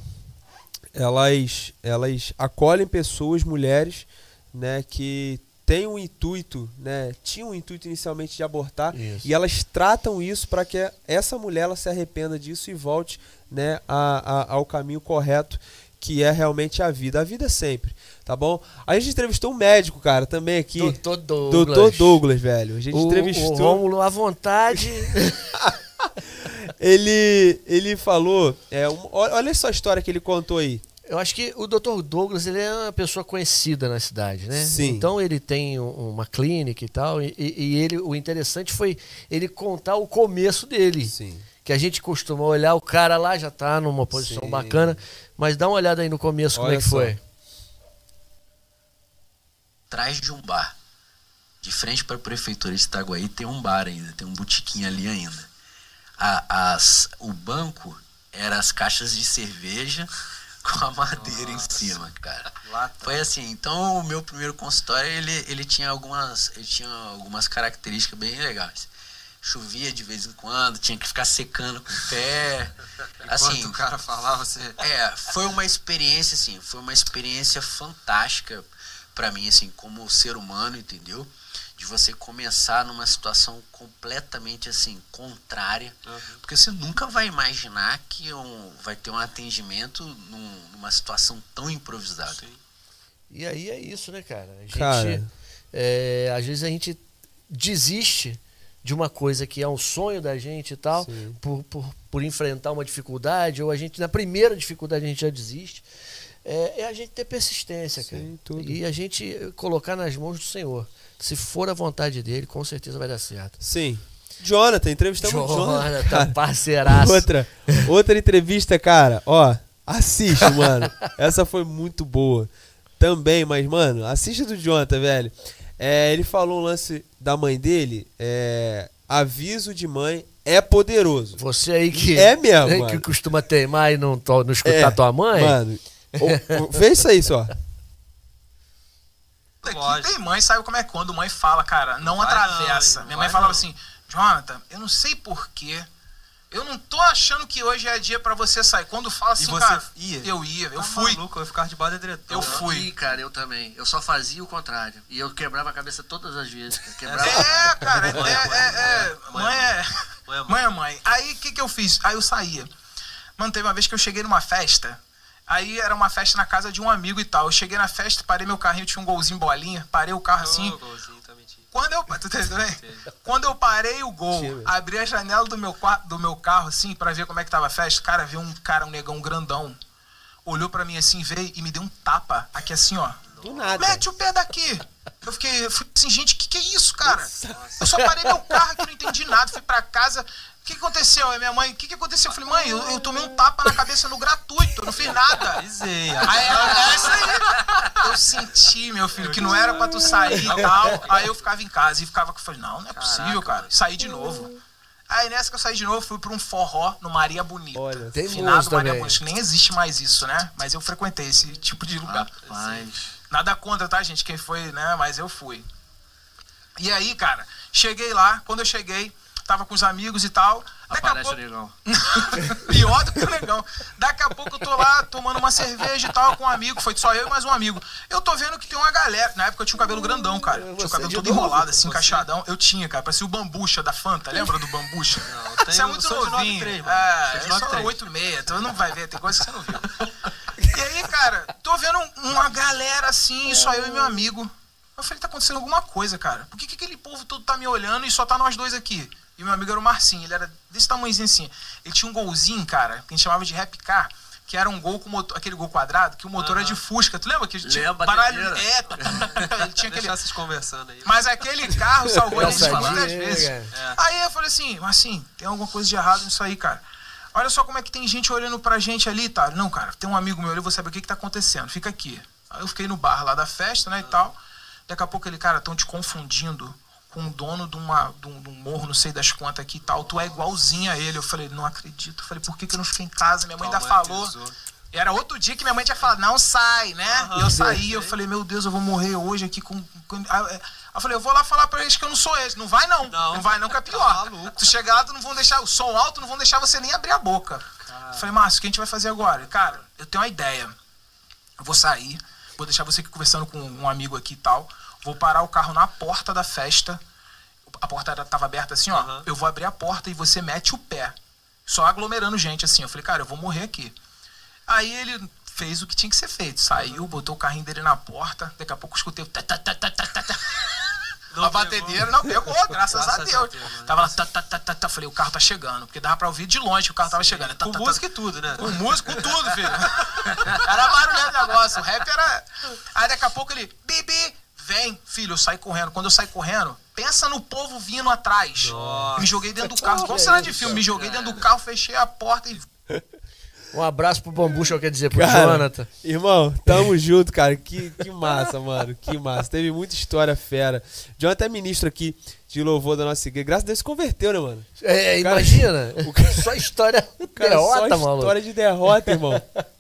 elas, elas acolhem pessoas, mulheres, né, que tem um intuito, né? Tinha um intuito inicialmente de abortar isso. e elas tratam isso para que essa mulher ela se arrependa disso e volte, né, a, a, ao caminho correto que é realmente a vida. A vida é sempre, tá bom? A gente entrevistou um médico, cara, também aqui. Doutor Douglas. Doutor Douglas, velho. A gente o, entrevistou. O Rômulo à vontade. [laughs] ele, ele falou. É, um, olha só a história que ele contou aí. Eu acho que o Dr. Douglas ele é uma pessoa conhecida na cidade, né? Sim. Então ele tem uma clínica e tal. E, e ele, o interessante foi ele contar o começo dele. Sim. Que a gente costuma olhar, o cara lá já está numa posição Sim. bacana. Mas dá uma olhada aí no começo, Olha como é que foi. Atrás de um bar. De frente para a prefeitura de Itaguaí tem um bar ainda, tem um botiquim ali ainda. A, as, o banco era as caixas de cerveja [laughs] com a madeira Nossa. em cima, cara. Foi assim, então o meu primeiro consultório, ele, ele tinha algumas ele tinha algumas características bem legais. Chovia de vez em quando, tinha que ficar secando com o pé. [laughs] assim, o cara falava, você É, foi uma experiência assim, foi uma experiência fantástica para mim assim, como ser humano, entendeu? de você começar numa situação completamente assim contrária, uhum. porque você nunca vai imaginar que um, vai ter um atendimento num, numa situação tão improvisada. Sim. E aí é isso, né, cara? A gente, cara. É, às vezes a gente desiste de uma coisa que é um sonho da gente e tal, por, por, por enfrentar uma dificuldade, ou a gente, na primeira dificuldade, a gente já desiste. é, é a gente ter persistência, cara. Sim. E a gente colocar nas mãos do Senhor. Se for a vontade dele, com certeza vai dar certo. Sim. Jonathan, entrevistamos o Jonathan. Jonathan, parceiraço. Outra, outra entrevista, cara, ó, assiste, mano. Essa foi muito boa. Também, mas, mano, assista do Jonathan, velho. É, ele falou um lance da mãe dele, é, aviso de mãe é poderoso. Você aí que é mesmo, [laughs] que costuma teimar e não, não escutar é, tua mãe? Mano, [laughs] vê isso aí só. tem mãe, sabe como é quando mãe fala, cara, não vai atravessa. Não, Minha mãe falava não. assim, Jonathan, eu não sei porquê. Eu não tô achando que hoje é dia para você sair. Quando fala assim, e você cara, ia? eu ia, eu tá fui. Maluco, eu ia ficar debaixo da diretora. Eu fui. Cara, eu também. Eu só fazia o contrário. E eu quebrava a cabeça todas as vezes. Quebrava... É, [laughs] cara, é, é, é, mãe é. Mãe é mãe. Aí o que, que eu fiz? Aí eu saía. Mano, teve uma vez que eu cheguei numa festa. Aí era uma festa na casa de um amigo e tal. Eu cheguei na festa, parei meu carrinho, tinha um golzinho bolinha, parei o carro assim. Oh, golzinho, tá quando eu, tu Quando eu parei o gol, abri a janela do meu, do meu carro assim para ver como é que tava a festa, cara, viu um cara, um negão grandão. Olhou para mim assim, veio e me deu um tapa aqui assim, ó. Do nada. Mete o pé daqui. Eu fiquei, eu fui assim, gente, que que é isso, cara? Nossa. Eu só parei meu carro aqui, não entendi nada, fui para casa. O que, aconteceu? Aí minha mãe, o que, que aconteceu? Eu falei, mãe, eu, eu, tomei um tapa na cabeça no gratuito, eu não fiz nada. [laughs] Avisei. Aí é isso aí. Eu senti, meu filho, que não era pra tu sair e tal. Aí eu ficava em casa e ficava, eu falei, não, não é possível, cara. Saí de novo. Aí nessa que eu saí de novo, fui pra um forró no Maria Bonita. Olha, tem Finado Maria Bonita. Nem existe mais isso, né? Mas eu frequentei esse tipo de lugar. Mas... Nada contra, tá, gente? Quem foi, né? Mas eu fui. E aí, cara, cheguei lá. Quando eu cheguei, tava com os amigos e tal. Daqui Aparece a pouco... o negão. [laughs] Pior do que o negão. Daqui a pouco eu tô lá tomando uma cerveja e tal com um amigo. Foi só eu e mais um amigo. Eu tô vendo que tem uma galera. Na época eu tinha um cabelo grandão, cara. Tinha o cabelo todo enrolado, assim, encaixadão. Eu tinha, cara. Parecia o bambucha da Fanta. Lembra do bambucha? Não, Você é muito novinho. 93, é, eu sou 86. Então não vai ver. Tem coisa que você não viu. E aí, cara, tô vendo uma galera assim, só eu e meu amigo. Eu falei, tá acontecendo alguma coisa, cara. Por que, que aquele povo todo tá me olhando e só tá nós dois aqui? E meu amigo era o Marcinho, ele era desse tamanhozinho assim. Ele tinha um golzinho, cara, que a gente chamava de rap car, que era um gol com motor, aquele gol quadrado, que o motor uhum. era de Fusca. Tu lembra que tinha baralho? É, tá, [laughs] ele tinha aquele. vocês conversando aí. Mas aquele carro salvou a gente várias vezes. É. Aí eu falei assim, assim, tem alguma coisa de errado nisso aí, cara. Olha só como é que tem gente olhando pra gente ali, tá? Não, cara, tem um amigo meu ali, eu vou saber o que que tá acontecendo. Fica aqui. Aí eu fiquei no bar lá da festa, né, e tal. Daqui a pouco ele, cara, estão te confundindo com o dono de, uma, de, um, de um morro, não sei das quantas aqui e tal. Tu é igualzinho a ele. Eu falei, não acredito. Eu falei, por que, que eu não fiquei em casa? Minha mãe ainda falou. Era outro dia que minha mãe tinha falado, não sai, né? Uhum, eu saí, eu falei, meu Deus, eu vou morrer hoje aqui com. com... É, eu falei, eu vou lá falar pra eles que eu não sou eles. Não vai não. Não, não vai não, que é tá pior. Tá tu chegar lá, tu não vão deixar. O som alto, não vão deixar você nem abrir a boca. Eu falei, Márcio, o que a gente vai fazer agora? Cara, eu tenho uma ideia. Eu vou sair, vou deixar você aqui conversando com um amigo aqui e tal. Vou parar o carro na porta da festa a porta estava aberta assim, ó. Uhum. Eu vou abrir a porta e você mete o pé. Só aglomerando gente assim. Eu falei, cara, eu vou morrer aqui. Aí ele fez o que tinha que ser feito. Saiu, botou o carrinho dele na porta. Daqui a pouco escutei. Tá, tá, tá, tá, tá, tá. Não a batedeira não pegou, [laughs] graças, graças a Deus. A Deus né? Tava lá, tá, tá, tá, tá, tá. Falei, o carro tá chegando. Porque dava pra ouvir de longe que o carro Sim. tava chegando. Tá, com tá, música tá, e tudo, né? Com música, com tudo, filho. [laughs] era barulhento o negócio. O rap era. Aí daqui a pouco ele, bibi, vem, filho, eu saí correndo. Quando eu saí correndo, pensa no povo vindo atrás. Nossa. Me joguei dentro do carro. Igual cena de filme, me joguei dentro do carro, fechei a porta e. Um abraço pro Bambucha, quer dizer, pro cara, Jonathan. Irmão, tamo junto, cara. Que, que massa, mano. Que massa. Teve muita história fera. Jonathan é ministro aqui de louvor da nossa igreja. Graças a Deus se converteu, né, mano? É, cara, imagina. [laughs] O cara, só história de derrota, mano. História de derrota, irmão. [laughs]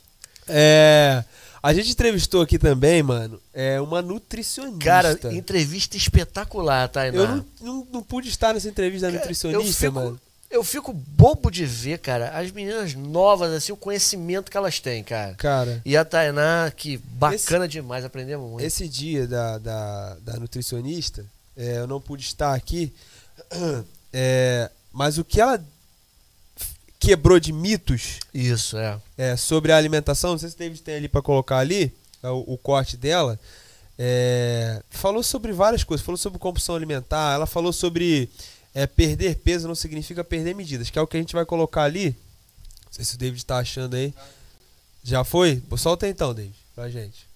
É. A gente entrevistou aqui também, mano, é uma nutricionista. Cara, entrevista espetacular, tá, Eu não, não, não, pude estar nessa entrevista da nutricionista, eu fico, mano. Eu fico bobo de ver, cara, as meninas novas, assim, o conhecimento que elas têm, cara. Cara. E a Tainá, que bacana esse, demais, aprendemos muito. Esse dia da, da, da nutricionista, é, eu não pude estar aqui, [clears throat] é, mas o que ela quebrou de mitos. Isso, é. é sobre a alimentação. Não sei se David tem ali para colocar ali é o, o corte dela. É, falou sobre várias coisas. Falou sobre compulsão alimentar. Ela falou sobre é, perder peso não significa perder medidas, que é o que a gente vai colocar ali. Não sei se o David está achando aí. Já foi? Solta então, David, pra gente.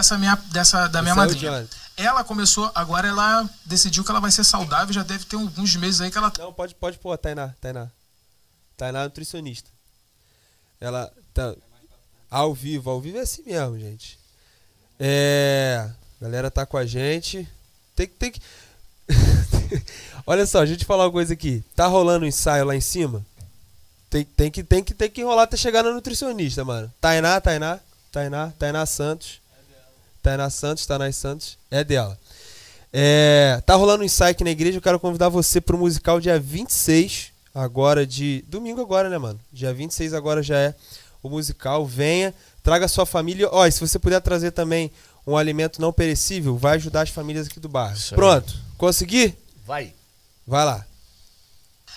Essa minha, dessa, da minha madrinha. Ela começou, agora ela decidiu que ela vai ser saudável, já deve ter alguns meses aí que ela. Não, pode, pode pôr, Tainá, Tainá. Tainá é nutricionista. Ela tá ao vivo, ao vivo é assim mesmo, gente. É, a galera tá com a gente. Tem que tem que [laughs] Olha só, a gente falar uma coisa aqui. Tá rolando um ensaio lá em cima? Tem, tem, que, tem, que, tem que rolar até chegar na nutricionista, mano. Tainá, Tainá, Tainá, Tainá Santos. Tainá Santos, Tainá Santos. É dela. É, tá rolando um ensaio aqui na igreja. Eu quero convidar você pro musical dia 26, agora de. Domingo agora, né, mano? Dia 26 agora já é o musical. Venha, traga sua família. Ó, e se você puder trazer também um alimento não perecível, vai ajudar as famílias aqui do bairro. Pronto. Consegui? Vai. Vai lá.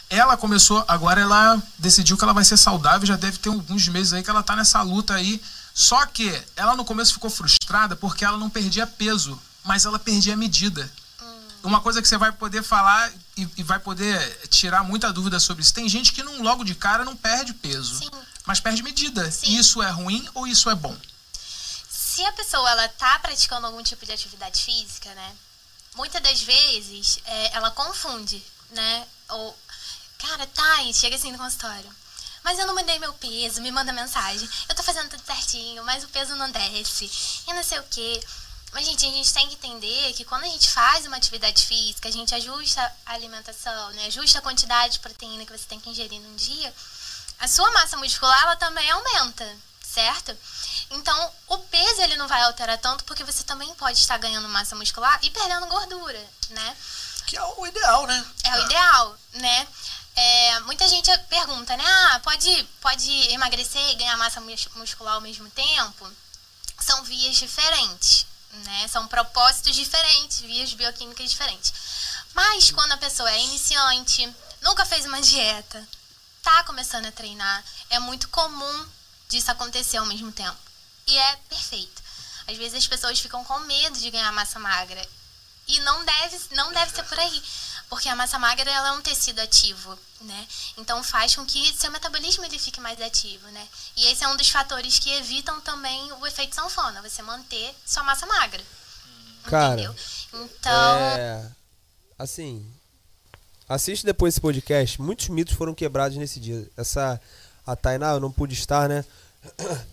Ela começou, agora ela decidiu que ela vai ser saudável, já deve ter alguns meses aí que ela tá nessa luta aí. Só que ela no começo ficou frustrada porque ela não perdia peso, mas ela perdia medida. Hum. Uma coisa que você vai poder falar e, e, vai poder tirar muita dúvida sobre isso. Tem gente que não, logo de cara não perde peso, Sim. mas perde medida. Sim. Isso é ruim ou isso é bom? Se a pessoa ela tá praticando algum tipo de atividade física, né? muitas das vezes é, ela confunde, né? Ou, cara, tá, e chega assim no consultório. Mas eu não mandei meu peso, me manda mensagem. Eu tô fazendo tudo certinho, mas o peso não desce. E não sei o quê. Mas, gente, a gente tem que entender que quando a gente faz uma atividade física, a gente ajusta a alimentação, né? Ajusta a quantidade de proteína que você tem que ingerir num dia, a sua massa muscular, ela também aumenta, certo? Então, o peso ele não vai alterar tanto porque você também pode estar ganhando massa muscular e perdendo gordura, né? Que é o ideal, né? É o ideal, né? É, muita gente pergunta, né? Ah, pode, pode emagrecer e ganhar massa muscular ao mesmo tempo? São vias diferentes, né? São propósitos diferentes, vias bioquímicas diferentes. Mas quando a pessoa é iniciante, nunca fez uma [laughs] dieta, tá começando a treinar, é muito comum disso acontecer ao mesmo tempo. E é perfeito. Às vezes as pessoas ficam com medo de ganhar massa magra. E não deve, não deve ser por aí. Porque a massa magra ela é um tecido ativo, né? Então faz com que seu metabolismo ele fique mais ativo, né? E esse é um dos fatores que evitam também o efeito sanfona, você manter sua massa magra. Cara, entendeu? Então, é, assim, assiste depois esse podcast. Muitos mitos foram quebrados nesse dia. Essa a Tainá, eu não pude estar, né? [coughs]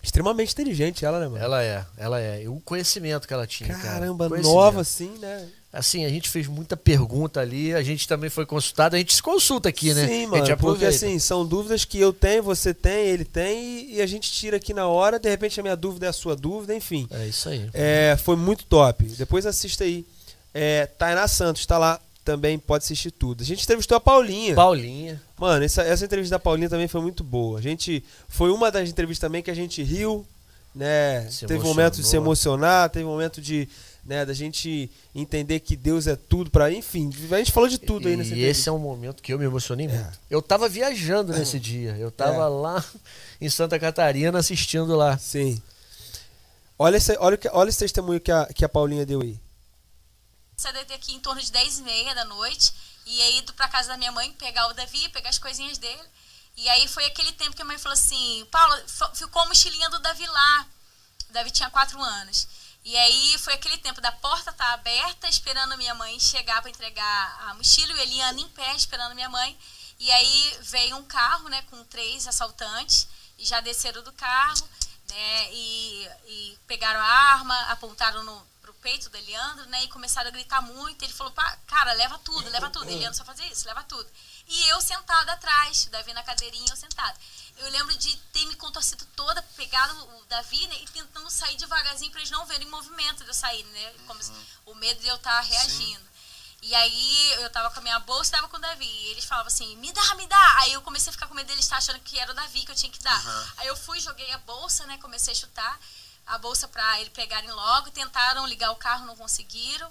Extremamente inteligente ela, né, mano? Ela é, ela é. E o conhecimento que ela tinha, Caramba, cara. nova assim, né? Assim, a gente fez muita pergunta ali, a gente também foi consultado, a gente se consulta aqui, né? Sim, mano, porque assim, são dúvidas que eu tenho, você tem, ele tem, e a gente tira aqui na hora, de repente a minha dúvida é a sua dúvida, enfim. É isso aí. É, foi muito top. Depois assista aí. É, Tainá Santos, tá lá também pode assistir tudo. A gente entrevistou a Paulinha. Paulinha. Mano, essa, essa entrevista da Paulinha também foi muito boa. A gente. Foi uma das entrevistas também que a gente riu, né? Se teve emocionou. momento de se emocionar, teve momento de. Né, da gente entender que Deus é tudo para enfim, a gente falou de tudo e, aí nessa E esse é um momento que eu me emocionei muito. É. Eu tava viajando nesse dia, eu tava é. lá em Santa Catarina assistindo lá. Sim. Olha esse, olha, olha esse testemunho que a, que a Paulinha deu aí saí daqui em torno de 10 e meia da noite e aí ido pra casa da minha mãe pegar o Davi, pegar as coisinhas dele. E aí foi aquele tempo que a mãe falou assim, Paulo, ficou a mochilinha do Davi lá. O Davi tinha quatro anos. E aí foi aquele tempo da porta tá aberta, esperando minha mãe chegar para entregar a mochila, e Eliana em pé esperando minha mãe. E aí veio um carro, né, com três assaltantes, e já desceram do carro, né, e, e pegaram a arma, apontaram no, peito do Eliandro, né? E começaram a gritar muito. Ele falou, cara, leva tudo, leva tudo. Eliandro só fazia isso, leva tudo. E eu sentada atrás, o Davi na cadeirinha, eu sentada. Eu lembro de ter me contorcido toda, pegado o Davi né, e tentando sair devagarzinho para eles não verem o movimento de eu sair, né? Como uhum. o medo de eu estar tá reagindo. Sim. E aí eu tava com a minha bolsa e tava com o Davi. E eles falavam assim, me dá, me dá. Aí eu comecei a ficar com medo deles estar achando que era o Davi que eu tinha que dar. Uhum. Aí eu fui, joguei a bolsa, né? Comecei a chutar a bolsa para ele pegarem logo. Tentaram ligar o carro, não conseguiram.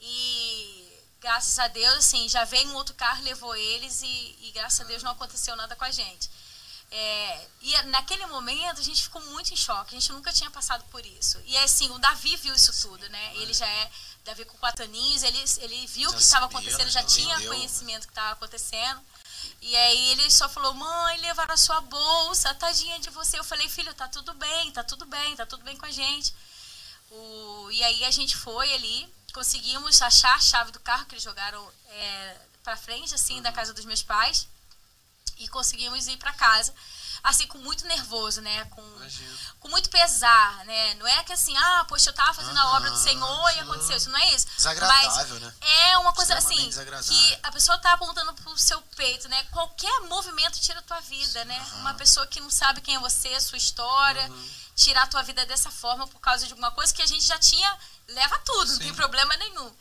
E graças a Deus, assim, já veio um outro carro, levou eles e, e graças a Deus não aconteceu nada com a gente. É, e naquele momento a gente ficou muito em choque, a gente nunca tinha passado por isso. E assim, o Davi viu isso tudo, né? Ele já é, Davi com quatro aninhos, ele, ele viu o que estava acontecendo, já tinha conhecimento que estava acontecendo. E aí ele só falou, mãe, levaram a sua bolsa, tadinha de você. Eu falei, filho, tá tudo bem, tá tudo bem, tá tudo bem com a gente. O, e aí a gente foi ali, conseguimos achar a chave do carro que eles jogaram é, para frente, assim, da casa dos meus pais. E conseguimos ir para casa assim, com muito nervoso, né? Com, com muito pesar, né? Não é que assim, ah, poxa, eu tava fazendo a obra do Senhor e aconteceu isso, não é isso. Desagradável, Mas né? É uma coisa assim, que a pessoa tá apontando pro seu peito, né? Qualquer movimento tira a tua vida, né? Uma pessoa que não sabe quem é você, sua história, uhum. tirar a tua vida dessa forma por causa de alguma coisa que a gente já tinha, leva tudo, Sim. não tem problema nenhum.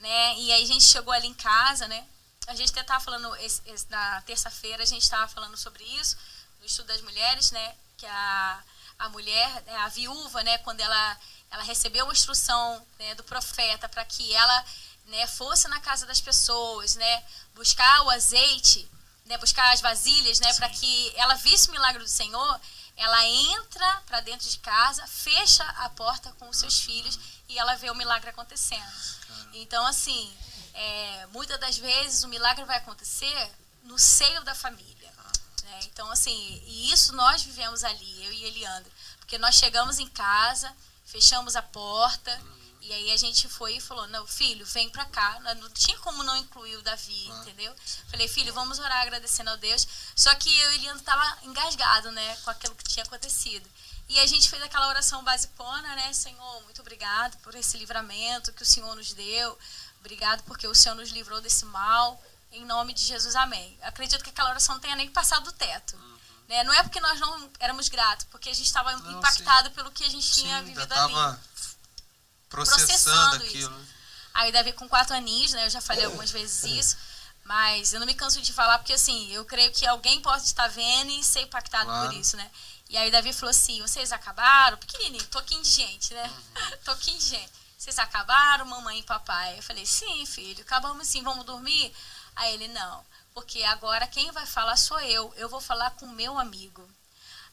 Né? E aí a gente chegou ali em casa, né? A gente até tava falando, esse, esse, na terça-feira a gente tava falando sobre isso no estudo das mulheres, né, que a, a mulher, né, a viúva, né, quando ela, ela recebeu a instrução né, do profeta para que ela né, fosse na casa das pessoas, né, buscar o azeite, né, buscar as vasilhas, né, para que ela visse o milagre do Senhor, ela entra para dentro de casa, fecha a porta com os seus filhos e ela vê o milagre acontecendo. Então, assim, é, muitas das vezes o milagre vai acontecer no seio da família. Né? Então, assim, e isso nós vivemos ali, eu e Eliandro. Porque nós chegamos em casa, fechamos a porta, e aí a gente foi e falou, não, filho, vem pra cá. Não tinha como não incluir o Davi, ah. entendeu? Falei, filho, vamos orar agradecendo a Deus. Só que eu e Eliandro tava engasgado, né, com aquilo que tinha acontecido. E a gente fez aquela oração basicona, né? Senhor, muito obrigado por esse livramento que o Senhor nos deu. Obrigado porque o Senhor nos livrou desse mal. Em nome de Jesus, amém. Acredito que aquela oração não tenha nem passado do teto. Uhum. Né? Não é porque nós não éramos gratos, porque a gente estava impactado sim. pelo que a gente tinha sim, vivido ali. Processando, processando aquilo. Isso. Aí Davi com quatro aninhos, né? Eu já falei algumas vezes isso. Mas eu não me canso de falar, porque assim, eu creio que alguém pode estar vendo e ser impactado claro. por isso, né? E aí Davi falou assim, vocês acabaram? Pequenininho, toquinho de gente, né? Uhum. [laughs] toquinho de gente. Vocês acabaram, mamãe e papai? Eu falei, sim, filho, acabamos sim, vamos dormir? Aí ele, não, porque agora quem vai falar sou eu, eu vou falar com o meu amigo.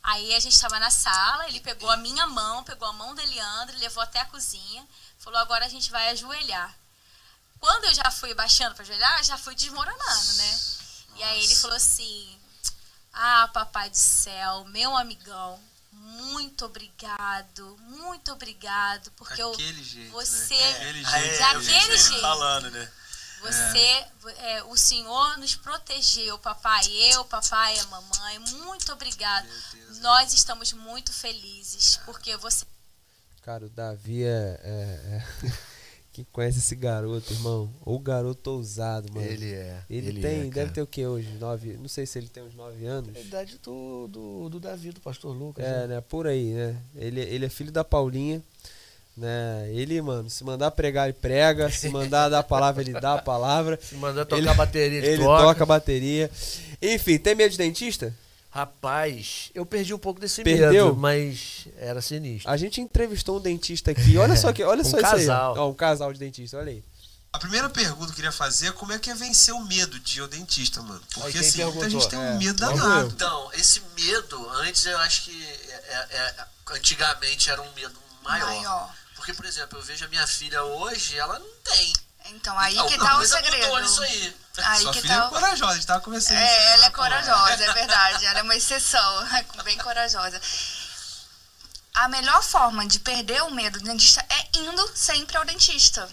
Aí a gente estava na sala, ele pegou a minha mão, pegou a mão do Eliandro, levou até a cozinha, falou, agora a gente vai ajoelhar. Quando eu já fui baixando para ajoelhar, já fui desmoronando, né? E aí ele falou assim, ah, papai do céu, meu amigão, muito obrigado, muito obrigado, porque Aquele eu, jeito, você, né? Aquele jeito, daquele jeito, falando, né? Você, é. É, o Senhor nos protegeu, papai, eu, papai, a mamãe. Muito obrigado. Nós estamos muito felizes porque você. Cara, o Davi é, é, é... [laughs] Quem conhece esse garoto, irmão? Ou garoto ousado, mano. Ele é. Ele, ele tem, é, deve ter o que hoje? Nove. Não sei se ele tem uns nove anos. A idade do, do, do Davi, do pastor Lucas. É, né? né? Por aí, né? Ele, ele é filho da Paulinha. Né? Ele, mano, se mandar pregar, ele prega. Se mandar dar a palavra, ele dá a palavra. Se mandar tocar ele, bateria, ele, ele toca. toca a bateria. Enfim, tem medo de dentista? Rapaz, eu perdi um pouco desse Perdeu? medo, mas era sinistro. A gente entrevistou um dentista aqui. Olha só que, olha [laughs] um só casal. isso aí. Ó, um casal de dentista, olha aí. A primeira pergunta que eu queria fazer é como é que é vencer o medo de ir ao dentista, mano? Porque assim, muita gente tem um É, medo vamos danado. eu. Então, esse medo, antes eu acho que é- é- antigamente era um medo maior. Maior. Porque, por exemplo, eu vejo a minha filha hoje, ela não tem. Então, aí que Alguma tá o segredo. nisso aí. Aí Sua que filha tá é corajosa, a gente tava conversando isso. É, ela é corajosa, é verdade. Ela é uma exceção, [laughs] bem corajosa. A melhor forma de perder o medo do dentista é indo sempre ao dentista.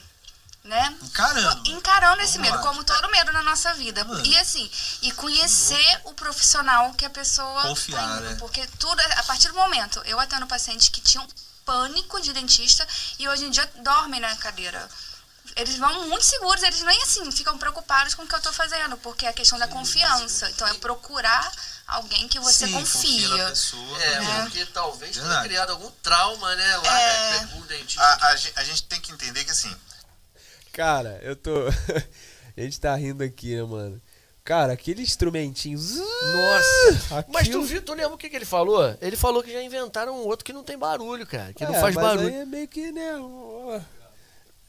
Né? Encarando. Encarando esse Vamos medo, lá. como todo medo na nossa vida. E assim, e conhecer o profissional que a pessoa Confiar, tá indo. né? Porque tudo, a partir do momento, eu atendo pacientes que tinham pânico de dentista e hoje em dia dormem na cadeira. Eles vão muito seguros, eles nem assim ficam preocupados com o que eu tô fazendo, porque é a questão da confiança. Então é procurar alguém que você Sim, confia. confia na pessoa. É, né? porque talvez tenha Verdade. criado algum trauma, né? Lá, É. né? O dentista. A, a a gente tem que entender que assim, Cara, eu tô. [laughs] a gente tá rindo aqui, né, mano? Cara, aquele instrumentinho. Nossa! Mas tu Aquilo- viu, tu lembra o que, que ele falou? Ele falou que já inventaram um outro que não tem barulho, cara. Que não É, faz mas barulho. É meio que, né?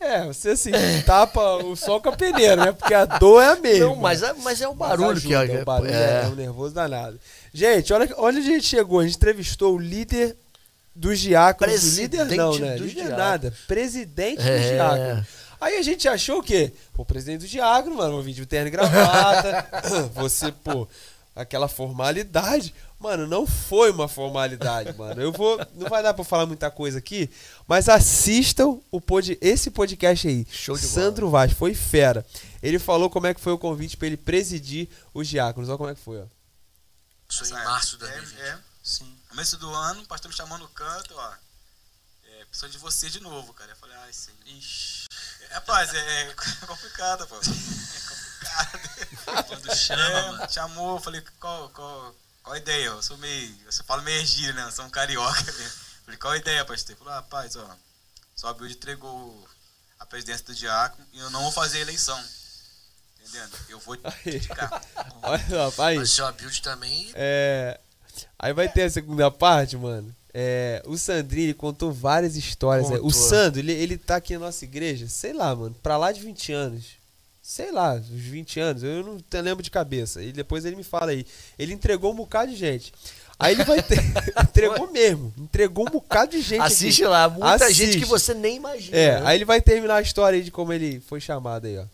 É, você assim, tapa o sol com a peneira, né? Porque a dor é a mesma. Não, mas é- mas é o barulho ajuda, que- o barulho é. é, um nervoso danado. Gente, olha, olha onde a gente chegou. A gente entrevistou o líder dos diáconos. O líder não, Presidente né? dos Líder diáconos. nada. Presidente dos É. diáconos. Aí a gente achou o quê? O presidente do Diácono, mano, um vídeo terno e gravata. [laughs] você, pô, aquela formalidade. Mano, não foi uma formalidade, mano. Eu vou. Não vai dar pra falar muita coisa aqui, mas assistam o pod, esse podcast aí. Show de Sandro bola. Vaz, foi fera. Ele falou como é que foi o convite pra ele presidir os diáconos. Olha como é que foi, ó. Isso aí, Essa- março de é, 2020. É, sim. Começo do ano, o pastor me chamou no canto, ó. É, precisa de você de novo, cara. Eu falei, ai, sim. Ixi. É, Rapaz, é, é complicado, pô. É complicado. Quando chama, É, mano. Chamou, eu falei, qual, qual, qual a ideia? Eu sou meio. Você fala meio gíria, né? Eu sou um carioca mesmo. Falei, qual a ideia, pastor? Ele falou, rapaz, ó. Só a Bilde entregou a presidência do diácono e eu não vou fazer eleição. Entendendo? Eu vou dedicar. Olha, rapaz. Mas seu build também. É. Aí vai ter a segunda parte, mano. É, o Sandrinho ele contou várias histórias. é. O Contou. Sandro, ele, ele tá aqui na nossa igreja, sei lá, mano, pra lá de 20 anos. Sei lá, uns 20 anos, eu não lembro de cabeça. E depois ele me fala aí. Ele entregou um bocado de gente. Aí ele vai ter. [laughs] [laughs] entregou mesmo. Entregou um bocado de gente. Assiste aqui. lá, muita Assiste. gente que você nem imagina. É, né? aí ele vai terminar a história aí de como ele foi chamado aí, ó.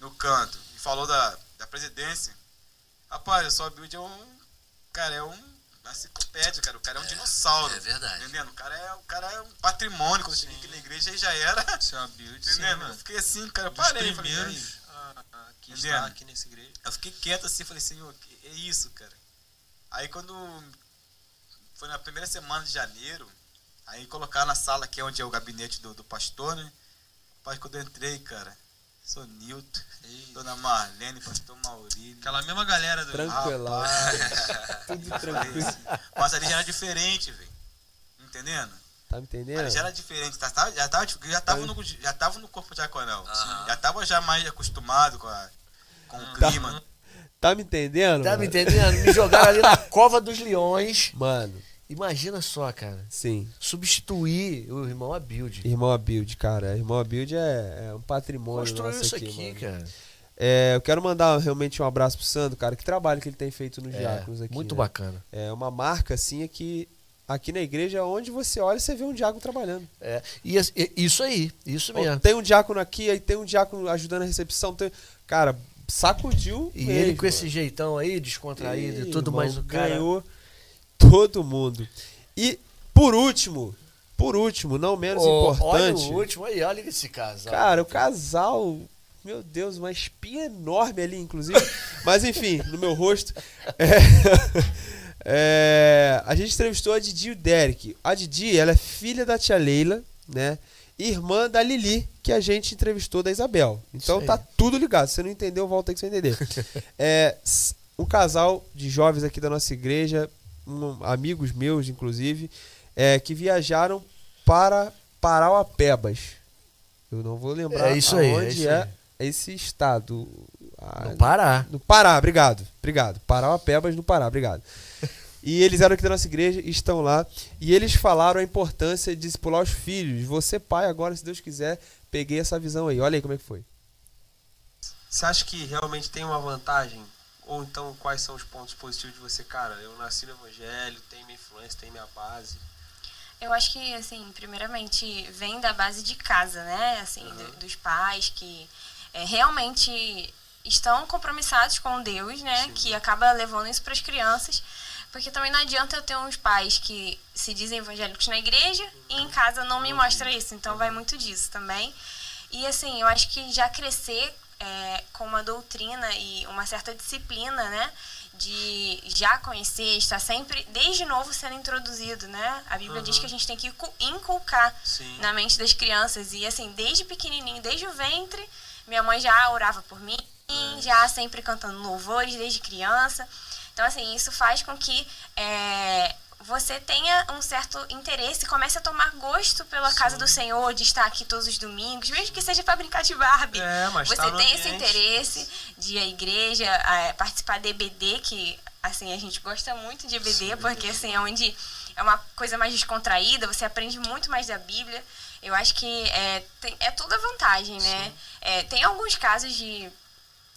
no canto e falou da, da presidência. Rapaz, o só build é um. Cara, é um. Uma enciclopédia, cara. O cara é um dinossauro. é verdade. Entendendo? O cara é, o cara é um patrimônio. Quando eu cheguei aqui na igreja, aí já era. Seu build, Entendendo? sim, eu fiquei assim, cara. Eu Dos parei. falei, primeiros "E aí?" a- a que Entendendo? está aqui nessa igreja. Eu fiquei quieto assim, falei, senhor, que- é isso, cara. Aí quando foi na primeira semana de janeiro, aí colocaram na sala aqui onde é o gabinete do, do pastor, né? Rapaz, quando eu entrei, cara, sou Nilton, Dona Marlene, pastor Maurílio. Aquela mesma galera do. Tranquilão. Rapaz, [laughs] Tudo tranquilo. Mas ali já era diferente, velho. Entendendo? Tá me entendendo? Ali já era diferente, tá- tá- já tava, já tava, no, já tava no corpo diaconal. Já tava já mais acostumado com, a, com o Tá- clima. Tá me entendendo? Tá mano? me entendendo? Me jogaram ali na [laughs] cova dos leões. Mano. Imagina só, cara. Sim. Substituir o irmão Abilde. Irmão Abilde, cara. Irmão Abilde é, é um patrimônio Construiu nosso isso aqui, aqui, cara. É, eu quero mandar realmente um abraço pro Sandro, cara. Que trabalho que ele tem feito nos É, diáconos aqui. muito né? bacana. É uma marca, assim, é que aqui na igreja, onde você olha, você vê um diácono trabalhando. É, e, e- isso aí, isso mesmo. Tem um diácono aqui, aí tem um diácono ajudando a recepção. tem- Cara, sacudiu. E mesmo, ele com esse jeitão aí, descontraído e Ih, tudo irmão, mais, o cara. ganhou todo mundo. E por último, por último, não menos Ô, importante. Olha o último aí, olha esse casal. Cara, o casal, meu Deus, uma espinha enorme ali, inclusive. [laughs] Mas enfim, no meu rosto. É, [laughs] é, a gente entrevistou a Didi e o Derek. A Didi, ela é filha da tia Leila, né? Irmã da Lili, que a gente entrevistou da Isabel. Então tá tudo ligado. Se você não entendeu, volta aí que você vai entender. [laughs] é, um casal de jovens aqui da nossa igreja, um- amigos meus, inclusive, é, que viajaram para Parauapebas. Eu não vou lembrar É isso aí, é isso é, aí. esse estado. Ah, No Pará. No Pará, obrigado. Obrigado. Parauapebas no Pará, obrigado. [laughs] E eles eram aqui da nossa igreja e estão lá. E eles falaram a importância de discipular os filhos. Você, pai, agora, se Deus quiser, peguei essa visão aí. Olha aí como é que foi. Você acha que realmente tem uma vantagem? Ou então quais são os pontos positivos de você? Cara, eu nasci no evangelho, tenho minha influência, tenho minha base. Eu acho que, assim, primeiramente vem da base de casa, né? Assim, do- dos pais que é, realmente estão compromissados com Deus, né? Que acaba levando isso para as crianças. Porque também não adianta eu ter uns pais que se dizem evangélicos na igreja e em casa não me mostra isso. Então vai muito disso também. E assim, eu acho que já crescer é, com uma doutrina e uma certa disciplina, né? De já conhecer, estar sempre, desde novo, sendo introduzido, né? A Bíblia diz que a gente tem que incu- inculcar Sim. na mente das crianças. E assim, desde pequenininho, desde o ventre, minha mãe já orava por mim, já sempre cantando louvores desde criança. Então, assim, isso faz com que é, você tenha um certo interesse, comece a tomar gosto pela casa do Senhor, de estar aqui todos os domingos, mesmo que seja para brincar de Barbie. É, mas você tá tem esse interesse de ir à igreja, participar de EBD, que assim, a gente gosta muito de EBD, porque assim, é onde é uma coisa mais descontraída, você aprende muito mais da Bíblia. Eu acho que é, tem, é toda vantagem, né? É, tem alguns casos de,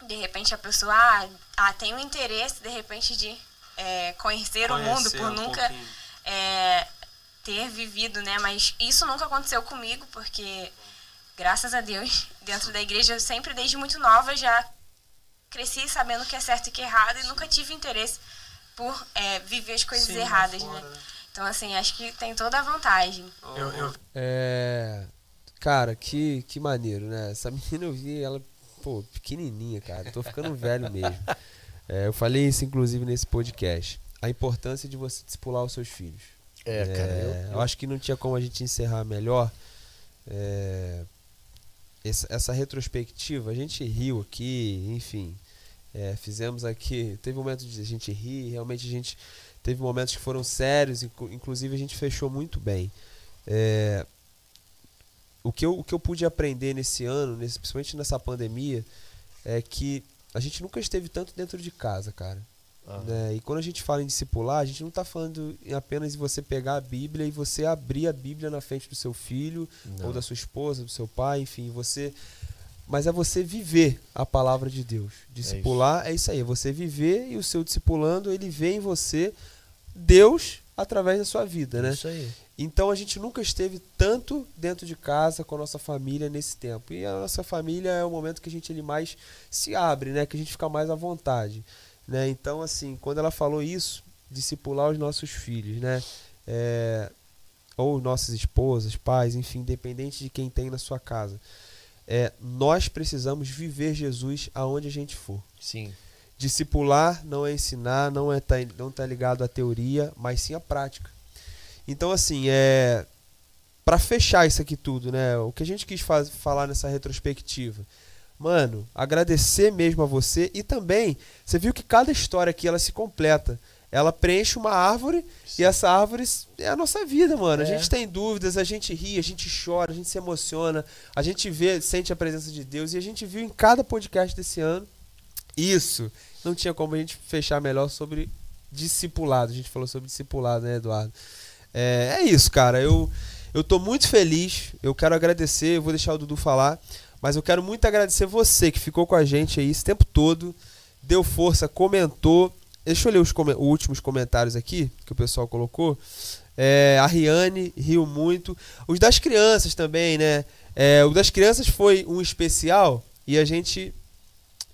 de repente, a pessoa ah, ah, tem um interesse, de repente, de é, conhecer, o mundo por um nunca é, ter vivido, né? Mas isso nunca aconteceu comigo, porque graças a Deus, dentro da igreja, eu sempre, desde muito nova, já cresci sabendo o que é certo e o que é errado e nunca tive interesse por é, viver as coisas Sim, erradas, né? Então, assim, acho que tem toda a vantagem. Eu, eu... É... Cara, que, que maneiro, né? Essa [laughs] menina eu vi ela, pô, pequenininha, cara. Tô ficando velho mesmo. É, eu falei isso, inclusive, nesse podcast. A importância de você discipular os seus filhos. É, cara. Eu, eu... eu acho que não tinha como a gente encerrar melhor. É, essa, essa, retrospectiva, a gente riu aqui, enfim. É, fizemos aqui. Teve momentos de a gente rir, realmente a gente. Teve momentos que foram sérios, inclusive a gente fechou muito bem. É, o, que eu, o que eu pude aprender nesse ano, nesse, principalmente nessa pandemia, é que a gente nunca esteve tanto dentro de casa, cara. Né? E quando a gente fala em discipular, a gente não está falando apenas de você pegar a Bíblia e você abrir a Bíblia na frente do seu filho, não. ou da sua esposa, do seu pai, enfim, você. Mas é você viver a palavra de Deus. Discipular é isso, é isso aí, é você viver e o seu discipulando, ele vê em você Deus através da sua vida, né? Isso aí. Então a gente nunca esteve tanto dentro de casa com a nossa família nesse tempo. E a nossa família é o momento que a gente ele mais se abre, né? Que a gente fica mais à vontade. Né? Então, assim, quando ela falou isso, discipular os nossos filhos, né? É, ou nossas esposas, pais, enfim, independente de quem tem na sua casa. É, nós precisamos viver Jesus aonde a gente for. Sim. Discipular não é ensinar, não é tá, não tá ligado à teoria, mas sim à prática. Então, assim, é para fechar isso aqui tudo, né? O que a gente quis faz, falar nessa retrospectiva mano, agradecer mesmo a você e também, você viu que cada história aqui ela se completa. Ela preenche uma árvore Sim. e essa árvore é a nossa vida, mano. É. A gente tem dúvidas, a gente ri, a gente chora, a gente se emociona, a gente vê, sente a presença de Deus e a gente viu em cada podcast desse ano isso. Não tinha como a gente fechar melhor sobre discipulado. A gente falou sobre discipulado, né, Eduardo? É, é isso, cara. Eu, eu tô muito feliz. Eu quero agradecer. Eu vou deixar o Dudu falar. Mas eu quero muito agradecer você que ficou com a gente aí esse tempo todo, deu força, comentou. Deixa eu ler os com últimos comentários aqui que o pessoal colocou. É, a Riane riu muito. Os das crianças também, né? É, o das crianças foi um especial e a gente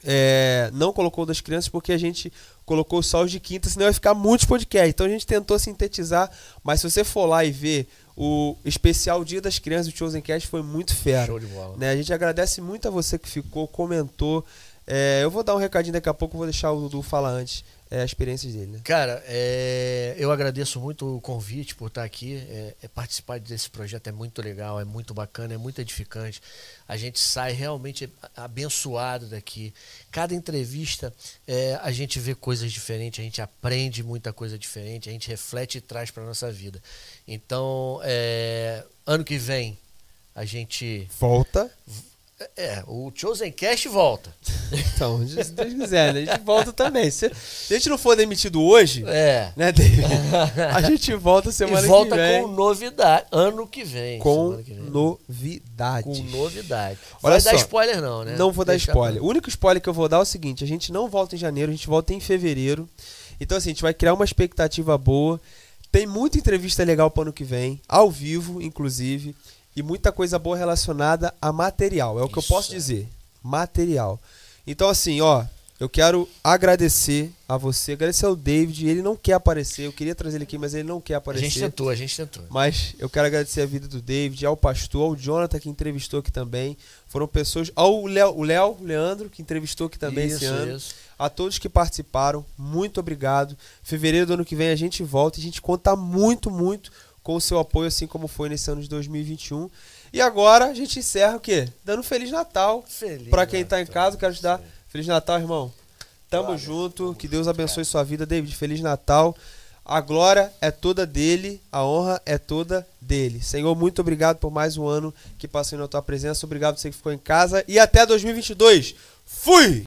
é, não colocou das crianças porque a gente colocou só os de quinta, senão vai ficar muitos podcasts. Então a gente tentou sintetizar, mas se você for lá e ver o especial Dia das Crianças do Chosen Cast foi muito fera. Show de bola. Né? A gente agradece muito a você que ficou, comentou. É, eu vou dar um recadinho daqui a pouco, vou deixar o Dudu falar antes é, as experiências dele. Né? Cara, é, eu agradeço muito o convite por estar aqui. É, é, participar desse projeto é muito legal, é muito bacana, é muito edificante. A gente sai realmente abençoado daqui. Cada entrevista é, a gente vê coisas diferentes, a gente aprende muita coisa diferente, a gente reflete e traz para nossa vida. Então, é, ano que vem a gente volta é, o Chosen Cast volta. Então, se Deus quiser, né? A gente volta também. Se, se a gente não for demitido hoje, é. né, David? A gente volta semana e volta que vem. com novidade. Ano que vem. Com que vem. novidade. Com novidade. Olha Vai só, dar spoiler, não, né? Não vou dar Deixa spoiler. Pra... O único spoiler que eu vou dar é o seguinte: a gente não volta em janeiro, a gente volta em fevereiro. Então, assim, a gente vai criar uma expectativa boa. Tem muita entrevista legal para ano que vem, ao vivo, inclusive e muita coisa boa relacionada a material. É o que eu posso dizer. Material. Então, assim, ó, eu quero agradecer a você, agradecer ao David. Ele não quer aparecer, eu queria trazer ele aqui, mas ele não quer aparecer. A gente tentou, a gente tentou. Mas eu quero agradecer a vida do David, ao pastor, ao Jonathan que entrevistou aqui também. Foram pessoas. Ao Léo, o Léo, Leandro, que entrevistou aqui também isso, esse ano. Isso. A todos que participaram, muito obrigado. Fevereiro do ano que vem a gente volta e a gente conta muito, muito com o seu apoio, assim como foi nesse ano de 2021. E agora a gente encerra o quê? Dando Feliz Natal. Feliz para quem está em casa, quero te dar Feliz Natal, irmão. Tamo junto, que Deus abençoe sua vida, David. Feliz Natal. A glória é toda dele, a honra é toda dele. Senhor, muito obrigado por mais um ano que passei na tua presença. Obrigado você que ficou em casa e até 2022. Fui!